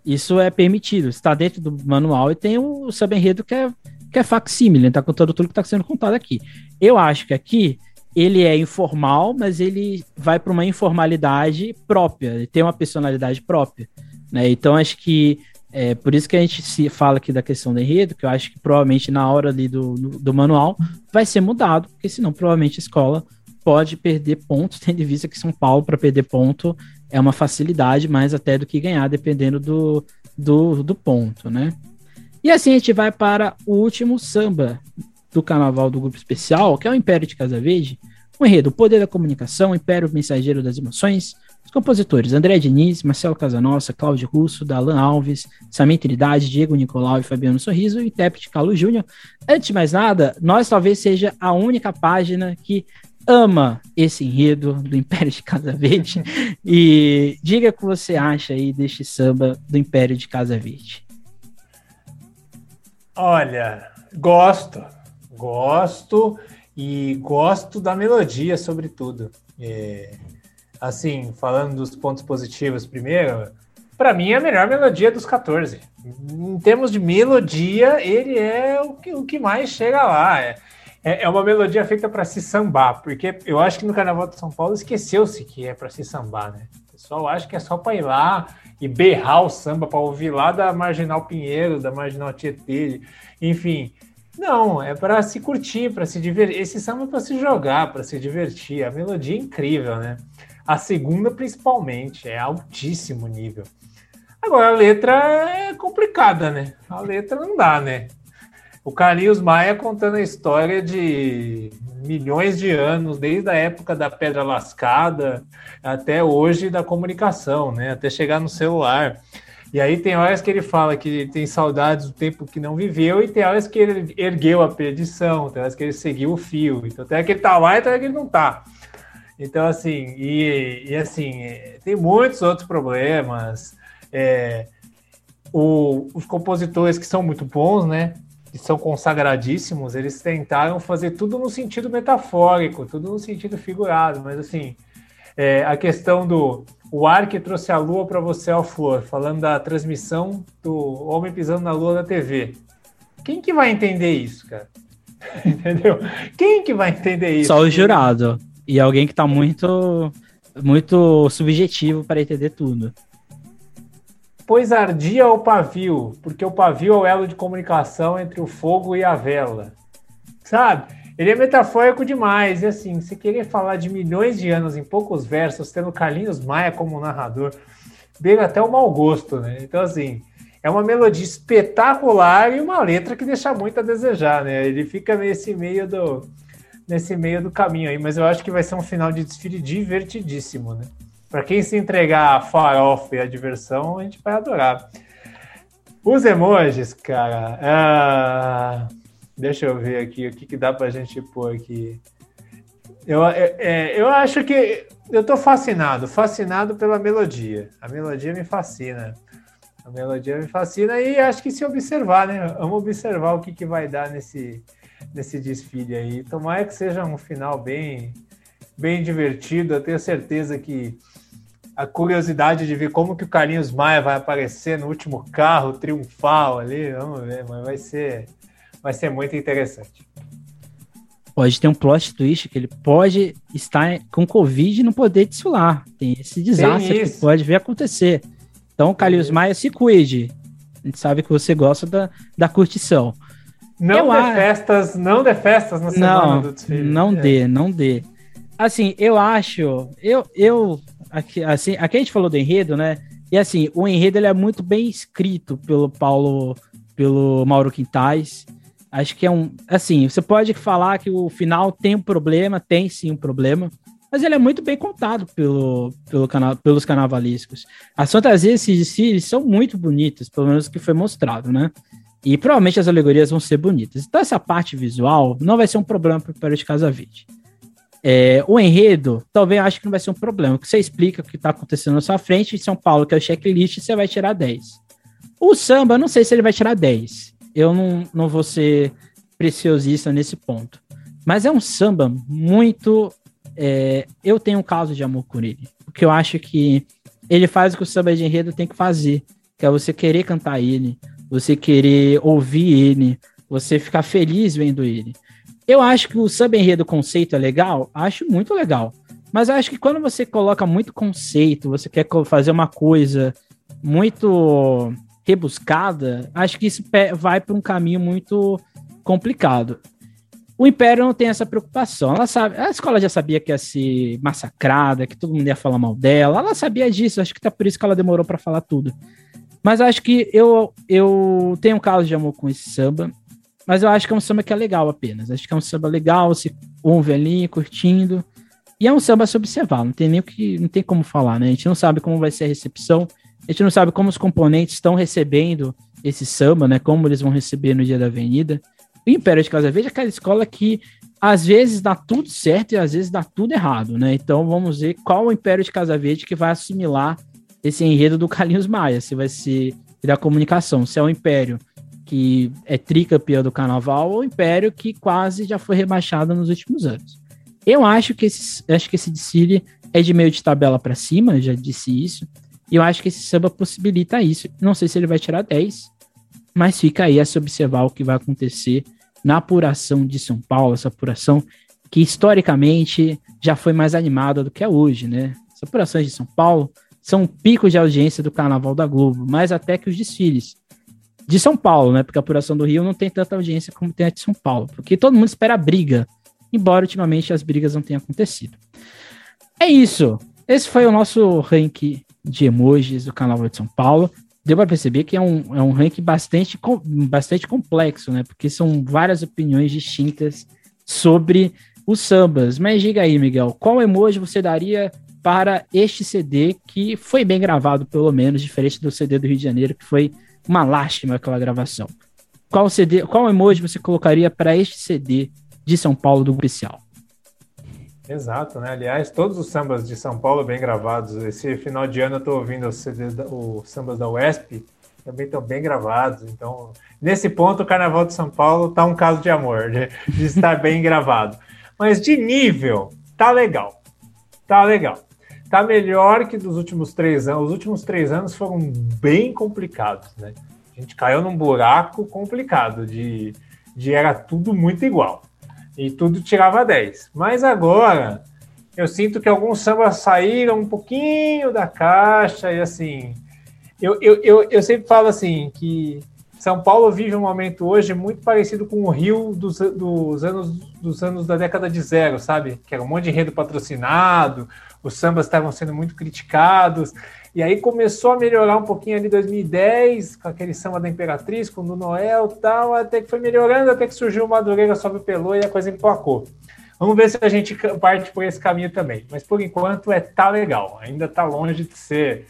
Isso é permitido, está dentro do manual e tem o, o samba enredo que é, que é facsímile, está contando tudo que está sendo contado aqui. Eu acho que aqui ele é informal, mas ele vai para uma informalidade própria, ele tem uma personalidade própria. Né? Então, acho que é por isso que a gente se fala aqui da questão do enredo, que eu acho que provavelmente na hora ali do, do, do manual vai ser mudado, porque senão provavelmente a escola pode perder pontos, *laughs* tendo em vista que São Paulo, para perder ponto, é uma facilidade mais até do que ganhar, dependendo do, do, do ponto, né? E assim a gente vai para o último samba, do carnaval do grupo especial, que é o Império de Casa Verde, o enredo, o poder da comunicação, o Império Mensageiro das Emoções, os compositores André Diniz, Marcelo Casanossa, Cláudio Russo, Dalan Alves, Samir Trindade, Diego Nicolau e Fabiano Sorriso, e intérprete Carlos Júnior. Antes de mais nada, nós talvez seja a única página que ama esse enredo do Império de Casa Verde. *laughs* e diga o que você acha aí deste samba do Império de Casa Verde. Olha, gosto. Gosto e gosto da melodia, sobretudo. É, assim, falando dos pontos positivos primeiro, para mim é a melhor melodia dos 14. Em termos de melodia, ele é o que, o que mais chega lá. É, é, é uma melodia feita para se sambar, porque eu acho que no Carnaval de São Paulo esqueceu-se que é para se sambar, né? Pessoal acha que é só para ir lá e berrar o samba, para ouvir lá da Marginal Pinheiro, da Marginal Tietê, enfim. Não, é para se curtir, para se divertir. Esse samba é para se jogar, para se divertir. A melodia é incrível, né? A segunda, principalmente, é altíssimo nível. Agora, a letra é complicada, né? A letra não dá, né? O Carlinhos Maia contando a história de milhões de anos, desde a época da pedra lascada até hoje da comunicação, né? Até chegar no celular. E aí tem horas que ele fala que tem saudades do tempo que não viveu, e tem horas que ele ergueu a perdição, tem horas que ele seguiu o fio. Então tem hora que ele tá lá e tem hora que ele não tá. Então, assim, e, e assim, tem muitos outros problemas. É, o, os compositores que são muito bons, né? Que são consagradíssimos, eles tentaram fazer tudo no sentido metafórico, tudo no sentido figurado, mas assim, é, a questão do o ar que trouxe a lua para você ao flor, falando da transmissão do homem pisando na lua da TV. Quem que vai entender isso, cara? *laughs* Entendeu? Quem que vai entender isso? Só o jurado. E alguém que está muito muito subjetivo para entender tudo. Pois ardia o pavio, porque o pavio é o elo de comunicação entre o fogo e a vela. Sabe? Ele é metafórico demais. E assim, se querer falar de milhões de anos em poucos versos, tendo Carlinhos Maia como narrador, beira até o mau gosto, né? Então, assim, é uma melodia espetacular e uma letra que deixa muito a desejar, né? Ele fica nesse meio do nesse meio do caminho aí, mas eu acho que vai ser um final de desfile divertidíssimo, né? Para quem se entregar a farofa e a diversão, a gente vai adorar. Os emojis, cara. Ah, deixa eu ver aqui o que, que dá para a gente pôr aqui. Eu, é, é, eu acho que eu estou fascinado, fascinado pela melodia. A melodia me fascina. A melodia me fascina e acho que se observar, né? Vamos observar o que, que vai dar nesse, nesse desfile aí. Tomara que seja um final bem, bem divertido. Eu tenho certeza que a curiosidade de ver como que o Carlinhos Maia vai aparecer no último carro triunfal ali, vamos ver, mas vai ser, vai ser muito interessante. Pode ter um plot twist que ele pode estar com Covid e não poder desfilar. Tem esse desastre Tem que pode ver acontecer. Então, Carlinhos Maia, se cuide. A gente sabe que você gosta da, da curtição. Não eu dê festas, não dê festas na semana não, do desfile. Não é. dê, não dê. Assim, eu acho, eu, eu aqui, assim, aqui a gente falou do enredo, né? E assim, o enredo ele é muito bem escrito pelo Paulo, pelo Mauro Quintais. Acho que é um, assim, você pode falar que o final tem um problema, tem sim um problema, mas ele é muito bem contado pelo, pelo canal, pelos carnavalescos. As fantasias de si são muito bonitas, pelo menos que foi mostrado, né? E provavelmente as alegorias vão ser bonitas. Então essa parte visual não vai ser um problema para o Império de Casa. É, o enredo, talvez eu acho que não vai ser um problema, porque você explica o que está acontecendo na sua frente, em São Paulo, que é o checklist, você vai tirar 10. O samba, não sei se ele vai tirar 10. Eu não, não vou ser preciosista nesse ponto. Mas é um samba muito. É, eu tenho um caso de amor por ele. Porque eu acho que ele faz o que o samba de enredo tem que fazer, que é você querer cantar ele, você querer ouvir ele, você ficar feliz vendo ele. Eu acho que o sub-enredo conceito é legal, acho muito legal. Mas eu acho que quando você coloca muito conceito, você quer fazer uma coisa muito rebuscada, acho que isso vai para um caminho muito complicado. O Império não tem essa preocupação. Ela sabe, a escola já sabia que ia ser massacrada, que todo mundo ia falar mal dela. Ela sabia disso, acho que tá por isso que ela demorou para falar tudo. Mas acho que eu, eu tenho um caso de amor com esse samba. Mas eu acho que é um samba que é legal apenas. Acho que é um samba legal, se ouve ali, curtindo. E é um samba a se observar, não tem nem o que. não tem como falar, né? A gente não sabe como vai ser a recepção, a gente não sabe como os componentes estão recebendo esse samba, né? Como eles vão receber no dia da avenida. O Império de Casa Verde é aquela escola que às vezes dá tudo certo e às vezes dá tudo errado, né? Então vamos ver qual o Império de Casa Verde que vai assimilar esse enredo do Carlinhos Maia, se vai ser da comunicação, se é o Império que é tricampeão do carnaval, ou o Império, que quase já foi rebaixado nos últimos anos. Eu acho que esse, acho que esse desfile é de meio de tabela para cima, já disse isso, e eu acho que esse samba possibilita isso. Não sei se ele vai tirar 10, mas fica aí a se observar o que vai acontecer na apuração de São Paulo, essa apuração que historicamente já foi mais animada do que é hoje, né? As apurações de São Paulo são um pico de audiência do Carnaval da Globo, mais até que os desfiles de São Paulo, né? Porque a apuração do Rio não tem tanta audiência como tem a de São Paulo, porque todo mundo espera briga, embora ultimamente as brigas não tenham acontecido. É isso. Esse foi o nosso ranking de emojis do Carnaval de São Paulo. deu para perceber que é um, é um ranking bastante, bastante complexo, né? Porque são várias opiniões distintas sobre os sambas. Mas diga aí, Miguel, qual emoji você daria para este CD que foi bem gravado, pelo menos, diferente do CD do Rio de Janeiro, que foi uma lástima aquela gravação. Qual CD, qual emoji você colocaria para este CD de São Paulo do Oficial? Exato, né? Aliás, todos os sambas de São Paulo bem gravados. Esse final de ano eu estou ouvindo os, CDs da, os sambas da UESP, também estão bem gravados. Então, nesse ponto, o Carnaval de São Paulo tá um caso de amor, de, de estar bem gravado. Mas de nível, tá legal. Tá legal. Tá melhor que dos últimos três anos. Os últimos três anos foram bem complicados, né? A gente caiu num buraco complicado de, de era tudo muito igual e tudo tirava 10. Mas agora eu sinto que alguns sambas saíram um pouquinho da caixa e assim. Eu, eu, eu, eu sempre falo assim que São Paulo vive um momento hoje muito parecido com o Rio dos, dos, anos, dos anos da década de zero, sabe? Que era um monte de enredo patrocinado, os sambas estavam sendo muito criticados, e aí começou a melhorar um pouquinho ali em 2010, com aquele samba da Imperatriz, com o Noel e tal, até que foi melhorando, até que surgiu o Madureira sobe o Pelô e a coisa empacou. Vamos ver se a gente parte por esse caminho também. Mas por enquanto é tá legal, ainda tá longe de ser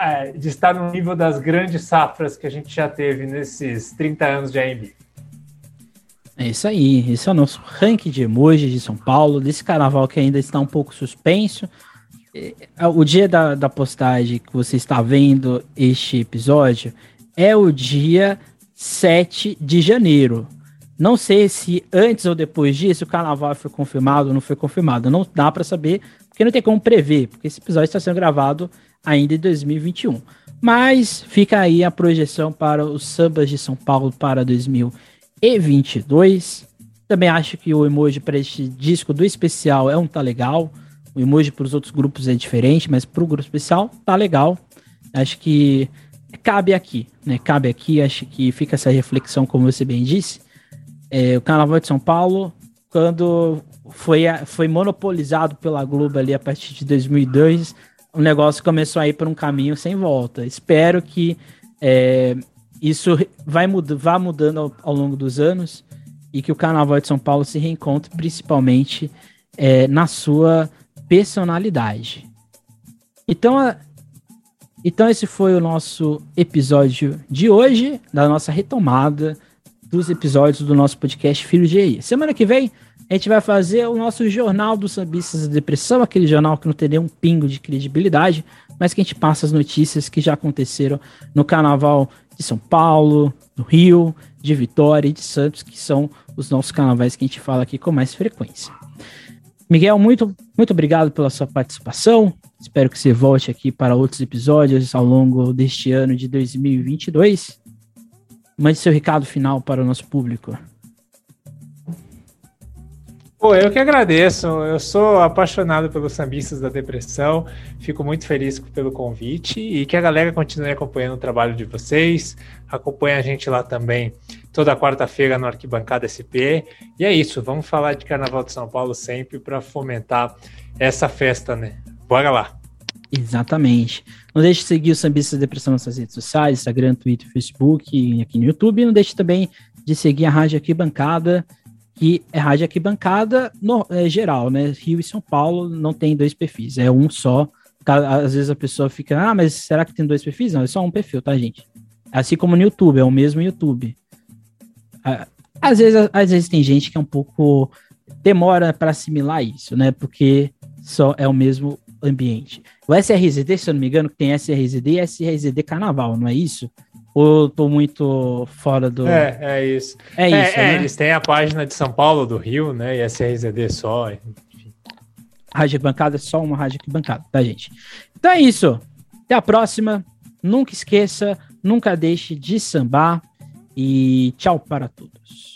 é, de estar no nível das grandes safras que a gente já teve nesses 30 anos de AMB. É isso aí, esse é o nosso ranking de emojis de São Paulo, desse carnaval que ainda está um pouco suspenso, é, o dia da, da postagem que você está vendo este episódio é o dia 7 de janeiro. Não sei se antes ou depois disso o carnaval foi confirmado ou não foi confirmado. Não dá para saber, porque não tem como prever, porque esse episódio está sendo gravado ainda em 2021. Mas fica aí a projeção para os sambas de São Paulo para 2022. Também acho que o emoji para este disco do especial é um tá legal. O emoji para os outros grupos é diferente, mas para o grupo especial tá legal. Acho que cabe aqui, né? Cabe aqui, acho que fica essa reflexão, como você bem disse. É, o Carnaval de São Paulo, quando foi, foi monopolizado pela Globo ali a partir de 2002, o negócio começou a ir por um caminho sem volta. Espero que é, isso vai mud vá mudando ao, ao, longo dos anos e que o Carnaval de São Paulo se reencontre principalmente é, na sua personalidade. Então, a, então esse foi o nosso episódio de hoje, da nossa retomada dos episódios do nosso podcast Filho de EI. Semana que vem a gente vai fazer o nosso jornal dos sambistas da depressão, aquele jornal que não tem nenhum pingo de credibilidade, mas que a gente passa as notícias que já aconteceram no carnaval de São Paulo, do Rio, de Vitória e de Santos, que são os nossos carnavais que a gente fala aqui com mais frequência. Miguel, muito, muito obrigado pela sua participação. Espero que você volte aqui para outros episódios ao longo deste ano de 2022. Mande seu recado final para o nosso público. Pô, eu que agradeço. Eu sou apaixonado pelos sambistas da depressão. Fico muito feliz pelo convite e que a galera continue acompanhando o trabalho de vocês. Acompanhe a gente lá também toda quarta-feira no Arquibancada SP. E é isso, vamos falar de Carnaval de São Paulo sempre para fomentar essa festa, né? Bora lá. Exatamente. Não deixe de seguir o Sambistas da Depressão nas suas redes sociais, Instagram, Twitter, Facebook e aqui no YouTube. E não deixe também de seguir a Rádio Arquibancada Bancada que é rádio arquibancada no, é, geral, né? Rio e São Paulo não tem dois perfis, é um só. Às vezes a pessoa fica, ah, mas será que tem dois perfis? Não, é só um perfil, tá, gente? Assim como no YouTube, é o mesmo YouTube. Às vezes, às vezes tem gente que é um pouco demora para assimilar isso, né? Porque só é o mesmo ambiente. O SRZD, se eu não me engano, tem SRZD e SRZD Carnaval, não é isso? Ou tô muito fora do. É, é isso. É, é isso. É, né? Eles têm a página de São Paulo, do Rio, né? E SRZD só. Enfim. Rádio Bancada é só uma rádio bancada, tá, gente? Então é isso. Até a próxima. Nunca esqueça, nunca deixe de sambar. E tchau para todos.